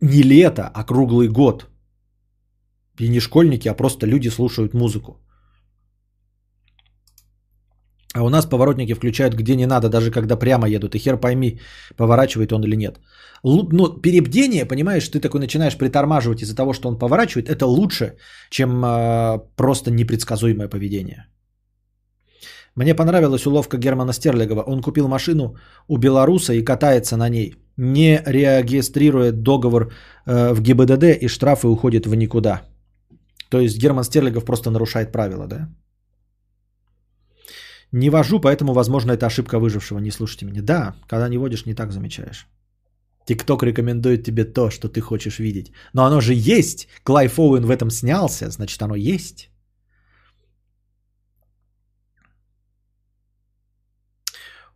Не лето, а круглый год. И не школьники, а просто люди слушают музыку. А у нас поворотники включают где не надо, даже когда прямо едут. И хер пойми, поворачивает он или нет. Но ну, перебдение, понимаешь, ты такой начинаешь притормаживать из-за того, что он поворачивает, это лучше, чем э, просто непредсказуемое поведение. Мне понравилась уловка Германа Стерлигова. Он купил машину у белоруса и катается на ней. Не регистрирует договор э, в ГИБДД и штрафы уходят в никуда. То есть Герман Стерлигов просто нарушает правила, да? Не вожу, поэтому, возможно, это ошибка выжившего. Не слушайте меня. Да, когда не водишь, не так замечаешь. ТикТок рекомендует тебе то, что ты хочешь видеть. Но оно же есть. Клайф Оуэн в этом снялся, значит оно есть.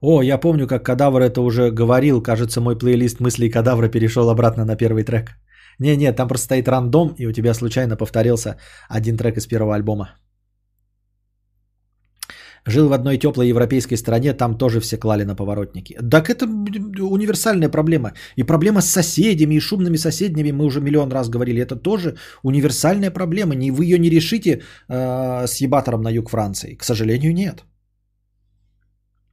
О, я помню, как Кадавр это уже говорил. Кажется, мой плейлист мыслей Кадавра перешел обратно на первый трек. Не-не, там просто стоит рандом, и у тебя случайно повторился один трек из первого альбома. Жил в одной теплой европейской стране, там тоже все клали на поворотники. Так это универсальная проблема. И проблема с соседями, и шумными соседями, мы уже миллион раз говорили, это тоже универсальная проблема. Вы ее не решите э, с ебатором на юг Франции. К сожалению, нет.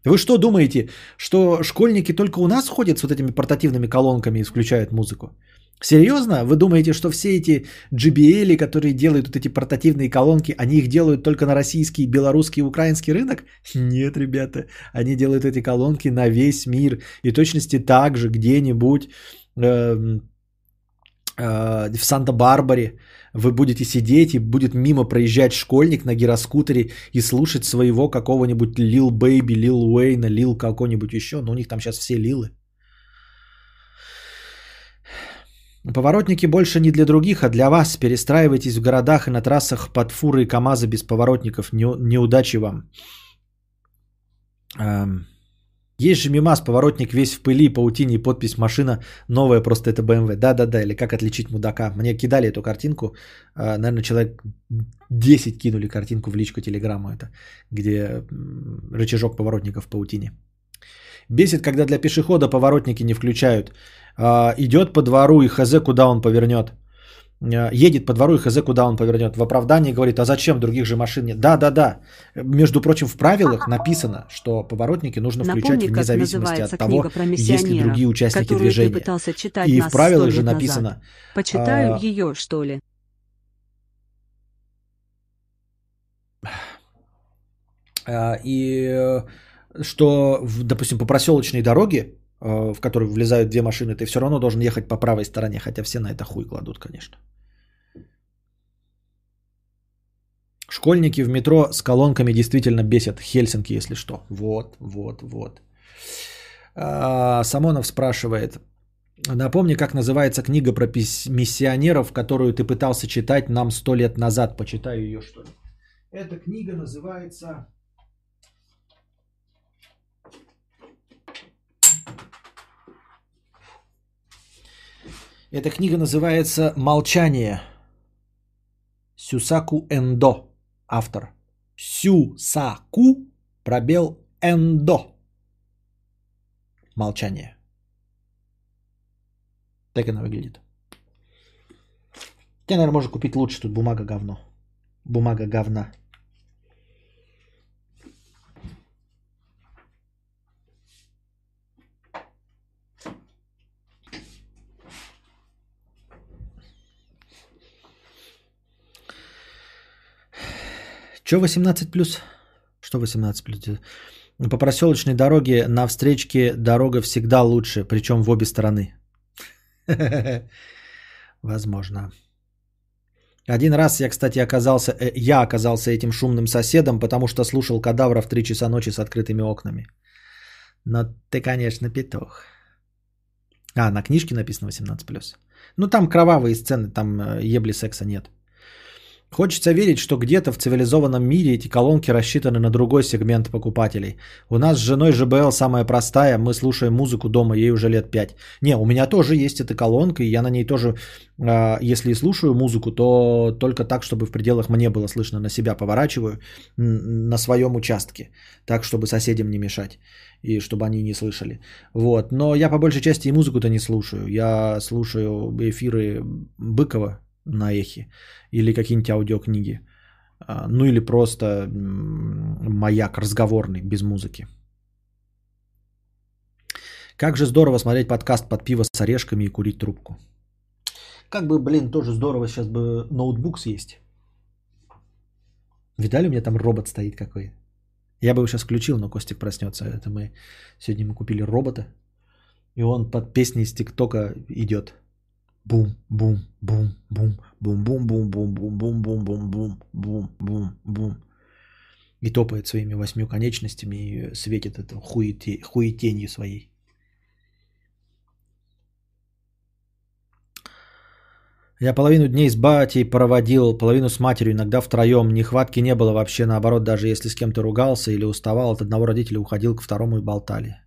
Вы что думаете, что школьники только у нас ходят с вот этими портативными колонками и включают музыку? Серьезно? Вы думаете, что все эти JBL, которые делают вот эти портативные колонки, они их делают только на российский, белорусский и украинский рынок? Нет, ребята. Они делают эти колонки на весь мир. И точности так же где-нибудь э, э, в Санта-Барбаре вы будете сидеть и будет мимо проезжать школьник на гироскутере и слушать своего какого-нибудь Lil Baby, Lil Wayne, Lil какого-нибудь еще. Но у них там сейчас все лилы. Поворотники больше не для других, а для вас. Перестраивайтесь в городах и на трассах под фуры и КАМАЗы без поворотников. Не, неудачи вам. Есть же мимас, поворотник весь в пыли, паутине подпись машина новая, просто это BMW. Да-да-да, или как отличить мудака. Мне кидали эту картинку, а, наверное, человек 10 кинули картинку в личку телеграмму это, где рычажок поворотника в паутине. Бесит, когда для пешехода поворотники не включают. А, Идет по двору и хз, куда он повернет. А, Едет по двору и хз, куда он повернет. В оправдании говорит, а зачем других же машин нет? Да, да, да. Между прочим, в правилах написано, что поворотники нужно включать Напомни, вне зависимости от того, есть ли другие участники ты движения. пытался читать И в правилах же лет назад. написано, Почитаю а, ее, что ли? А, И э, что, допустим, по проселочной дороге, в которую влезают две машины, ты все равно должен ехать по правой стороне, хотя все на это хуй кладут, конечно. Школьники в метро с колонками действительно бесят. Хельсинки, если что. Вот, вот, вот. А, Самонов спрашивает. Напомни, как называется книга про миссионеров, которую ты пытался читать нам сто лет назад. Почитаю ее, что ли. Эта книга называется... Эта книга называется «Молчание». Сюсаку Эндо, автор. Сюсаку, пробел Эндо. Молчание. Так она выглядит. Тебе, наверное, можно купить лучше, тут бумага говно. Бумага говна. Че 18 плюс? Что 18 плюс? По проселочной дороге на встречке дорога всегда лучше, причем в обе стороны. <laughs> Возможно. Один раз я, кстати, оказался, э, я оказался этим шумным соседом, потому что слушал кадавра в 3 часа ночи с открытыми окнами. Но ты, конечно, петух. А, на книжке написано 18+. Ну, там кровавые сцены, там э, ебли секса нет. Хочется верить, что где-то в цивилизованном мире эти колонки рассчитаны на другой сегмент покупателей. У нас с женой ЖБЛ самая простая, мы слушаем музыку дома, ей уже лет 5. Не, у меня тоже есть эта колонка, и я на ней тоже, а, если и слушаю музыку, то только так, чтобы в пределах мне было слышно, на себя поворачиваю, на своем участке, так, чтобы соседям не мешать, и чтобы они не слышали. Вот, но я по большей части и музыку-то не слушаю, я слушаю эфиры Быкова на эхе, или какие-нибудь аудиокниги. А, Ну или просто маяк разговорный, без музыки. Как же здорово смотреть подкаст под пиво с орешками и курить трубку. Как бы, блин, тоже здорово сейчас бы ноутбук съесть. Видали, у меня там робот стоит какой? Я бы его сейчас включил, но Костик проснется. Это мы сегодня мы купили робота. И он под песни из ТикТока идет. Бум, бум, бум, бум, бум, бум, бум, бум, бум, бум, бум, бум, бум, бум, бум, бум. И топает своими восьмью конечностями и светит это хуете, хуетенью своей. Я половину дней с батей проводил, половину с матерью, иногда втроем. Нехватки не было вообще, наоборот, даже если с кем-то ругался или уставал от одного родителя, уходил к второму и болтали.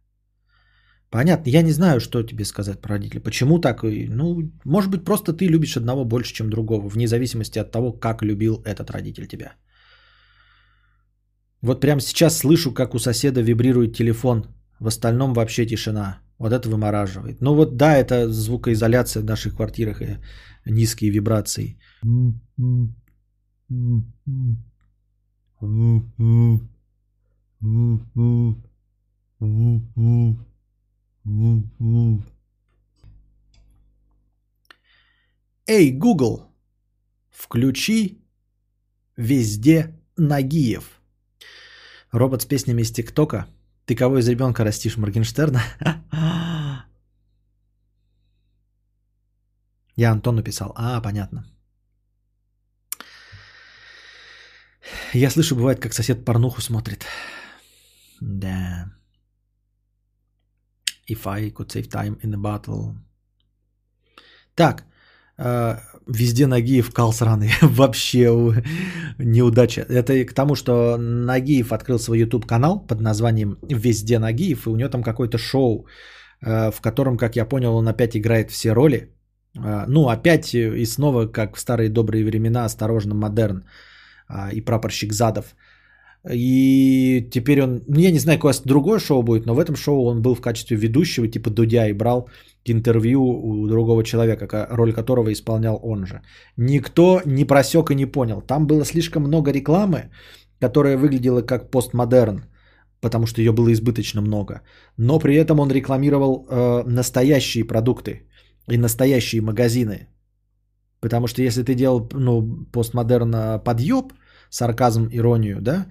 Понятно, я не знаю, что тебе сказать про родителей. Почему так? Ну, может быть, просто ты любишь одного больше, чем другого, вне зависимости от того, как любил этот родитель тебя. Вот прямо сейчас слышу, как у соседа вибрирует телефон. В остальном вообще тишина. Вот это вымораживает. Ну вот да, это звукоизоляция в наших квартирах и низкие вибрации. Эй, Google, включи везде Нагиев. Робот с песнями из ТикТока. Ты кого из ребенка растишь, Моргенштерна? <laughs> Я Антону писал. А, понятно. Я слышу, бывает, как сосед порнуху смотрит. Да. If I could save time in a battle. Так, э, Везде Нагиев кал сраный. <laughs> Вообще неудача. Это к тому, что Нагиев открыл свой YouTube канал под названием Везде Нагиев, и у него там какое-то шоу, э, в котором, как я понял, он опять играет все роли. Э, Ну, опять и снова, как в старые добрые времена, осторожно, модерн а, и прапорщик Задов. И теперь он, ну, я не знаю, какое другое шоу будет, но в этом шоу он был в качестве ведущего, типа Дудя, и брал интервью у другого человека, ка- роль которого исполнял он же. Никто не просек и не понял. Там было слишком много рекламы, которая выглядела как постмодерн, потому что ее было избыточно много. Но при этом он рекламировал э, настоящие продукты и настоящие магазины. Потому что если ты делал ну, постмодерн э, подъеб, сарказм, иронию, да,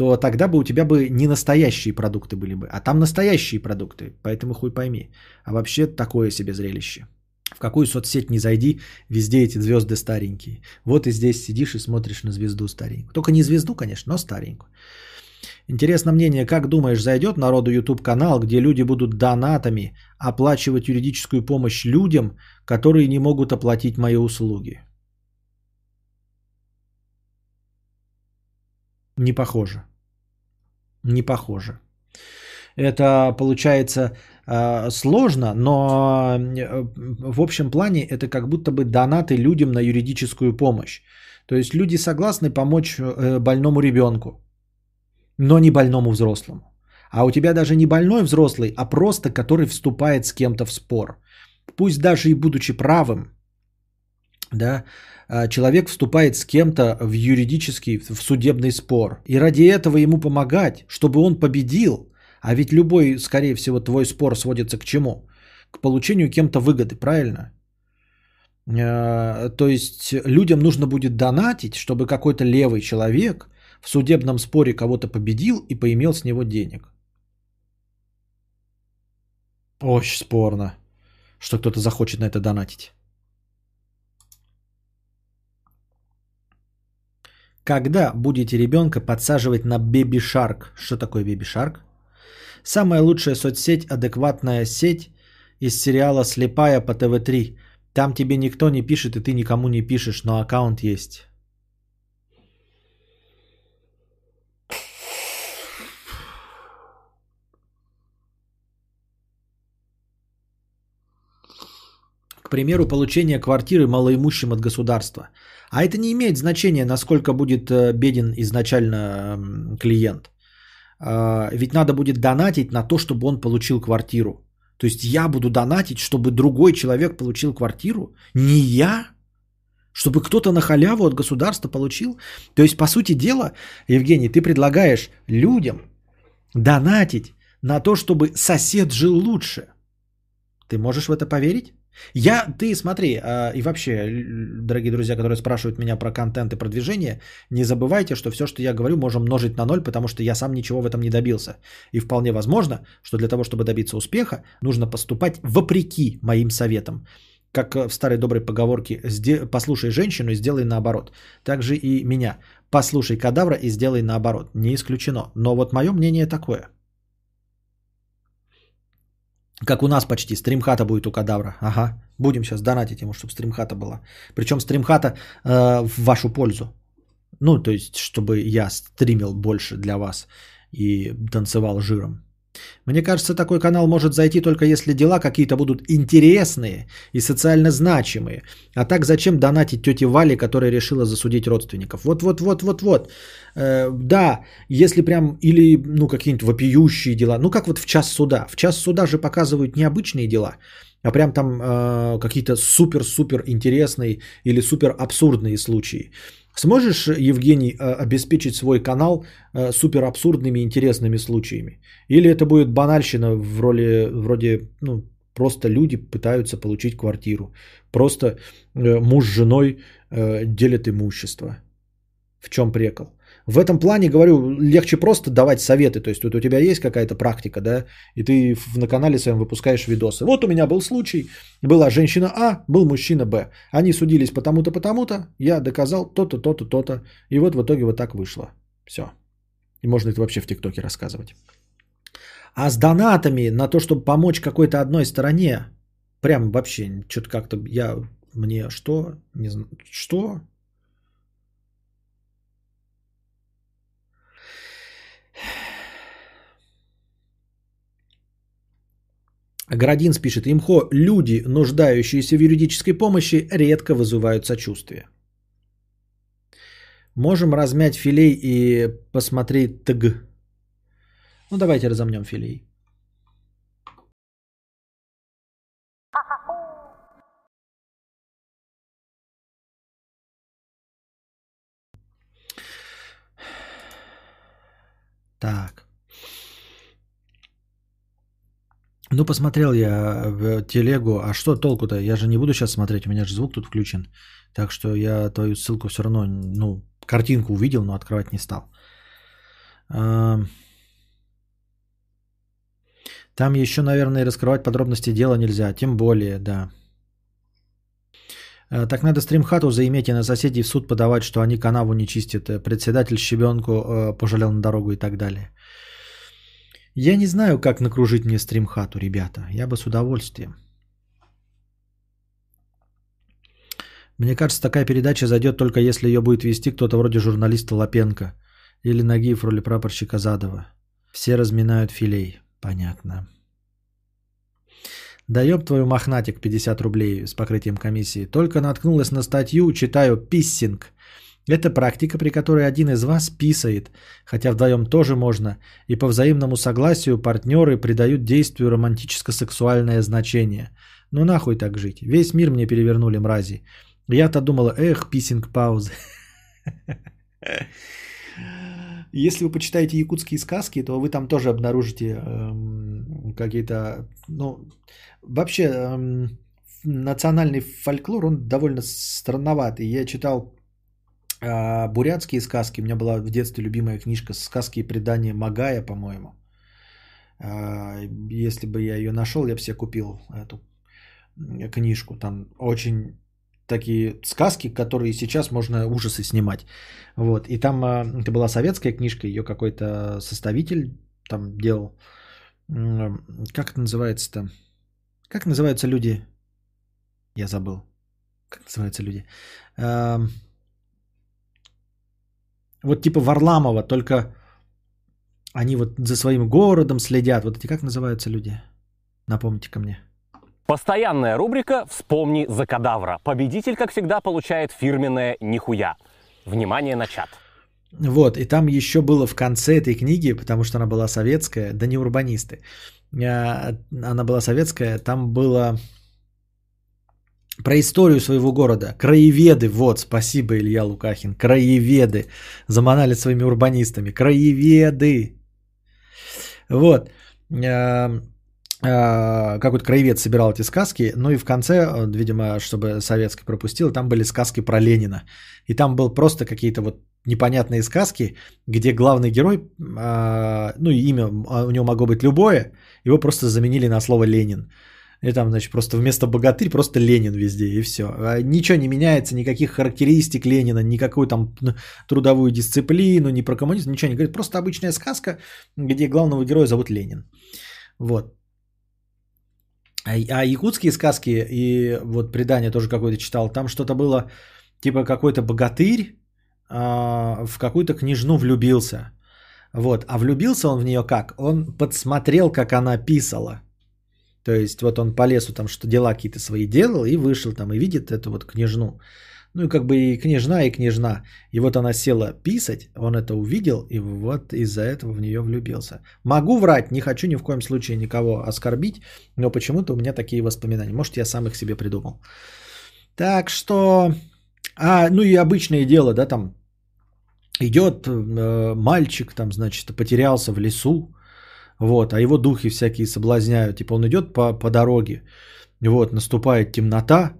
то тогда бы у тебя бы не настоящие продукты были бы, а там настоящие продукты, поэтому хуй пойми. А вообще такое себе зрелище. В какую соцсеть не зайди, везде эти звезды старенькие. Вот и здесь сидишь и смотришь на звезду старенькую. Только не звезду, конечно, но старенькую. Интересно мнение, как думаешь, зайдет народу YouTube канал, где люди будут донатами оплачивать юридическую помощь людям, которые не могут оплатить мои услуги? Не похоже. Не похоже. Это получается э, сложно, но э, в общем плане это как будто бы донаты людям на юридическую помощь. То есть люди согласны помочь э, больному ребенку, но не больному взрослому. А у тебя даже не больной взрослый, а просто который вступает с кем-то в спор. Пусть даже и будучи правым, да, а, человек вступает с кем-то в юридический, в судебный спор. И ради этого ему помогать, чтобы он победил. А ведь любой, скорее всего, твой спор сводится к чему? К получению кем-то выгоды, правильно? А, То есть людям нужно будет донатить, чтобы какой-то левый человек в судебном споре кого-то победил и поимел с него денег. Очень спорно, что кто-то захочет на это донатить. Когда будете ребенка подсаживать на Baby Shark? Что такое Baby Shark? Самая лучшая соцсеть, адекватная сеть из сериала «Слепая» по ТВ-3. Там тебе никто не пишет, и ты никому не пишешь, но аккаунт есть. Примеру, получение квартиры малоимущим от государства. А это не имеет значения, насколько будет э, беден изначально клиент. А, Ведь надо будет донатить на то, чтобы он получил квартиру. То есть я буду донатить, чтобы другой человек получил квартиру? Не я? Чтобы кто-то на халяву от государства получил? То есть, по сути дела, Евгений, ты предлагаешь людям донатить на то, чтобы сосед жил лучше. Ты можешь в это поверить? Я, ты смотри, а, и вообще, дорогие друзья, которые спрашивают меня про контент и продвижение, не забывайте, что все, что я говорю, можем множить на ноль, потому что я сам ничего в этом не добился. И вполне возможно, что для того, чтобы добиться успеха, нужно поступать вопреки моим советам. Как э, в старой доброй поговорке «Сде- «послушай женщину и сделай наоборот». Также и меня. Послушай кадавра и сделай наоборот. Не исключено. Но вот мое мнение такое – как у нас почти. Стримхата будет у кадавра. Ага. Будем сейчас донатить ему, чтобы стримхата была. Причем стримхата э, в вашу пользу. Ну, то есть, чтобы я стримил больше для вас и танцевал жиром. Мне кажется, такой канал может зайти только если дела какие-то будут интересные и социально значимые. А так зачем донатить тете Вале, которая решила засудить родственников? Вот-вот-вот-вот-вот. Э, да, если прям или ну какие-нибудь вопиющие дела. Ну как вот в час суда. В час суда же показывают необычные дела, а прям там э, какие-то супер-супер интересные или супер абсурдные случаи. Сможешь, Евгений, э, обеспечить свой канал э, супер абсурдными интересными случаями? Или это будет банальщина в роли, вроде, ну, просто люди пытаются получить квартиру. Просто э, муж с женой делят имущество. В чем прикол? В этом плане, говорю, легче просто давать советы. То есть тут у тебя есть какая-то практика, да, и ты на канале своем выпускаешь видосы. Вот у меня был случай, была женщина А, был мужчина Б. Они судились потому-то, потому-то, я доказал то-то, то-то, то-то. И вот в итоге вот так вышло. Все. И можно это вообще в ТикТоке рассказывать. А с донатами на то, чтобы помочь какой-то одной стороне, прям вообще что-то как-то я мне что? Не знаю. Что? Городинс пишет, имхо, люди, нуждающиеся в юридической помощи, редко вызывают сочувствие. Можем размять филей и посмотреть ТГ. Ну, давайте разомнем филей. Так. Ну, посмотрел я в телегу. А что толку-то? Я же не буду сейчас смотреть, у меня же звук тут включен. Так что я твою ссылку все равно, ну, картинку увидел, но открывать не стал. Там еще, наверное, раскрывать подробности дела нельзя. Тем более, да. А, Так надо стримхату заиметь и на соседей в суд подавать, что они канаву не чистят. э, Председатель щебенку э, пожалел на дорогу и так далее. Я не знаю, как накружить мне стримхату, ребята. Я бы с удовольствием. Мне кажется, такая передача зайдет только если ее будет вести кто-то вроде журналиста Лапенко или Нагиев в роли прапорщика Задова. Все разминают филей. Понятно. Да ёб твою мохнатик 50 рублей с покрытием комиссии. Только наткнулась на статью, читаю «Писсинг». Это практика, при которой один из вас писает, хотя вдвоем тоже можно, и по взаимному согласию партнеры придают действию романтическо-сексуальное значение. Ну нахуй так жить. Весь мир мне перевернули, мрази. Я-то думала, эх, писинг паузы. <laughs> Если вы почитаете якутские сказки, то вы там тоже обнаружите эм, какие-то, ну, вообще эм, национальный фольклор, он довольно странноватый. Я читал бурятские сказки, у меня была в детстве любимая книжка «Сказки и предания Магая», по-моему. Э, если бы я ее нашел, я бы себе купил эту книжку. Там очень такие сказки, которые сейчас можно ужасы снимать. Вот. И там а, это была советская книжка, ее какой-то составитель там делал. Как это называется-то? Как называются люди? Я забыл. Как называются люди? Вот типа Варламова, только они вот за своим городом следят. Вот эти как называются люди? Напомните ко мне. Постоянная рубрика «Вспомни за кадавра». Победитель, как всегда, получает фирменное «Нихуя». Внимание на чат. Вот, и там еще было в конце этой книги, потому что она была советская, да не урбанисты, а, она была советская, там было про историю своего города. Краеведы, вот, спасибо, Илья Лукахин, краеведы, заманали своими урбанистами, краеведы. Вот, а, а, какой-то краевед собирал эти сказки, ну и в конце, э, видимо, чтобы советский пропустил, там были сказки про Ленина. И там был просто какие-то вот непонятные сказки, где главный герой, ну и имя у него могло быть любое, его просто заменили на слово Ленин. И там, значит, просто вместо богатырь просто Ленин везде, и все. Ничего не меняется, никаких характеристик Ленина, никакую там трудовую дисциплину, ни про коммунизм, ничего не говорит. Просто обычная сказка, где главного героя зовут Ленин. Вот. А, а якутские сказки и вот предание тоже какое-то читал, там что-то было, типа какой-то богатырь а, в какую-то княжну влюбился. Вот, а влюбился он в нее как? Он подсмотрел, как она писала. То есть вот он по лесу там что дела какие-то свои делал и вышел там и видит эту вот княжну. Ну и как бы и княжна, и княжна. И вот она села писать, он это увидел, и вот из-за этого в нее влюбился. Могу врать, не хочу ни в коем случае никого оскорбить, но почему-то у меня такие воспоминания. Может, я сам их себе придумал. Так что... А, ну и обычное дело, да, там идет э, мальчик, там, значит, потерялся в лесу, вот, а его духи всякие соблазняют. Типа он идет по, по дороге, вот, наступает темнота,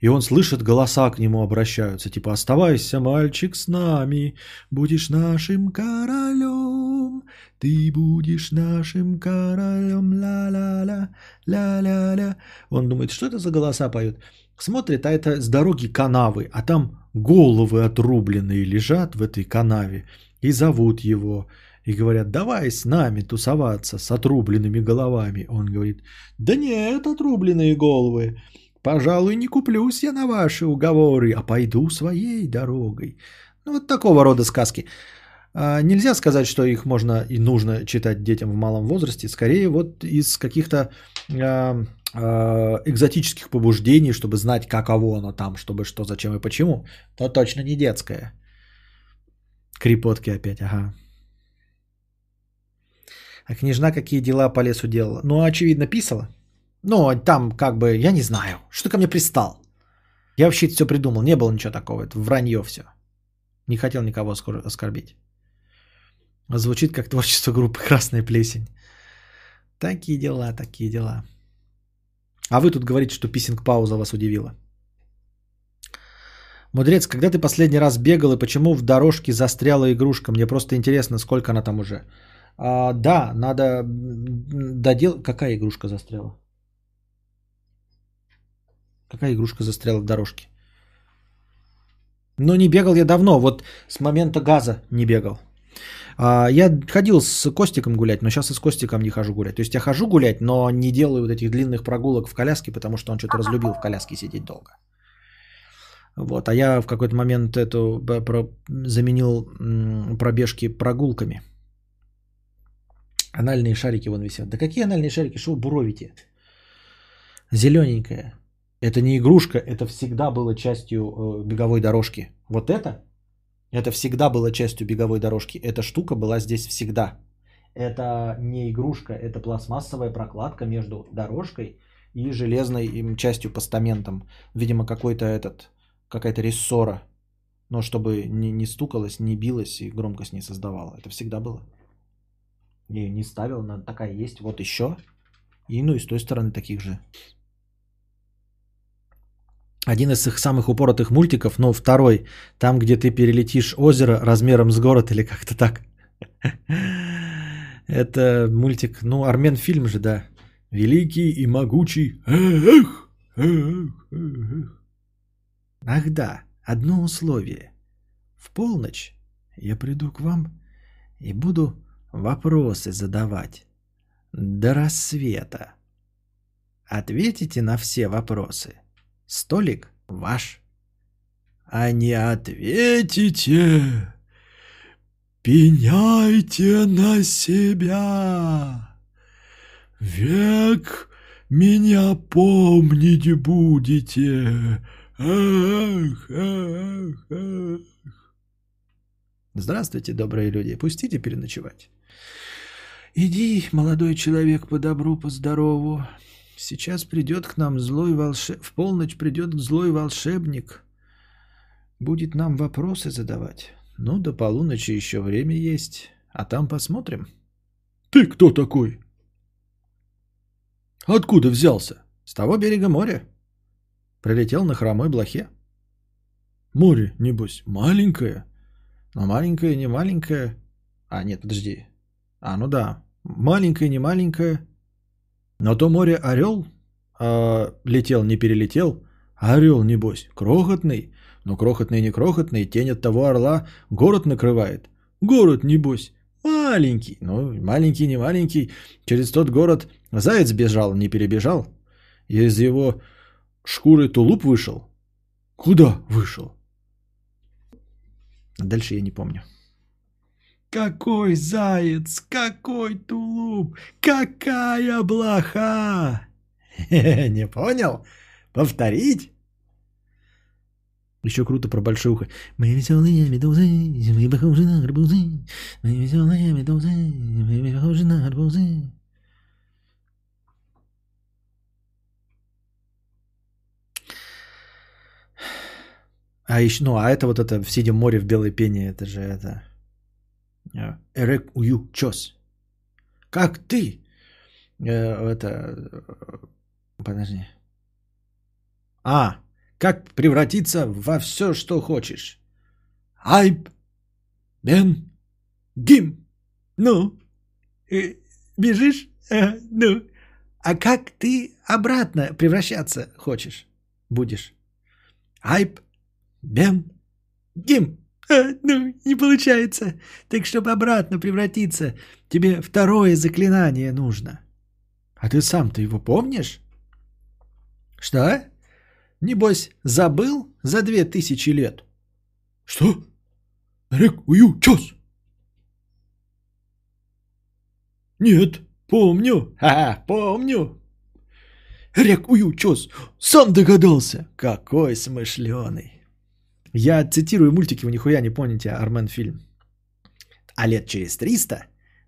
и он слышит, голоса к нему обращаются. Типа, оставайся, мальчик, с нами, будешь нашим королем, ты будешь нашим королем, ла-ла-ла, ла-ла-ла. Он думает, что это за голоса поют? Смотрит, а это с дороги канавы, а там головы отрубленные лежат в этой канаве и зовут его. И говорят, давай с нами тусоваться с отрубленными головами. Он говорит, да нет, отрубленные головы. Пожалуй, не куплюсь я на ваши уговоры, а пойду своей дорогой. Ну, вот такого рода сказки. А, нельзя сказать, что их можно и нужно читать детям в малом возрасте. Скорее, вот из каких-то а, а, экзотических побуждений, чтобы знать, каково оно там, чтобы что, зачем и почему, то точно не детское. Крепотки опять, ага. А княжна какие дела по лесу делала? Ну, очевидно, писала. Ну, там как бы, я не знаю, что ты ко мне пристал? Я вообще все придумал, не было ничего такого, это вранье все. Не хотел никого оскор- оскорбить. Звучит как творчество группы «Красная плесень». Такие дела, такие дела. А вы тут говорите, что писинг-пауза вас удивила. Мудрец, когда ты последний раз бегал и почему в дорожке застряла игрушка? Мне просто интересно, сколько она там уже. А, да, надо додел... Какая игрушка застряла? Какая игрушка застряла в дорожке? Ну, не бегал я давно, вот с момента газа не бегал. А, я ходил с Костиком гулять, но сейчас и с Костиком не хожу гулять. То есть я хожу гулять, но не делаю вот этих длинных прогулок в коляске, потому что он что-то разлюбил в коляске сидеть долго. Вот, а я в какой-то момент эту про- заменил пробежки прогулками. Анальные шарики вон висят. Да какие анальные шарики? Что вы буровите? Зелененькая. Это не игрушка, это всегда было частью э, беговой дорожки. Вот это, это всегда было частью беговой дорожки. Эта штука была здесь всегда. Это не игрушка, это пластмассовая прокладка между дорожкой и железной им частью постаментом. Видимо, какой-то этот, какая-то рессора. Но чтобы не, не стукалось, не билось и громкость не создавала. Это всегда было. Ее не ставил, она такая есть. Вот еще. И ну и с той стороны таких же. Один из их самых упоротых мультиков, но второй, там, где ты перелетишь озеро размером с город или как-то так. <laughs> Это мультик, ну, армен фильм же, да. Великий и могучий. Эх, эх, эх. Ах да, одно условие. В полночь я приду к вам и буду вопросы задавать. До рассвета. Ответите на все вопросы. Столик ваш. А не ответите, пеняйте на себя. Век меня помнить будете. Эх, эх, эх. Здравствуйте, добрые люди. Пустите переночевать. Иди, молодой человек, по добру, по здорову. Сейчас придет к нам злой волшебник. В полночь придет злой волшебник. Будет нам вопросы задавать. Ну, до полуночи еще время есть. А там посмотрим. Ты кто такой? Откуда взялся? С того берега моря. Прилетел на хромой блохе. Море, небось, маленькое. Но маленькое, не маленькое. А, нет, подожди. А, ну да. Маленькое, не маленькое. Но то море орел а, летел, не перелетел. А орел, небось, крохотный. Но крохотный, не крохотный, тень от того орла город накрывает. Город, небось, маленький. Ну, маленький, не маленький. Через тот город заяц бежал, не перебежал. Из его шкуры тулуп вышел. Куда вышел? Дальше я не помню. Какой заяц, какой тулуп, какая блоха! <laughs> Не понял? Повторить? Еще круто про большое ухо. Мы веселые медузы, мы похожи на арбузы. Мы веселые медузы, мы похожи на арбузы. А еще, ну, а это вот это в синем море в белой пене, это же это... э, Эрек ую чос. Как ты? Э, это... э, Подожди. А, как превратиться во все, что хочешь? Айб, бен, гим. Ну, бежишь? Ну, а как ты обратно превращаться хочешь? Будешь? Айб, бен, гим. <laughs> Ну, не получается. Так, чтобы обратно превратиться, тебе второе заклинание нужно. А ты сам-то его помнишь? Что? Небось, забыл за две тысячи лет? Что? Рек уючос? Нет, помню. Ха, помню. Рек уючос. Сам догадался. Какой смышленый. Я цитирую мультики, вы нихуя не помните, Армен фильм. А лет через 300,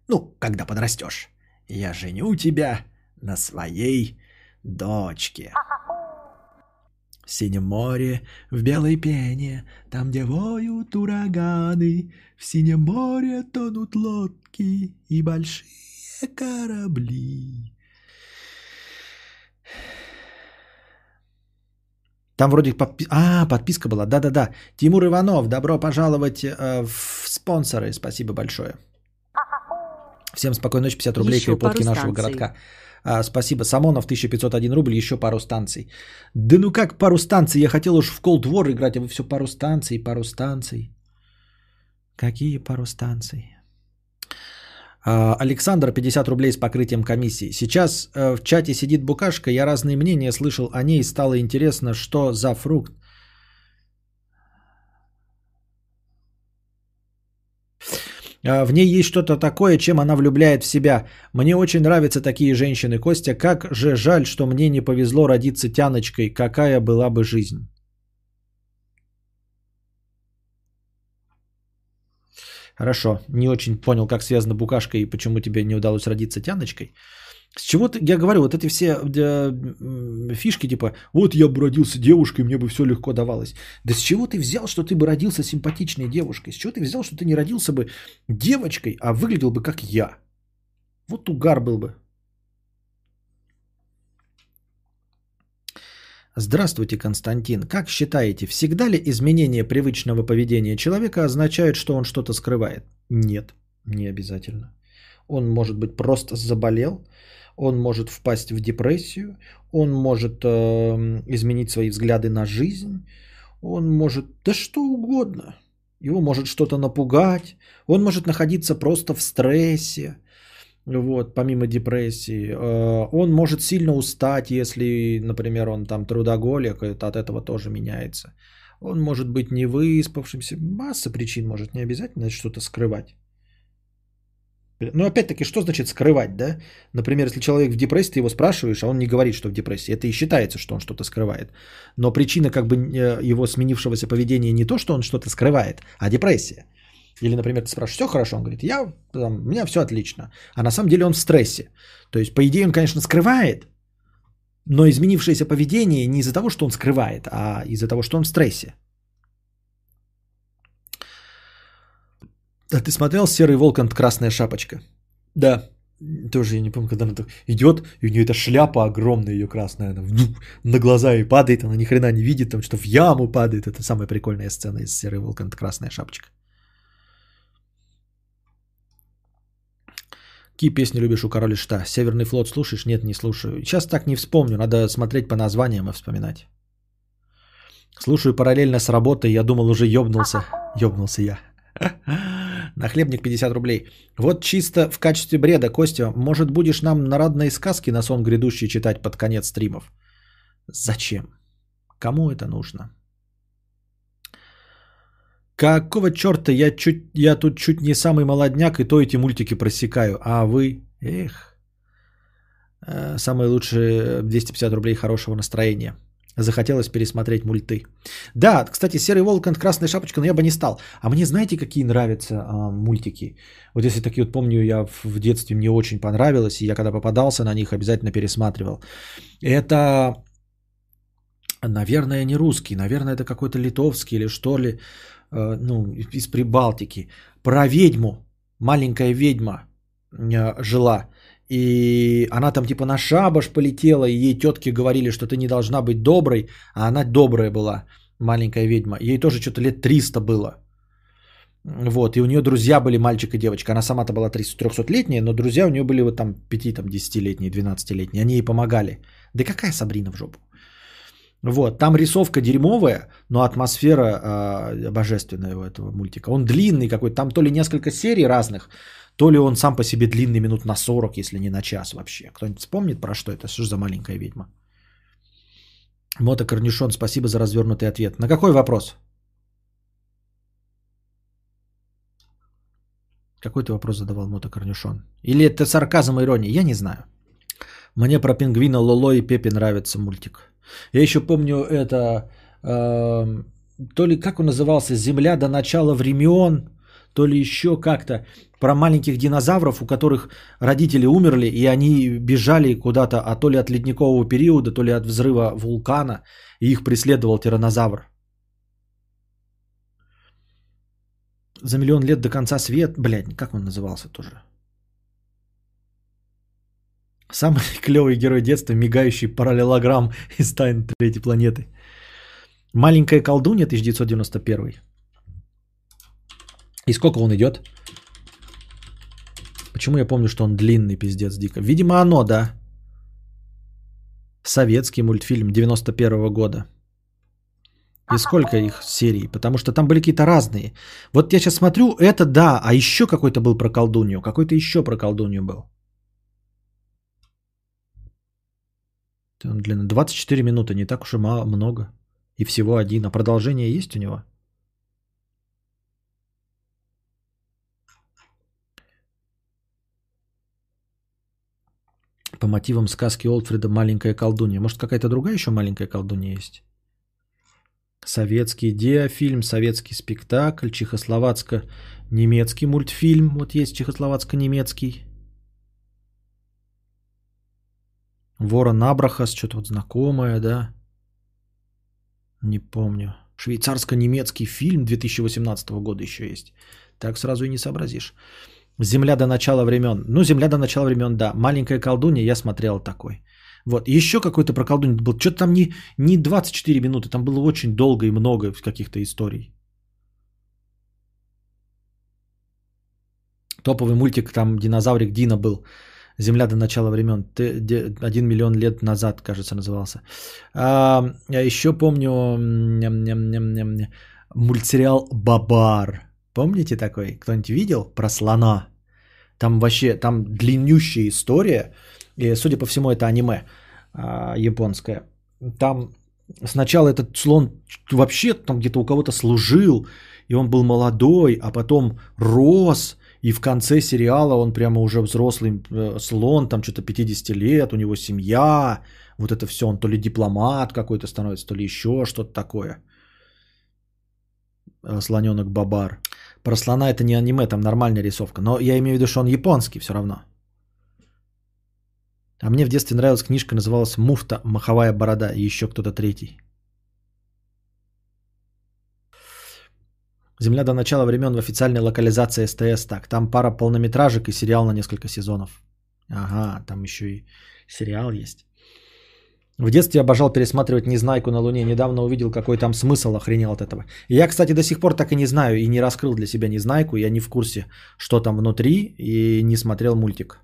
ну, когда подрастешь, я женю тебя на своей дочке. В синем море, в белой пене, там, где воют ураганы, в синем море тонут лодки и большие корабли. Там вроде подпи... А, подписка была. Да-да-да. Тимур Иванов, добро пожаловать э, в спонсоры. Спасибо большое. Всем спокойной ночи, 50 рублей Еще пару нашего станций. городка. А, спасибо. Самонов, 1501 рубль, еще пару станций. Да ну как пару станций? Я хотел уж в Cold War играть, а вы все пару станций, пару станций. Какие пару станций? А, Александр, 50 рублей с покрытием комиссии. Сейчас э, в чате сидит букашка, я разные мнения слышал о ней, стало интересно, что за фрукт. А, В ней есть что-то такое, чем она влюбляет в себя. Мне очень нравятся такие женщины. Костя, как же жаль, что мне не повезло родиться тяночкой. Какая была бы жизнь? Хорошо, не очень понял, как связана букашка и почему тебе не удалось родиться тяночкой. С чего ты, я говорю, вот эти все э, фишки, типа, вот я бы родился девушкой, мне бы все легко давалось. Да с чего ты взял, что ты бы родился симпатичной девушкой? С чего ты взял, что ты не родился бы девочкой, а выглядел бы как я? Вот угар был бы. Здравствуйте, Константин. Как считаете, всегда ли изменение привычного поведения человека означает, что он что-то скрывает? Нет, не обязательно. Он может быть просто заболел, он может впасть в депрессию, он может э, изменить свои взгляды на жизнь, он может, да что угодно. Его может что-то напугать, он может находиться просто в стрессе, вот, помимо депрессии. Э, Он может сильно устать, если, например, он там трудоголик, это от этого тоже меняется. Он может быть не выспавшимся, масса причин может, не обязательно что-то скрывать. Но опять-таки, что значит скрывать, да? Например, если человек в депрессии, ты его спрашиваешь, а он не говорит, что в депрессии, это и считается, что он что-то скрывает. Но причина как бы э, его сменившегося поведения не то, что он что-то скрывает, а депрессия. Или, например, ты спрашиваешь, все хорошо? Он говорит, я, там, у меня все отлично. А на самом деле он в стрессе. То есть, по идее, он, конечно, скрывает, но изменившееся поведение не из-за того, что он скрывает, а из-за того, что он в стрессе. А ты смотрел «Серый волк and Красная шапочка»? Да. Тоже я не помню, когда она так идет, и у нее эта шляпа огромная, ее красная, она на глаза ей падает, она ни хрена не видит, там что в яму падает. Это самая прикольная сцена из «Серый волк and Красная шапочка». Какие песни любишь у Короля Шта? Северный флот слушаешь? Нет, не слушаю. Сейчас так не вспомню, надо смотреть по названиям и вспоминать. Слушаю параллельно с работой, я думал уже ёбнулся. <laughs> Ёбнулся я. <laughs> Нахлебник 50 рублей. Вот чисто в качестве бреда, Костя, может будешь нам народные сказки на сон грядущий читать под конец стримов? Зачем? Кому это нужно? Какого черта я, чуть, я тут чуть не самый молодняк, и то эти мультики просекаю. А вы? Эх. Самые лучшие 250 рублей хорошего настроения. Захотелось пересмотреть мульты. Да, кстати, Серый Волк и Красная Шапочка, но я бы не стал. А мне знаете, какие нравятся а, мультики? Вот если такие вот помню, я в в детстве мне очень понравилось, и я когда попадался на них, обязательно пересматривал. Это, наверное, не русский, наверное, это какой-то литовский или что ли, ну, из Прибалтики. Про ведьму, маленькая ведьма э, жила. И она там типа на шабаш полетела, и ей тетки говорили, что ты не должна быть доброй, а она добрая была, маленькая ведьма. Ей тоже что-то лет 300 было. Вот, и у нее друзья были мальчик и девочка. Она сама-то была 300-летняя, но друзья у нее были вот там 5-10-летние, 12-летние. Они ей помогали. Да какая Сабрина в жопу? Вот, там рисовка дерьмовая, но атмосфера э, божественная у этого мультика. Он длинный какой-то, там то ли несколько серий разных, то ли он сам по себе длинный минут на 40, если не на час вообще. Кто-нибудь вспомнит про что это? Что ж за маленькая ведьма? Мотокорнишон, спасибо за развернутый ответ. На какой вопрос? Какой ты вопрос задавал, мотокорнишон? Или это сарказм и ирония? Я не знаю. Мне про пингвина Лоло и Пепе нравится мультик. Я еще помню это... э, то ли как он назывался? «Земля до начала времен», то ли еще как-то. Про маленьких динозавров, у которых родители умерли, и они бежали куда-то, а то ли от ледникового периода, то ли от взрыва вулкана, и их преследовал тиранозавр. За миллион лет до конца свет, блядь, как он назывался тоже? Самый <laughs> клевый герой детства, мигающий параллелограмм из тайн третьей планеты. Маленькая колдунья 1991. И сколько он идет? Почему я помню, что он длинный, пиздец, дико? Видимо, оно, да. Советский мультфильм 91 года. И сколько их серий? Потому что там были какие-то разные. Вот я сейчас смотрю, это да, а еще какой-то был про колдунью. Какой-то еще про колдунью был. Он длинный. 24 минуты, не так уж и мало, много. И всего один. А продолжение есть у него? По мотивам сказки Олдфрида «Маленькая колдунья». Может, какая-то другая еще маленькая колдунья есть? Советский диафильм, советский спектакль, чехословацко-немецкий мультфильм. Вот есть чехословацко-немецкий. Ворон Абрахас, что-то вот знакомое, да? Не помню. Швейцарско-немецкий фильм 2018 года еще есть. Так сразу и не сообразишь. Земля до начала времен. Ну, Земля до начала времен, да. Маленькая колдунья, я смотрел такой. Вот, еще какой-то про колдунью был. Что-то там не, не 24 минуты, там было очень долго и много каких-то историй. Топовый мультик, там динозаврик Дина был. Земля до начала времен. Один миллион лет назад, кажется, назывался. А, еще помню мультсериал «Бабар». Помните такой? Кто-нибудь видел? Про слона. Там вообще, там длиннющая история. И, судя по всему, это аниме а, японское. Там сначала этот слон вообще там где-то у кого-то служил, и он был молодой, а потом рос, и в конце сериала он прямо уже взрослый э, слон, там что-то 50 лет, у него семья, вот это все, он то ли дипломат какой-то становится, то ли еще что-то такое. Слоненок Бабар. Про слона это не аниме, там нормальная рисовка. Но я имею в виду, что он японский все равно. А мне в детстве нравилась книжка, называлась «Муфта. Маховая борода» и еще кто-то третий. «Земля до начала времен» в официальной локализации СТС. Так, там пара полнометражек и сериал на несколько сезонов. Ага, там еще и сериал есть. В детстве обожал пересматривать «Незнайку на Луне». Недавно увидел, какой там смысл, охренел от этого. Я, кстати, до сих пор так и не знаю и не раскрыл для себя «Незнайку». Я не в курсе, что там внутри и не смотрел мультик.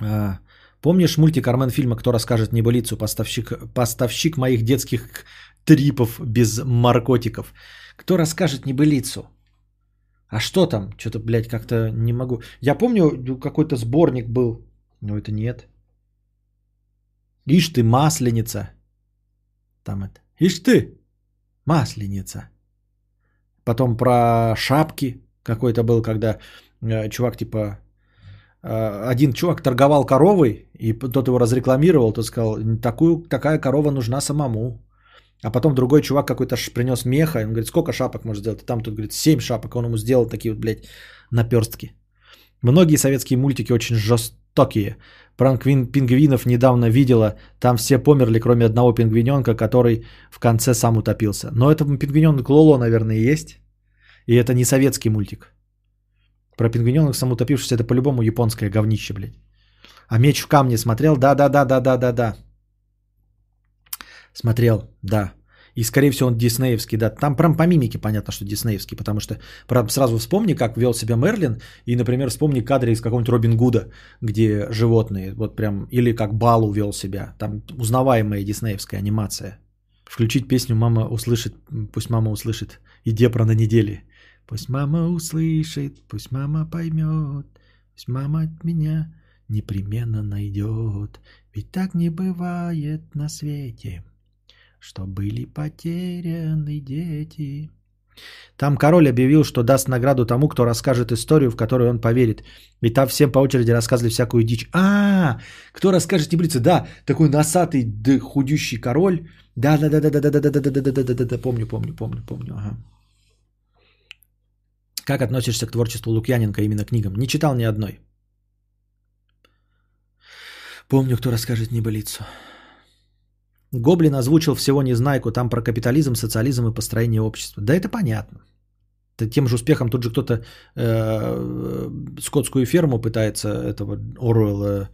А, помнишь мультик Армен фильма «Кто расскажет небылицу?» Поставщик, поставщик моих детских трипов без наркотиков. Кто расскажет небылицу? А что там? Что-то, блядь, как-то не могу. Я помню, какой-то сборник был. Но это нет. Ишь ты, масленица. Там это. Ишь ты, масленица. Потом про шапки какой-то был, когда э, чувак типа э, один чувак торговал коровой, и тот его разрекламировал, тот сказал, такую, такая корова нужна самому. А потом другой чувак какой-то принес меха, и он говорит, сколько шапок может сделать? И там тут говорит, 7 шапок, он ему сделал такие вот, блядь, наперстки. Многие советские мультики очень жестокие. Пранквин пингвинов недавно видела, там все померли, кроме одного пингвиненка, который в конце сам утопился. Но это пингвиненок Лоло, наверное, есть. И это не советский мультик. Про пингвиненок самоутопившийся, это по-любому японское говнище, блядь. А меч в камне смотрел? Да-да-да-да-да-да-да. Смотрел, да. И, скорее всего, он диснеевский, да. Там прям по мимике понятно, что диснеевский, потому что правда, сразу вспомни, как вел себя Мерлин, и, например, вспомни кадры из какого-нибудь Робин Гуда, где животные, вот прям, или как Балу вел себя. Там узнаваемая диснеевская анимация. Включить песню «Мама услышит», пусть мама услышит, и Депра на неделе. Пусть мама услышит, пусть мама поймет, пусть мама от меня непременно найдет. Ведь так не бывает на свете, что были потеряны дети. Там король объявил, что даст награду тому, кто расскажет историю, в которую он поверит. И там всем по очереди рассказывали всякую дичь. А, кто расскажет небылицы? Да, такой носатый, да, худющий король. Да, да, да, да, да, да, да, да, да, да, да, да, да, да, помню, помню, помню, помню. Ага. Как относишься к творчеству Лукьяненко именно книгам? Не читал ни одной. Помню, кто расскажет небылицу. Гоблин озвучил всего Незнайку, там про капитализм, социализм и построение общества. Да это понятно. Это тем же успехом тут же кто-то э, скотскую ферму пытается этого Оруэлла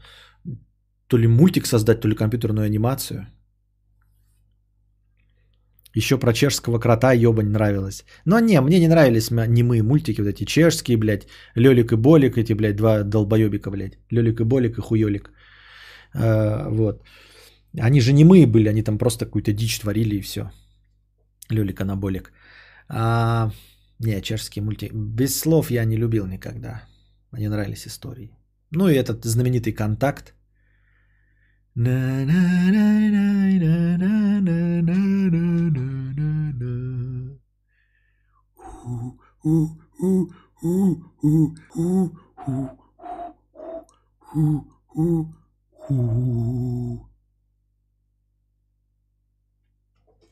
то ли мультик создать, то ли компьютерную анимацию. Еще про чешского крота ебань нравилось. Но не, мне не нравились немые мультики, вот эти чешские, блядь. Лёлик и Болик, эти, блядь, два долбоебика, блядь. Лёлик и Болик и Хуёлик. Э, вот. Они же не мы были, они там просто какую-то дичь творили и все. Лёлик Анаболик. А, не, чешские мультики. Без слов я не любил никогда. Мне нравились истории. Ну и этот знаменитый контакт.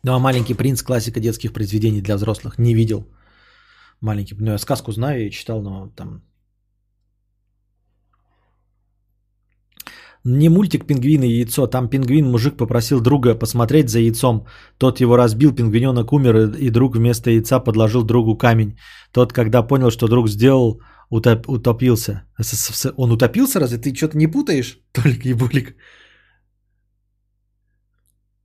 Ну а «Маленький принц» классика детских произведений для взрослых. Не видел. Маленький. Ну я сказку знаю и читал, но там... Не мультик «Пингвин и яйцо». Там пингвин-мужик попросил друга посмотреть за яйцом. Тот его разбил, пингвиненок умер, и друг вместо яйца подложил другу камень. Тот, когда понял, что друг сделал, утоп, утопился. Он утопился разве? Ты что-то не путаешь, <laughs> Толик Ебулик?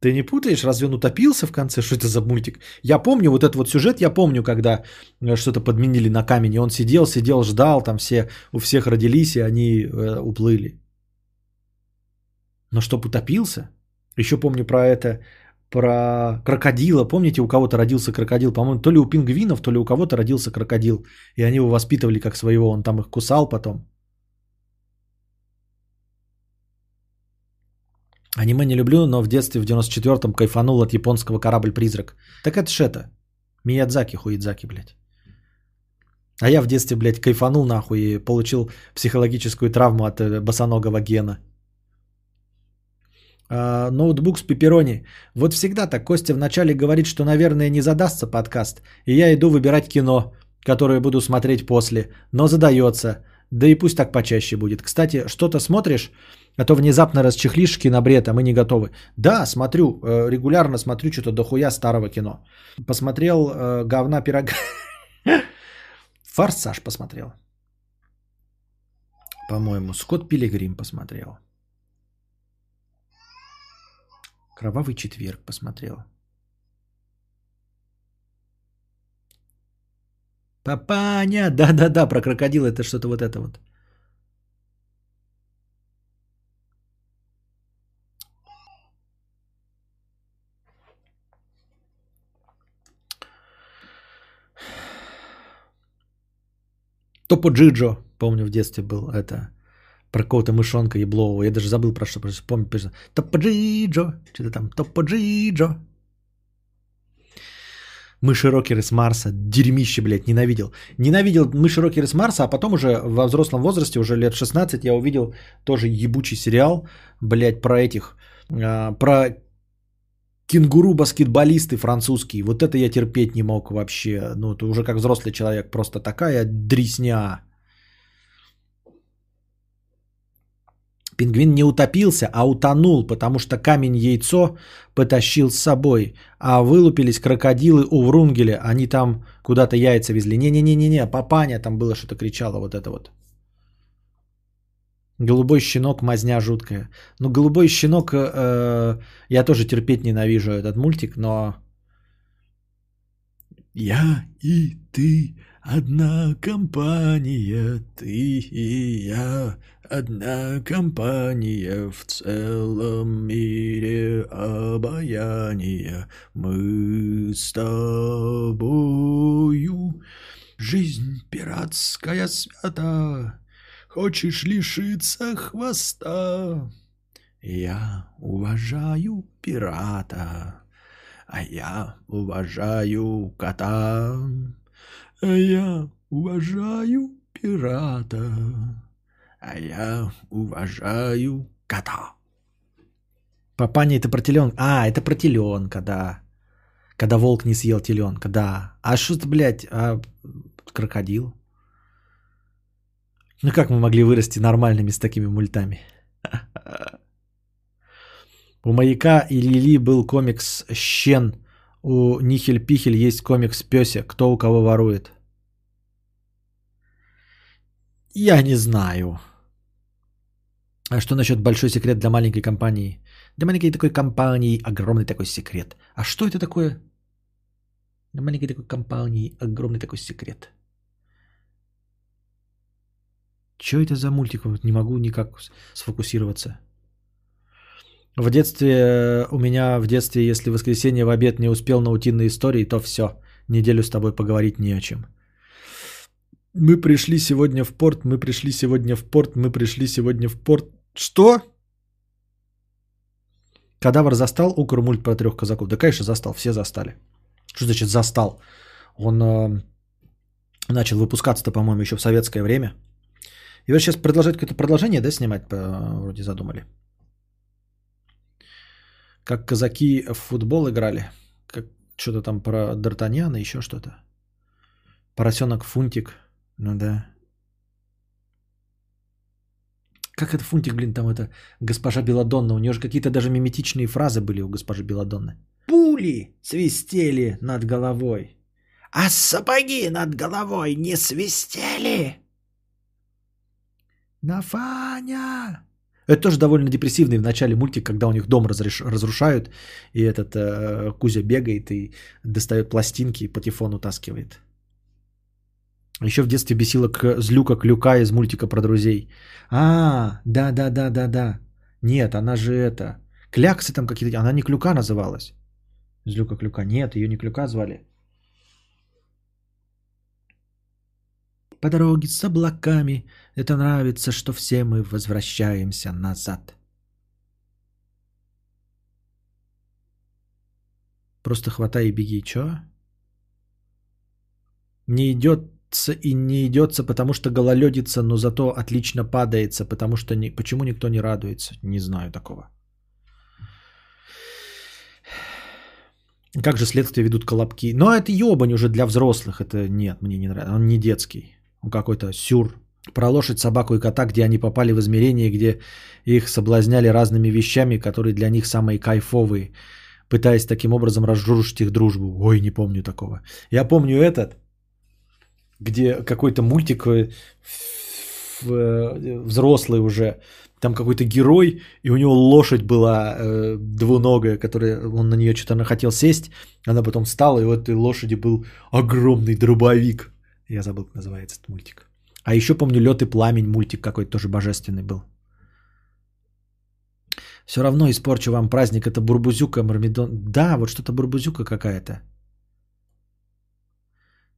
Ты не путаешь, разве он утопился в конце? Что это за мультик? Я помню вот этот вот сюжет, я помню, когда э, что-то подменили на камень, и он сидел, сидел, ждал, там все, у всех родились, и они э, уплыли. Но чтоб утопился? Еще помню про это, про крокодила. Помните, у кого-то родился крокодил? По-моему, то ли у пингвинов, то ли у кого-то родился крокодил. И они его воспитывали как своего, он там их кусал потом. Аниме не люблю, но в детстве в 94-м кайфанул от японского корабль-призрак. Так это ж это. Миядзаки, хуидзаки, блядь. А я в детстве, блядь, кайфанул нахуй и получил психологическую травму от э, босоногого гена. А, ноутбук с пепперони. Вот всегда так Костя вначале говорит, что, наверное, не задастся подкаст. И я иду выбирать кино, которое буду смотреть после. Но задается. Да и пусть так почаще будет. Кстати, что-то смотришь? А то внезапно расчехлишь кинобред, а мы не готовы. Да, смотрю, э, регулярно смотрю что-то дохуя старого кино. Посмотрел э, говна пирога. <laughs> Форсаж посмотрел. По-моему, Скотт Пилигрим посмотрел. Кровавый четверг посмотрел. Папаня, <laughs> да-да-да, про крокодил это что-то вот это вот. Топо Джиджо, помню, в детстве был это про какого-то мышонка еблового. Я даже забыл про что. Просто помню, Топо Джиджо, что-то там, Топо Джиджо. Мыши-рокеры с Марса, дерьмище, блядь, ненавидел. Ненавидел мыши-рокеры с Марса, а потом уже во взрослом возрасте, уже лет 16, я увидел тоже ебучий сериал, блядь, про этих, э, про кенгуру-баскетболисты французские. Вот это я терпеть не мог вообще. Ну, это уже как взрослый человек. Просто такая дресня. Пингвин не утопился, а утонул, потому что камень-яйцо потащил с собой. А вылупились крокодилы у Врунгеля. Они там куда-то яйца везли. Не-не-не-не, папаня там было что-то кричало вот это вот. Голубой щенок, мазня жуткая. Ну, голубой щенок, э, я тоже терпеть ненавижу этот мультик, но... Я и ты одна компания, ты и я одна компания в целом мире обаяния. Мы с тобою жизнь пиратская свята, хочешь лишиться хвоста. Я уважаю пирата, а я уважаю кота. А я уважаю пирата, а я уважаю кота. Папаня это про теленка. А, это про теленка, да. Когда волк не съел теленка, да. А что ты, блядь, а крокодил? Ну как мы могли вырасти нормальными с такими мультами? <laughs> У Маяка и Лили был комикс «Щен». У Нихель-Пихель есть комикс «Пёся». Кто у кого ворует? Я не знаю. А что насчет большой секрет для маленькой компании? Для маленькой такой компании огромный такой секрет. А что это такое? Для маленькой такой компании огромный такой секрет. Что это за мультик? Вот Не могу никак сфокусироваться. В детстве, э, у меня в детстве, если в воскресенье в обед не успел на утиные истории, то все, неделю с тобой поговорить не о чем. Мы пришли сегодня в порт, мы пришли сегодня в порт, мы пришли сегодня в порт. Что? Кадавр застал Укр мульт про трех казаков? Да, конечно, застал, все застали. Что значит застал? Он э, начал выпускаться-то, по-моему, еще в советское время. И вот сейчас продолжать какое-то продолжение, да, снимать, по- вроде задумали. Как казаки в футбол играли. Как что-то там про Д'Артаньяна, еще что-то. Поросенок Фунтик. Ну да. Как это Фунтик, блин, там это госпожа Беладонна. У нее же какие-то даже миметичные фразы были у госпожи Беладонны. Пули свистели над головой. А сапоги над головой не свистели? Нафаня! Это тоже довольно депрессивный в начале мультик, когда у них дом разреш- разрушают, и этот э, Кузя бегает и достает пластинки и патефон утаскивает. Еще в детстве бесила к... злюка Клюка из мультика про друзей. А, да-да-да-да-да. Нет, она же это... Кляксы там какие-то... Она не Клюка называлась. Злюка Клюка. Нет, ее не Клюка звали. По дороге с облаками. Это нравится, что все мы возвращаемся назад. Просто хватай и беги. Чё? Не идется и не идется, потому что гололедится, но зато отлично падается, потому что не... почему никто не радуется? Не знаю такого. Как же следствие ведут колобки? Но это ебань уже для взрослых. Это нет, мне не нравится. Он не детский. Какой-то сюр. Про лошадь, собаку и кота, где они попали в измерение, где их соблазняли разными вещами, которые для них самые кайфовые, пытаясь таким образом разрушить их дружбу. Ой, не помню такого. Я помню этот, где какой-то мультик э, в- взрослый уже, там какой-то герой, и у него лошадь была э, двуногая, которая он на нее что-то хотел сесть, она потом встала, и у этой лошади был огромный дробовик. Я забыл, как называется этот мультик. А еще помню Лед и пламень мультик какой-то тоже божественный был. Все равно испорчу вам праздник. Это бурбузюка, мармедон. Да, вот что-то бурбузюка какая-то.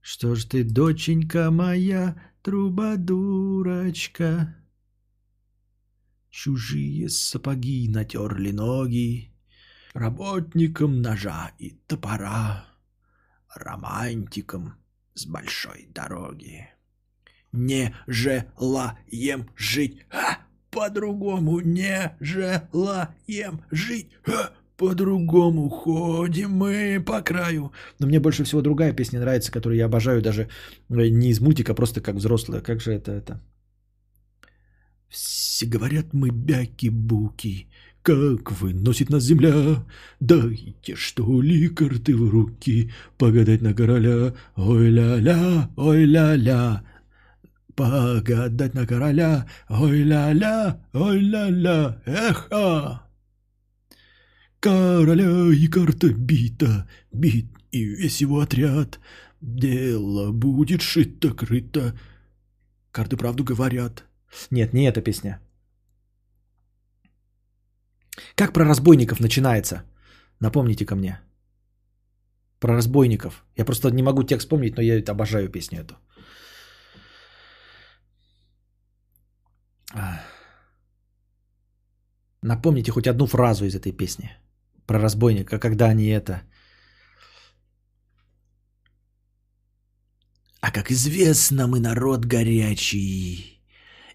Что ж ты, доченька моя, трубадурочка? Чужие сапоги натерли ноги Работникам ножа и топора, Романтикам с большой дороги. Не желаем жить, а по-другому не желаем жить, а по-другому ходим мы по краю. Но мне больше всего другая песня нравится, которую я обожаю даже э, не из мультика, а просто как взрослая. Как же это это? Все говорят мы бяки-буки, как выносит нас земля. Дайте, что ли, карты в руки, погадать на короля. Ой-ля-ля, ой-ля-ля. Погадать на короля. Ой-ля-ля, ой-ля-ля. Эхо! Короля и карта бита, бит и весь его отряд. Дело будет шито-крыто. Карты правду говорят. Нет, не эта песня. Как про разбойников начинается? Напомните ко мне. Про разбойников. Я просто не могу текст вспомнить, но я обожаю песню эту. Напомните хоть одну фразу из этой песни про разбойника, когда они это... А как известно, мы народ горячий,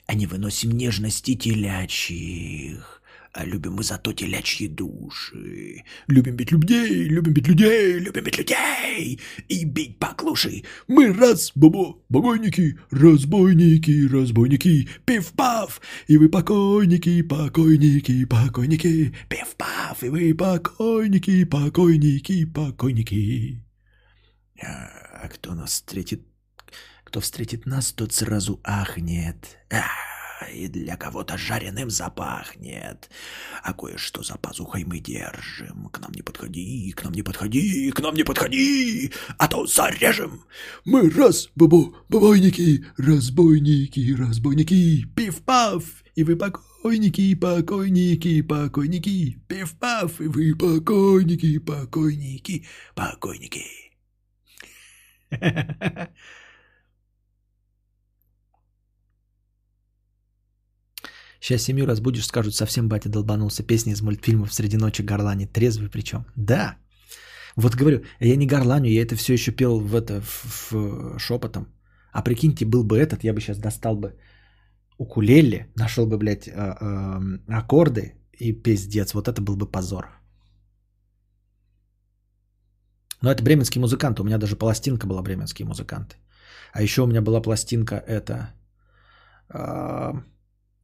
а не выносим нежности телячьих, а любим мы зато телячьи души. Любим бить людей, любим бить людей, любим бить людей и бить поклуши. Мы раз, бобо, богойники, разбойники, разбойники, пив-пав, и вы покойники, покойники, покойники, пив-пав, и вы покойники, покойники, покойники. А кто нас встретит кто встретит нас, тот сразу ахнет. А, и для кого-то жареным запахнет. А кое-что за пазухой мы держим. К нам не подходи, к нам не подходи, к нам не подходи, а то зарежем. Мы раз, бабо, бабойники, разбойники, разбойники, пив-пав, и вы покойники, покойники, покойники, пив-пав, и вы покойники, покойники, покойники. <laughs> Сейчас семью разбудишь, скажут, совсем батя долбанулся. Песни из мультфильмов «Среди ночи горланит». Трезвый причем. Да. Вот говорю, я не горланю, я это все еще пел в это, в, в, шепотом. А прикиньте, был бы этот, я бы сейчас достал бы укулеле, нашел бы, блядь, э, э, аккорды и пиздец. Вот это был бы позор. Но это бременские музыканты. У меня даже пластинка была бременские музыканты. А еще у меня была пластинка это... Э,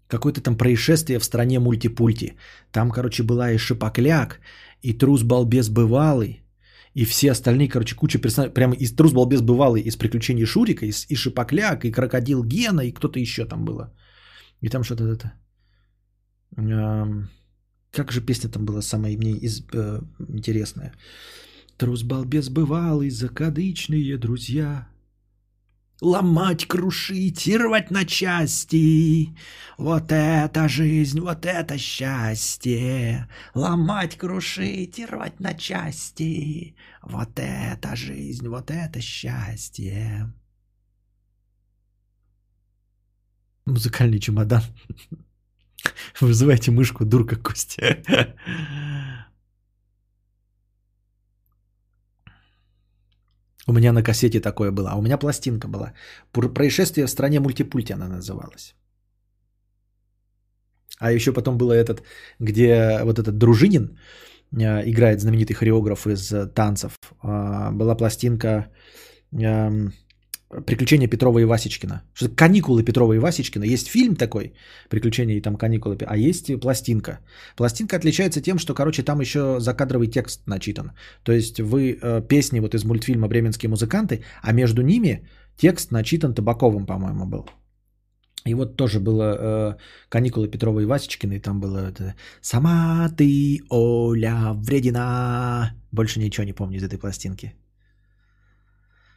какое-то там происшествие в стране мультипульти. Там, короче, была и Шипокляк, и Трус-балбес бывалый, и все остальные, короче, куча персонажей. Прямо из Трус-балбес бывалый, из приключений Шурика, из, и Шипокляк, и Крокодил Гена, и кто-то еще там было. И там что-то это... Как же песня там была самая мне из, э, интересная? Трус-балбес бывалый, закадычные друзья, ломать, крушить и рвать на части. Вот это жизнь, вот это счастье. Ломать, крушить и рвать на части. Вот это жизнь, вот это счастье. Музыкальный чемодан. <laughs> Вызывайте мышку, дурка Костя. У меня на кассете такое было, а у меня пластинка была. Происшествие в стране мультипульти она называлась. А еще потом было этот, где вот этот Дружинин э, играет знаменитый хореограф из э, танцев. Э, была пластинка эм, Приключения Петрова и Васечкина. Что каникулы Петрова и Васечкина. Есть фильм такой, приключения и там каникулы, а есть пластинка. Пластинка отличается тем, что, короче, там еще закадровый текст начитан. То есть вы э, песни вот из мультфильма «Бременские музыканты», а между ними текст начитан Табаковым, по-моему, был. И вот тоже было э, каникулы Петрова и Васечкина, и там было это «Сама ты, Оля, вредина». Больше ничего не помню из этой пластинки.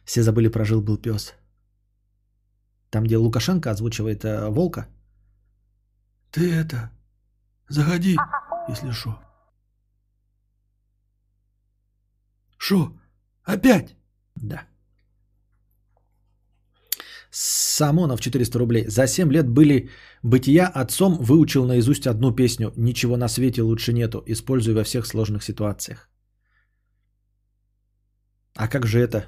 Все забыли про жил был пес. Там, где Лукашенко озвучивает э, волка. Ты это, заходи, если шо. Шо? Опять? Да. Самонов 400 рублей. За 7 лет были бытия отцом, выучил наизусть одну песню. Ничего на свете лучше нету. Используй во всех сложных ситуациях. А как же это?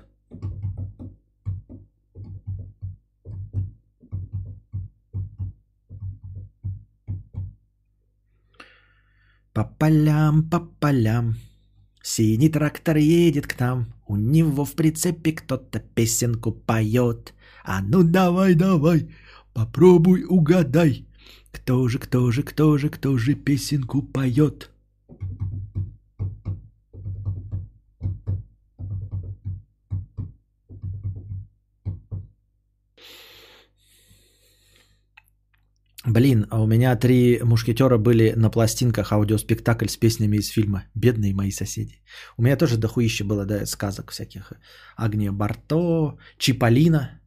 По полям, по полям, синий трактор едет к нам, у него в прицепе кто-то песенку поет. А ну давай, давай, попробуй угадай, кто же, кто же, кто же, кто же песенку поет. Блин, а у меня три мушкетера были на пластинках аудиоспектакль с песнями из фильма «Бедные мои соседи». У меня тоже дохуище было, да, сказок всяких. Агния Барто, Чиполлино.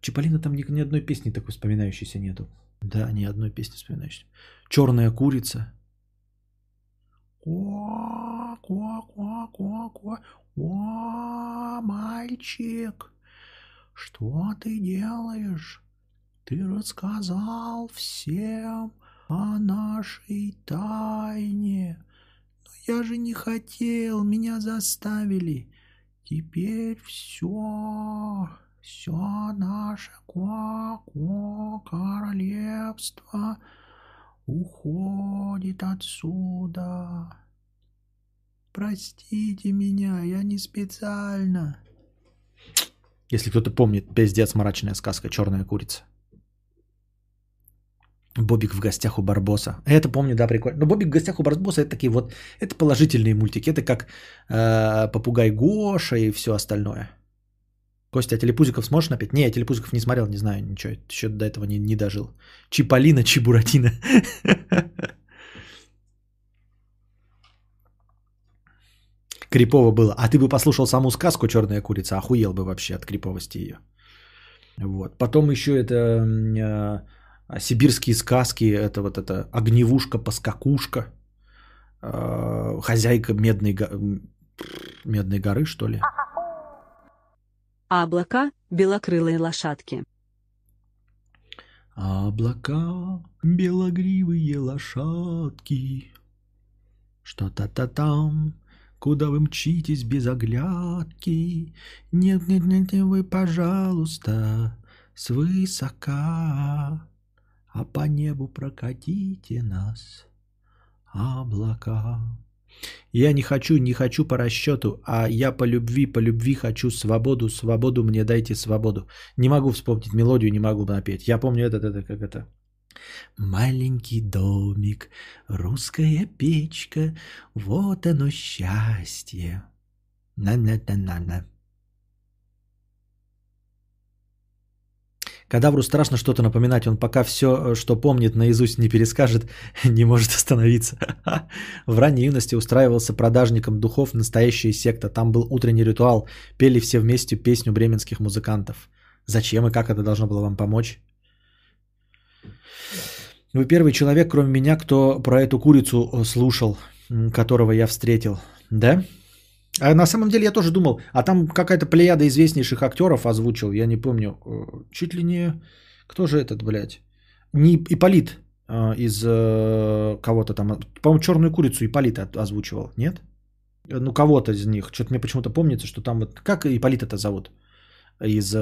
Чиполлино там ни, ни одной песни такой вспоминающейся нету. Да, ни одной песни вспоминающейся. Черная курица. Ква, ква, ква, ква. О, мальчик, что ты делаешь? Ты рассказал всем о нашей тайне. Но я же не хотел, меня заставили. Теперь все, все наше королевство уходит отсюда. Простите меня, я не специально. Если кто-то помнит, пиздец, мрачная сказка «Черная курица». Бобик в гостях у Барбоса. Это помню, да, прикольно. Но Бобик в гостях у Барбоса это такие вот, это положительные мультики. Это как э, Попугай Гоша и все остальное. Костя, а Телепузиков сможешь напеть? Не, я Телепузиков не смотрел, не знаю ничего. Еще до этого не, не дожил. Чиполлино, Чебуратино. <laughs> Крипово было. А ты бы послушал саму сказку «Черная курица», охуел бы вообще от криповости ее. Вот. Потом еще это э, сибирские сказки, это вот это огневушка-поскакушка, э, хозяйка медной, го- медной горы, что ли. А облака – белокрылые лошадки. Облака, белогривые лошадки, что-то-то там, куда вы мчитесь без оглядки. Нет, нет, нет, нет, вы, пожалуйста, свысока, а по небу прокатите нас, облака. Я не хочу, не хочу по расчету, а я по любви, по любви хочу свободу, свободу мне дайте свободу. Не могу вспомнить мелодию, не могу напеть. Я помню этот, это как это. Маленький домик, русская печка, вот оно счастье. На-на-на-на-на. Кадавру страшно что-то напоминать, он пока все, что помнит, наизусть не перескажет, <laughs> не может остановиться. <laughs> В ранней юности устраивался продажником духов настоящая секта. Там был утренний ритуал, пели все вместе песню бременских музыкантов. Зачем и как это должно было вам помочь? Вы первый человек, кроме меня, кто про эту курицу слушал, м, которого я встретил. Да? А на самом деле я тоже думал, а там какая-то плеяда известнейших актеров озвучил, я не помню, э, чуть ли не... Кто же этот, блядь? Не Иполит э, из э, кого-то там, по-моему, черную курицу Иполит озвучивал, нет? Э, Ну, кого-то из них. Что-то мне почему-то помнится, что там вот... Как Иполит это зовут? Из...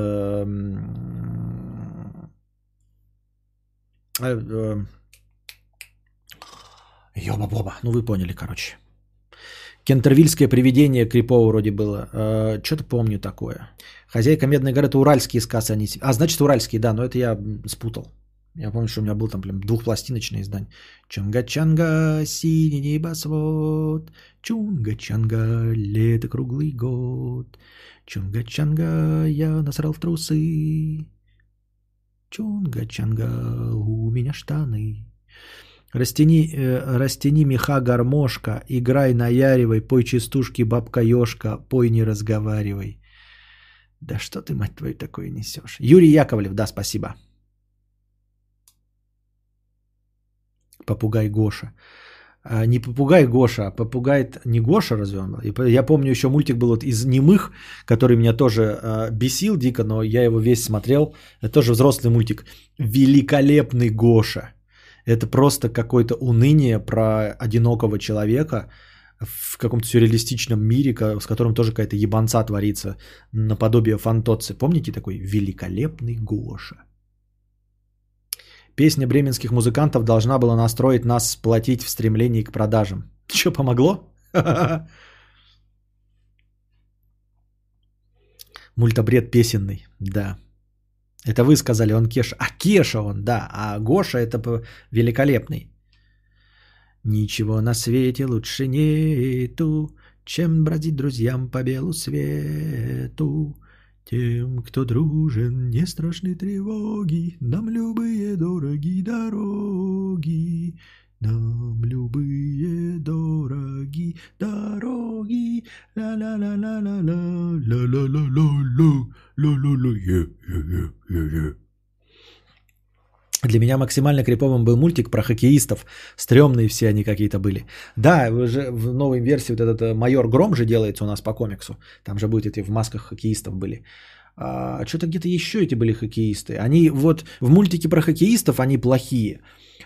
Ёба-боба. Ну, вы поняли, короче. Кентервильское привидение Крипово вроде было. Э, Что-то помню такое. Хозяйка Медной горы, это уральские сказы. Они... А, значит, уральские, да, но это я спутал. Я помню, что у меня был там прям двухпластиночное издание. Чунга-чанга, синий небосвод. Чунга-чанга, лето круглый год. Чунга-чанга, я насрал в трусы. Чунга-чанга, у меня штаны. Растяни, э, растяни меха гармошка, играй наяривай, пой частушки бабка ёшка, пой не разговаривай. Да что ты, мать твою, такое несешь? Юрий Яковлев, да, спасибо. Попугай Гоша. А, не попугай Гоша, а попугай не Гоша разве он Я помню еще мультик был вот из немых, который меня тоже э, бесил дико, но я его весь смотрел. Это тоже взрослый мультик. Великолепный Гоша. Это просто какое-то уныние про одинокого человека в каком-то сюрреалистичном мире, с которым тоже какая-то ебанца творится, наподобие фантоци. Помните такой великолепный Гоша? Песня бременских музыкантов должна была настроить нас сплотить в стремлении к продажам. Что, помогло? <laughs> Мультобред песенный, да. Это вы сказали, он Кеша. А Кеша он, да. А Гоша это великолепный. Ничего на свете лучше нету, чем бродить друзьям по белу свету. Тем, кто дружен, не страшны тревоги, нам любые дороги дороги. Нам любые дороги дороги. Ла-ла-ла-ла-ла-ла, ла-ла-ла-ла-ла. Для меня максимально криповым был мультик про хоккеистов. Стремные все они какие-то были. Да, уже в новой версии вот этот э, майор Гром же делается у нас по комиксу. Там же будет эти в масках хоккеистов были. А, что-то где-то еще эти были хоккеисты. Они вот в мультике про хоккеистов они плохие,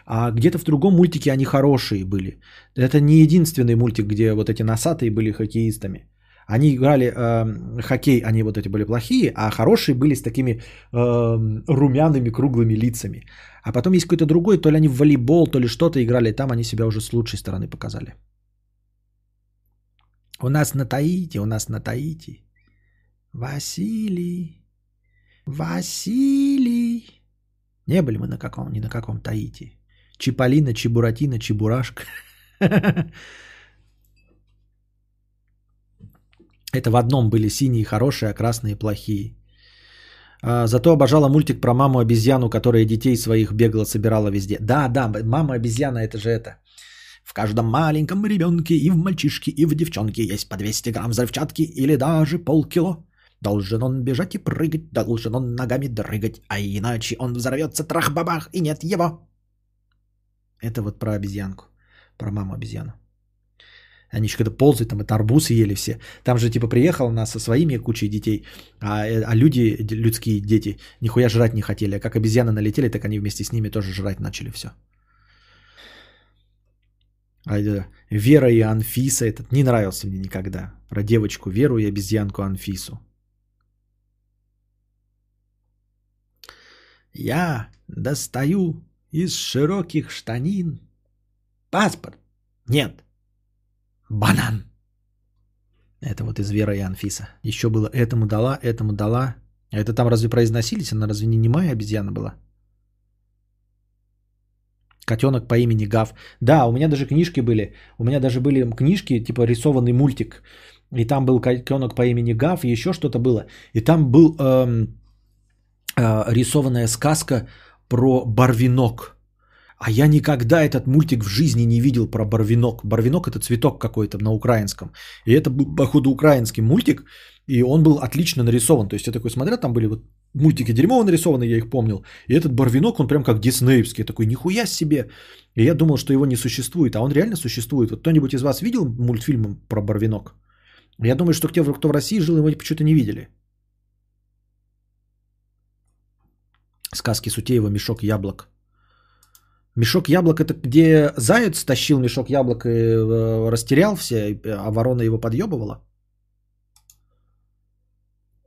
а где-то в другом мультике они хорошие были. Это не единственный мультик, где вот эти носатые были хоккеистами. Они играли э, хоккей, они вот эти были плохие, а хорошие были с такими э, румяными круглыми лицами. А потом есть какой-то другой, то ли они в волейбол, то ли что-то играли, там они себя уже с лучшей стороны показали. У нас на Таити, у нас на Таити. Василий, Василий. Не были мы на каком, ни на каком Таити. Чиполлино, Чебуратино, Чебурашка. <laughs> Это в одном были синие хорошие, а красные плохие. А, зато обожала мультик про маму-обезьяну, которая детей своих бегала, собирала везде. Да, да, мама-обезьяна это же это. В каждом маленьком ребенке и в мальчишке, и в девчонке есть по 200 грамм взрывчатки или даже полкило. Должен он бежать и прыгать, должен он ногами дрыгать, а иначе он взорвется трах-бабах и нет его. Это вот про обезьянку, про маму-обезьяну. Они еще когда ползают, там это арбузы ели все. Там же типа приехала она со своими кучей детей, а, э, а люди, людские дети, нихуя жрать не хотели. А как обезьяны налетели, так они вместе с ними тоже жрать начали все. А Вера и Анфиса, этот не нравился мне никогда. Про девочку Веру и обезьянку Анфису. Я достаю из широких штанин паспорт. Нет, банан. Это вот из Вера и Анфиса. Еще было этому дала, этому дала. А это там разве произносились? Она разве не немая обезьяна была? Котенок по имени Гав. Да, у меня даже книжки были. У меня даже были книжки, типа рисованный мультик. И там был котенок по имени Гав, и еще что-то было. И там был эм, э, рисованная сказка про Барвинок. А я никогда этот мультик в жизни не видел про Барвинок. Барвинок это цветок какой-то на украинском. И это был, походу, украинский мультик. И он был отлично нарисован. То есть я такой смотрел, там были вот мультики дерьмово нарисованы, я их помнил. И этот Барвинок, он прям как диснеевский. Такой, нихуя себе. И я думал, что его не существует. А он реально существует. Вот кто-нибудь из вас видел мультфильм про Барвинок? Я думаю, что те, кто в России жил, его почему-то не видели. Сказки Сутеева «Мешок яблок». Мешок яблок это где заяц тащил мешок яблок и э, растерял все, а ворона его подъебывала?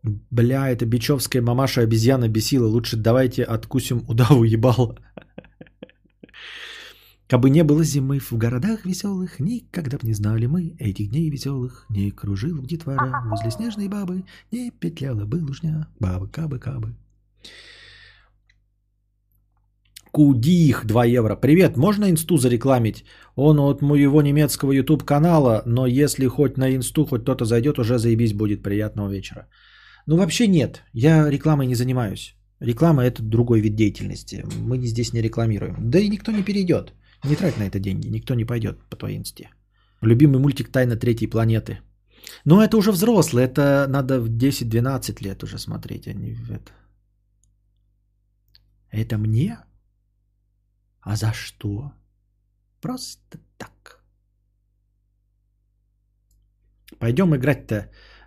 Бля, это бичевская мамаша обезьяна бесила. Лучше давайте откусим удаву ебало. Кабы не было зимы в городах веселых, никогда б не знали мы этих дней веселых. Не кружил в детвора возле снежной бабы, не петляла бы лужня, бабы, кабы, кабы. Кудих 2 евро. Привет, можно инсту зарекламить? Он от моего немецкого YouTube канала, но если хоть на инсту хоть кто-то зайдет, уже заебись будет. Приятного вечера. Ну вообще нет, я рекламой не занимаюсь. Реклама это другой вид деятельности. Мы здесь не рекламируем. Да и никто не перейдет. Не трать на это деньги, никто не пойдет по твоей инсте. Любимый мультик «Тайна третьей планеты». Но это уже взрослый, это надо в 10-12 лет уже смотреть, а не в это. Это мне? А за что? Просто так. Пойдем играть-то,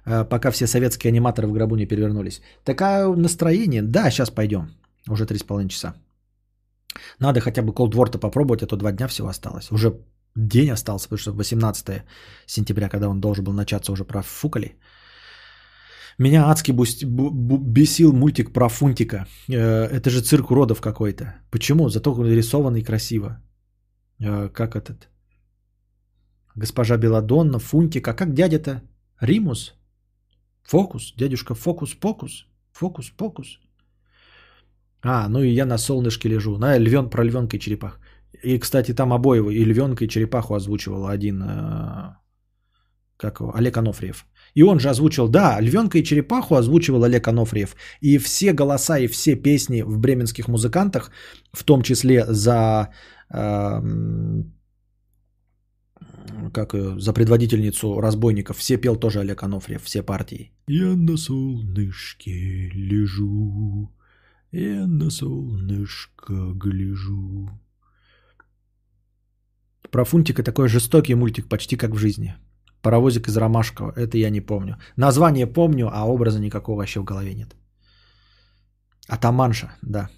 э, пока все советские аниматоры в гробу не перевернулись. Такое настроение. Да, сейчас пойдем. Уже 3,5 часа. Надо хотя бы Cold War-то попробовать, а то два дня всего осталось. Уже день остался, потому что 18 сентября, когда он должен был начаться, уже профукали. Меня адски бесил мультик про Фунтика. Э, это же цирк уродов какой-то. Почему? Зато нарисованный красиво. Э, как этот? Госпожа Беладонна, Фунтик. А как дядя-то? Римус? Фокус? Дядюшка Фокус-Покус? Фокус-Покус? А, ну и я на солнышке лежу. На львен про львенка и черепах. И, кстати, там обоего и львенка, и черепаху озвучивал один, э, как его, Олег Анофриев. И он же озвучил, да, «Львенка и черепаху» озвучивал Олег Анофриев. И все голоса и все песни в бременских музыкантах, в том числе за, э, как за предводительницу разбойников, все пел тоже Олег Анофриев, все партии. «Я на солнышке лежу, я на солнышко гляжу». Про Фунтика такой жестокий мультик, почти как в жизни – Паровозик из Ромашкова. Это я не помню. Название помню, а образа никакого вообще в голове нет. Атаманша, да.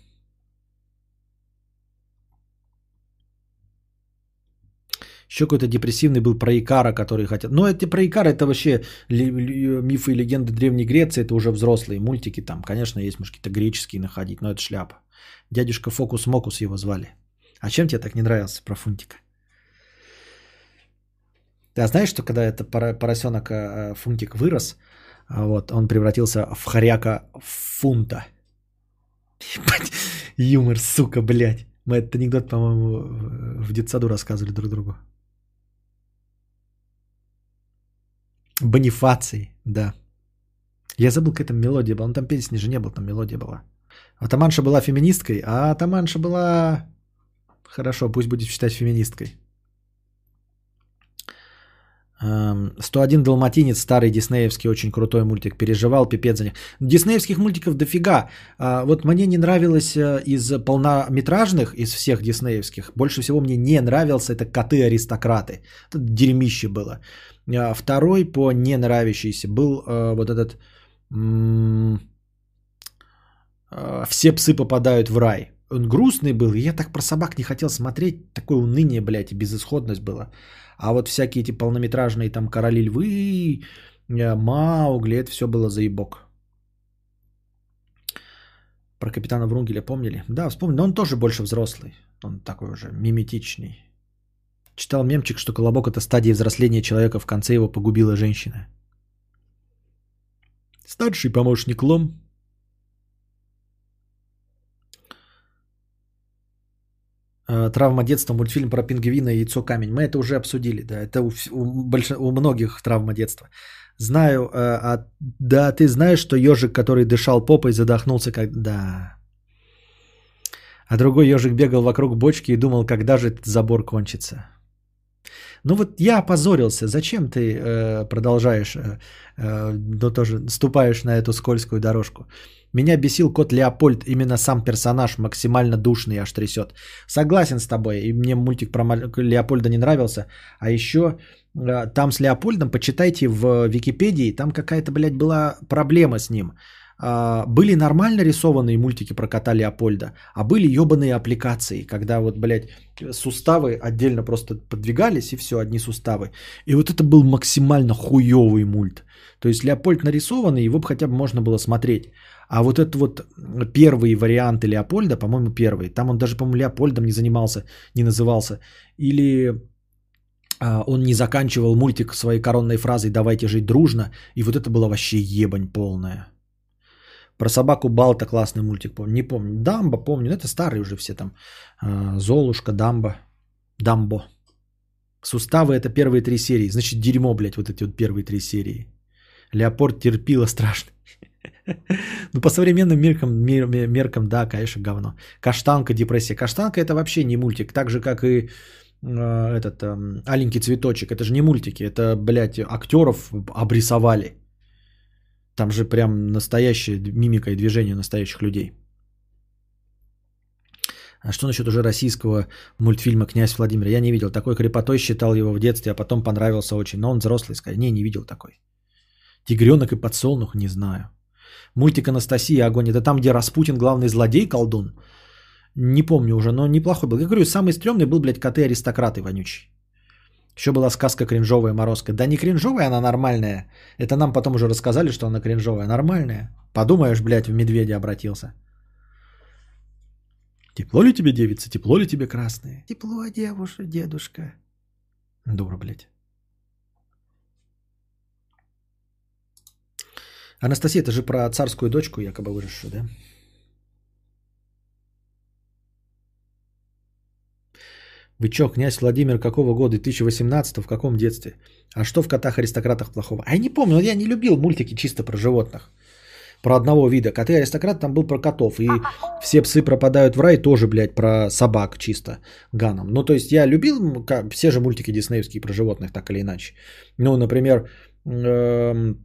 Еще какой-то депрессивный был про Икара, который хотел. Но это про Икара, это вообще мифы и легенды Древней Греции, это уже взрослые мультики там. Конечно, есть, может, какие-то греческие находить, но это шляпа. Дядюшка Фокус Мокус его звали. А чем тебе так не нравился про Фунтика? Ты а знаешь, что когда это пора- поросенок э, Фунтик вырос, а вот, он превратился в хоряка Фунта. Ебать, <laughs> юмор, сука, блядь. Мы этот анекдот, по-моему, в- детсаду рассказывали друг другу. Бонифаций, да. Я забыл, какая там мелодия была. Ну, там песни же не было, там мелодия была. Атаманша была феминисткой, а Атаманша была... Хорошо, пусть будет считать феминисткой. Эм, 101 Далматинец, старый диснеевский, очень крутой мультик. Переживал, пипец за них. Диснеевских мультиков дофига. А, вот мне не нравилось э, из полнометражных, из всех диснеевских, больше всего мне не нравился это «Коты-аристократы». Это дерьмище было. А, Второй по не нравящийся был э, вот этот... э, «Все псы попадают в рай». Он грустный был, и я так про собак не хотел смотреть. Такое уныние, блядь, и безысходность была. А вот всякие эти полнометражные там «Короли львы», э, «Маугли», это все было заебок. Про капитана Врунгеля помнили? Да, вспомнил. Но он тоже больше взрослый. Он такой уже миметичный. Читал мемчик, что колобок это стадия взросления человека, в конце его погубила женщина. Старший помощник Лом. Травма детства, мультфильм про пингвина и яйцо камень. Мы это уже обсудили, да. Это у, у, больш- у многих травма детства. Знаю, э, а, да, ты знаешь, что ежик, который дышал попой, задохнулся, как... Да. А другой ежик бегал вокруг бочки и думал, когда же этот забор кончится. Ну вот я опозорился. Зачем ты э, продолжаешь, э, э, ну тоже ступаешь на эту скользкую дорожку? Меня бесил кот Леопольд, именно сам персонаж максимально душный аж трясет. Согласен с тобой, и мне мультик про Леопольда не нравился. А еще э, там с Леопольдом, почитайте в Википедии, там какая-то, блядь, была проблема с ним. А, Были нормально рисованные мультики про кота Леопольда, а были ебаные аппликации, когда вот, блядь, суставы отдельно просто подвигались, и все, одни суставы. И вот это был максимально хуевый мульт. То есть Леопольд нарисованный, его бы хотя бы можно было смотреть. А вот этот вот первые варианты Леопольда, по-моему, первый, там он даже, по-моему, Леопольдом не занимался, не назывался. Или а, он не заканчивал мультик своей коронной фразой «давайте жить дружно», и вот это была вообще ебань полная. Про собаку Балта классный мультик, помню. Не помню. Дамбо помню, это старые уже все там. А, Золушка, Дамбо, Дамбо. Суставы это первые три серии. Значит, дерьмо, блядь, вот эти вот первые три серии. Леопольд терпила страшно. <laughs> Ну, по современным меркам, мер- меркам, да, конечно, говно. Каштанка, депрессия. Каштанка это вообще не мультик. Так же, как и э, этот эм, аленький цветочек. Это же не мультики. Это, блядь, актеров обрисовали. Там же прям настоящая мимика и движение настоящих людей. А что насчет уже российского мультфильма «Князь Владимир»? Я не видел. Такой крепотой считал его в детстве, а потом понравился очень. Но он взрослый, скорее. Не, не видел такой. «Тигренок и подсолнух» не знаю. Мультик «Анастасия. Огонь». Это там, где Распутин главный злодей, колдун. Не помню уже, но неплохой был. Я говорю, самый стрёмный был, блядь, коты-аристократы вонючие. Еще была сказка кринжовая морозка. Да не кринжовая, она нормальная. Это нам потом уже рассказали, что она кринжовая. Нормальная. Подумаешь, блядь, в медведя обратился. Тепло ли тебе, девица? Тепло ли тебе, красное? Тепло, девушка, дедушка. Дура, блядь. Анастасия, это же про царскую дочку якобы выросшую, да? Вы чё, князь Владимир какого года? 1018 в каком детстве? А что в котах-аристократах плохого? А я не помню, я не любил мультики чисто про животных. Про одного вида. Коты-аристократы там был про котов. И все псы пропадают в рай тоже, блядь, про собак чисто ганом. Ну, то есть я любил все же мультики диснеевские про животных, так или иначе. Ну, например, эм,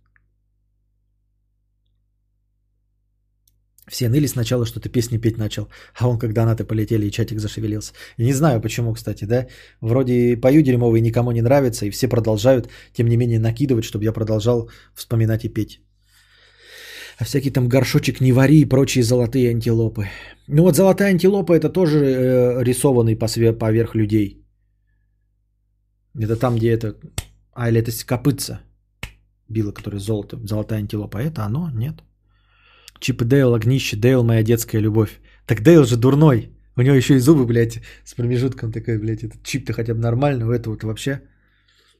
Все ныли сначала, что ты песни петь начал, а он, когда донаты полетели, и чатик зашевелился. И не знаю почему, кстати, да? Вроде пою дерьмово никому не нравится, и все продолжают, тем не менее, накидывать, чтобы я продолжал вспоминать и петь. А всякий там горшочек не вари и прочие золотые антилопы. Ну вот золотая антилопа это тоже э, рисованный по све- поверх людей. Это там, где это... А, или это копытца. Била, которая золото. Золотая антилопа. А это оно? Нет. Чип и Дейл, огнище, Дейл, моя детская любовь. Так Дейл же дурной. У него еще и зубы, блядь, с промежутком такой, блядь. Этот чип-то хотя бы нормально, у этого-то вообще.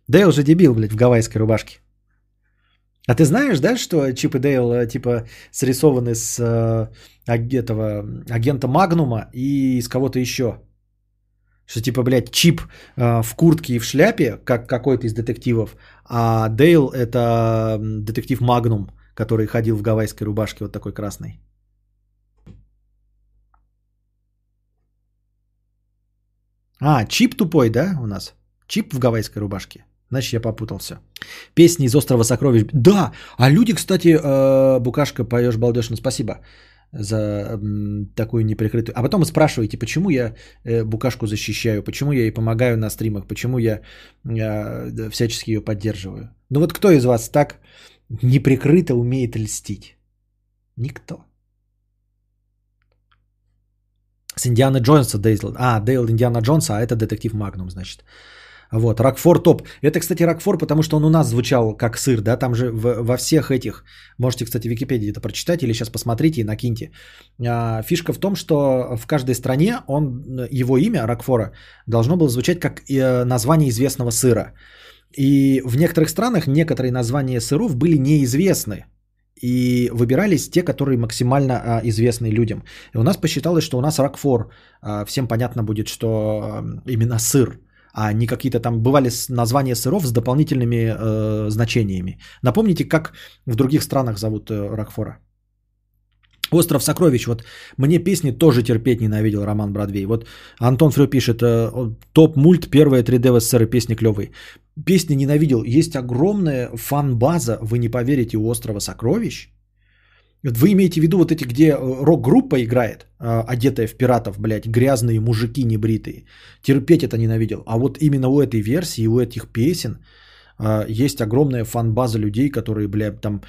Дейл же дебил, блядь, в гавайской рубашке. А ты знаешь, да, что Чип и Дейл э, типа срисованы с э, этого агента Магнума и из кого-то еще? Что типа, блядь, Чип э, в куртке и в шляпе, как какой-то из детективов, а Дейл это детектив Магнум, который ходил в гавайской рубашке вот такой красной. А, Чип тупой, да, у нас? Чип в гавайской рубашке. Значит, я попутал все. Песни из острова сокровищ. Да, а люди, кстати, э, Букашка, поешь балдешно, спасибо за такую неприкрытую. А потом спрашиваете, почему я э, Букашку защищаю, почему я ей помогаю на стримах, почему я э, всячески ее поддерживаю. Ну вот кто из вас так неприкрыто умеет льстить? Никто. С Индиана Джонса Дейл. А, Дейл Индиана Джонса, а это детектив Магнум, значит. Вот, Рокфор топ. Это, кстати, Рокфор, потому что он у нас звучал как сыр, да, там же в- во всех этих, можете, кстати, в Википедии это прочитать или сейчас посмотрите и накиньте. А, фишка в том, что в каждой стране он, его имя, Рокфора, должно было звучать как э, название известного сыра. И в некоторых странах некоторые названия сыров были неизвестны. И выбирались те, которые максимально а, известны людям. И у нас посчиталось, что у нас Рокфор. а, всем понятно будет, что а, именно сыр а не какие-то там бывали названия сыров с дополнительными э, значениями. Напомните, как в других странах зовут э, Рокфора. Остров сокровищ. Вот мне песни тоже терпеть ненавидел Роман Бродвей. Вот Антон Фрё пишет, э, топ-мульт, первая 3D в СССР, песни клевые. Песни ненавидел. Есть огромная фан-база, вы не поверите, у Острова сокровищ. Вы имеете в виду вот эти, где э, рок-группа играет, э, одетая в пиратов, блядь, грязные мужики небритые. Терпеть это ненавидел. А вот именно у этой версии, у этих песен э, есть огромная фан-база людей, которые, блядь, там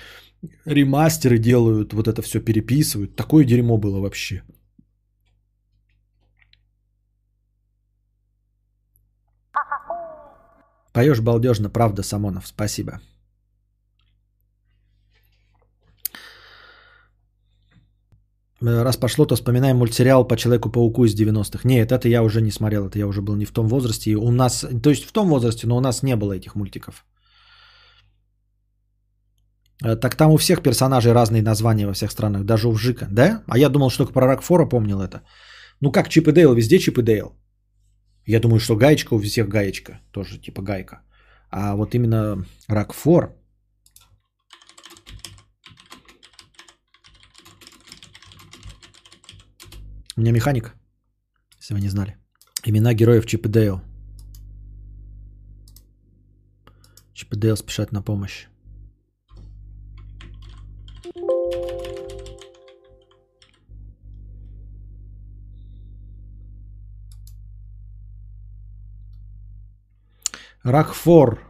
ремастеры делают, вот это все переписывают. Такое дерьмо было вообще. Поешь балдежно, правда, Самонов, спасибо. Э, Раз пошло, то вспоминаем мультсериал по Человеку-пауку из 90-х. Нет, это я уже не смотрел, это я уже был не в том возрасте. И у нас, то есть в том возрасте, но у нас не было этих мультиков. Э, Так там у всех персонажей разные названия во всех странах, даже у Вжика, да? А я думал, что только про Рокфора помнил это. Ну как Чип и Дейл, везде Чип и Дейл. Я думаю, что гаечка у всех гаечка, тоже типа гайка. А вот именно Рокфор, У меня механик, если вы не знали. Имена героев Чип и Дейл. Чип и Дейл спешат на помощь. Рокфор.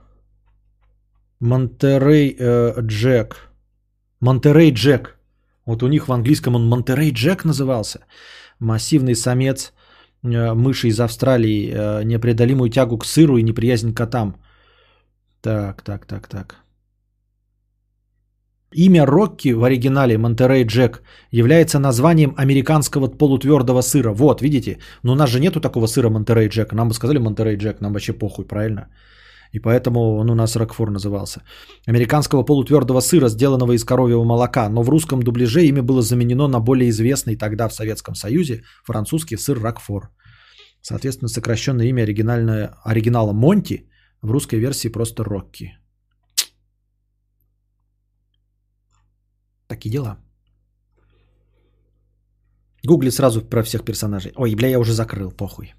Монтерей э, Джек. Монтерей Джек. Вот у них в английском он Монтерей Джек назывался. Массивный самец э, мыши из Австралии, э, непреодолимую тягу к сыру и неприязнь к котам. Так, так, так, так. Имя Рокки в оригинале Монтерей Джек является названием американского полутвердого сыра. Вот, видите? Но у нас же нету такого сыра Монтерей Джек. Нам бы сказали Монтерей Джек, нам вообще похуй, правильно? И поэтому он у нас Рокфор назывался. Американского полутвердого сыра, сделанного из коровьего молока. Но в русском дубляже имя было заменено на более известный тогда в Советском Союзе французский сыр Рокфор. Соответственно, сокращенное имя оригинала Монти в русской версии просто Рокки. Такие дела. Гугли сразу про всех персонажей. Ой, бля, я уже закрыл, похуй.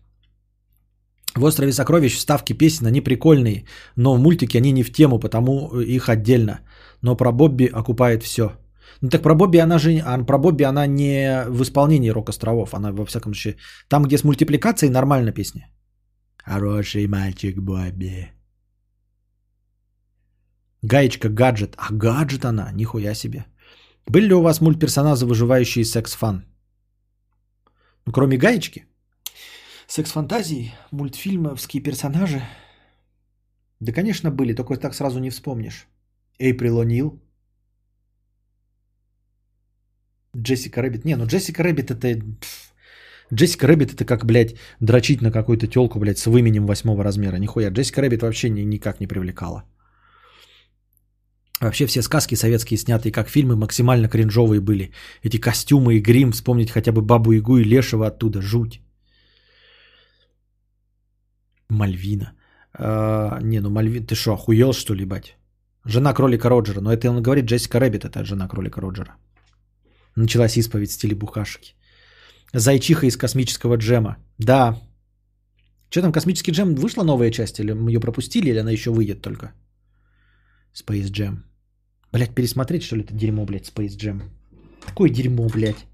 В «Острове сокровищ» вставки песен, они прикольные, но в мультике они не в тему, потому их отдельно. Но про Бобби окупает все. Ну так про Бобби она же, а про Бобби она не в исполнении Рок Островов, она во всяком случае, там, где с мультипликацией, нормально песня. Хороший мальчик Бобби. Гаечка гаджет. А гаджет она, нихуя себе. Были ли у вас мультперсонажи, выживающие секс-фан? Ну, кроме гаечки. Секс-фантазии, мультфильмовские персонажи. Да, конечно, были, только так сразу не вспомнишь. Эйприл О'Нил. Джессика Рэббит. Не, ну Джессика Рэббит это... Джессика Рэббит это как, блядь, дрочить на какую-то телку, блядь, с выменем восьмого размера. Нихуя. Джессика Рэббит вообще ни, никак не привлекала. Вообще все сказки советские, снятые как фильмы, максимально кринжовые были. Эти костюмы и грим, вспомнить хотя бы Бабу Ягу и Лешего оттуда, жуть. Мальвина. А, не, ну Мальвин, ты что, охуел что ли, бать? Жена кролика Роджера. Но это он говорит, Джессика Рэббит, это жена кролика Роджера. Началась исповедь в стиле Букашки. Зайчиха из космического джема. Да. Что там, космический джем, вышла новая часть? Или мы ее пропустили, или она еще выйдет только? Space Jam. Блять, пересмотреть, что ли, это дерьмо, блядь, Space Jam. Такое дерьмо, блядь.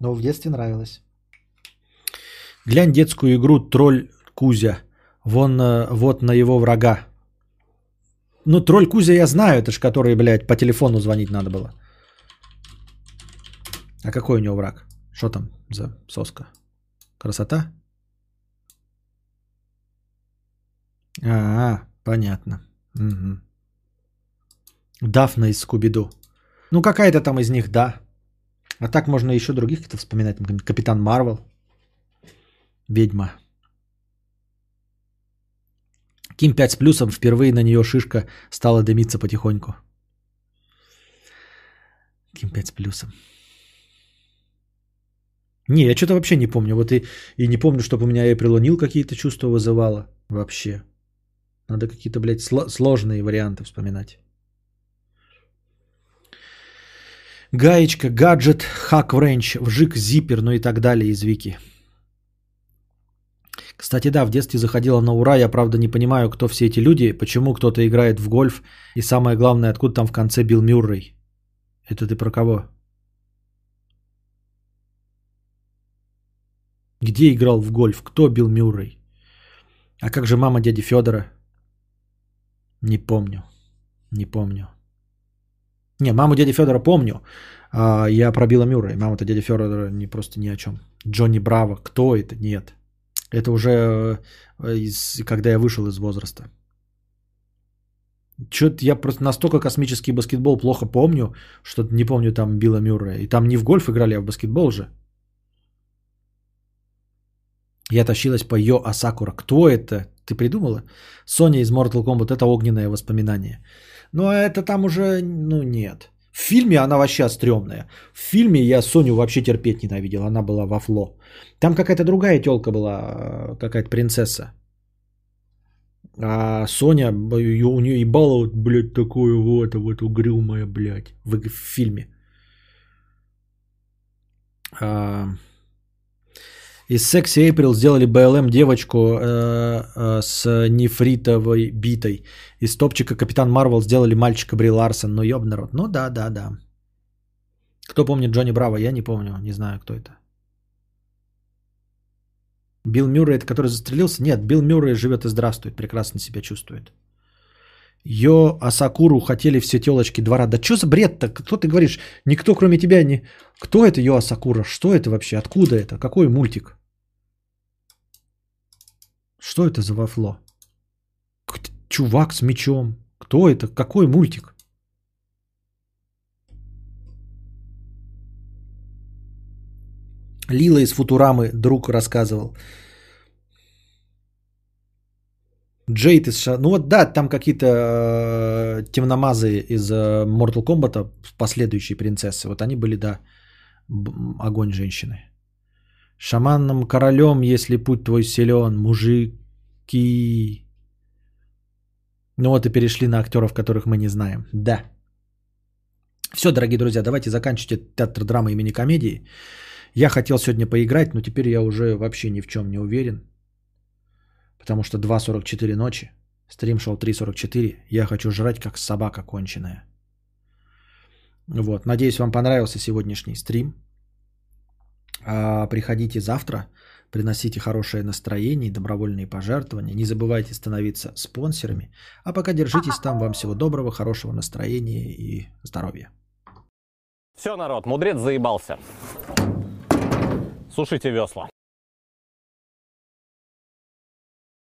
Но в детстве нравилось. Глянь детскую игру Тролль Кузя. Вон, э, вот на его врага. Ну, Тролль Кузя я знаю, это ж который, блядь, по телефону звонить надо было. А какой у него враг? Что там за соска? Красота? А, понятно. Угу. Дафна из Скубиду. Ну, какая-то там из них, да. А так можно еще других каких-то вспоминать. Капитан Марвел. Ведьма. Ким 5 с плюсом. Впервые на нее шишка стала дымиться потихоньку. Ким 5 с плюсом. Не, я что-то вообще не помню. Вот и, и не помню, чтобы у меня Эйприл О'Нил какие-то чувства вызывала. Вообще. Надо какие-то, блядь, сло- сложные варианты вспоминать. Гаечка, гаджет, хак вренч, вжик, зиппер, ну и так далее из Вики. Кстати, да, в детстве заходила на ура. Я, правда, не понимаю, кто все эти люди, почему кто-то играет в гольф. И самое главное, откуда там в конце Билл Мюррей. Это ты про кого? Где играл в гольф? Кто Билл Мюррей? А как же мама дяди Федора? Не помню. Не помню. Не, маму дяди Федора помню. А, я про Билла Мюррея. Мама-то дяди Федора не просто ни о чем. Джонни Браво. Кто это? Нет. Это уже э, из, когда я вышел из возраста. Что-то я просто настолько космический баскетбол плохо помню, что не помню там Билла Мюррея. И там не в гольф играли, а в баскетбол же. Я тащилась по Йо Асакура. Кто это? Ты придумала? Соня из Mortal Kombat. Это огненное воспоминание. Но это там уже, ну нет. В фильме она вообще стрёмная. В фильме я Соню вообще терпеть ненавидел. Она была во фло. Там какая-то другая телка была, какая-то принцесса. А Соня, у нее ебало, вот, блядь, такое вот, вот угрюмое, блядь, в, в фильме. А, из секси Эйприл сделали БЛМ девочку э, э, с нефритовой битой. Из топчика Капитан Марвел сделали мальчика Бри Ларсон. Ну ёб народ. Ну да, да, да. Кто помнит Джонни Браво? Я не помню. Не знаю, кто это. Билл Мюррей, это который застрелился? Нет, Билл Мюррей живет и здравствует. Прекрасно себя чувствует. Йо Асакуру хотели все телочки двора. Да что за бред-то? Кто ты говоришь? Никто кроме тебя не... Кто это Йо Асакура? Что это вообще? Откуда это? Какой мультик? Что это за вафло? Чувак с мечом. Кто это? Какой мультик? Лила из Футурамы друг рассказывал. Джейд из... Ну вот да, там какие-то э, темномазы из э, Mortal Kombat, последующие принцессы. Вот они были, да, огонь женщины. Шаманным королем, если путь твой силен, мужики. Ну вот и перешли на актеров, которых мы не знаем. Да. Все, дорогие друзья, давайте заканчивать этот театр драмы имени комедии. Я хотел сегодня поиграть, но теперь я уже вообще ни в чем не уверен. Потому что 2.44 ночи, стрим шел 3.44, я хочу жрать как собака конченая. Вот, надеюсь, вам понравился сегодняшний стрим. А, приходите завтра, приносите хорошее настроение добровольные пожертвования. Не забывайте становиться спонсорами. А пока держитесь там. Вам всего доброго, хорошего настроения и здоровья. Все, народ, мудрец заебался. Сушите весла.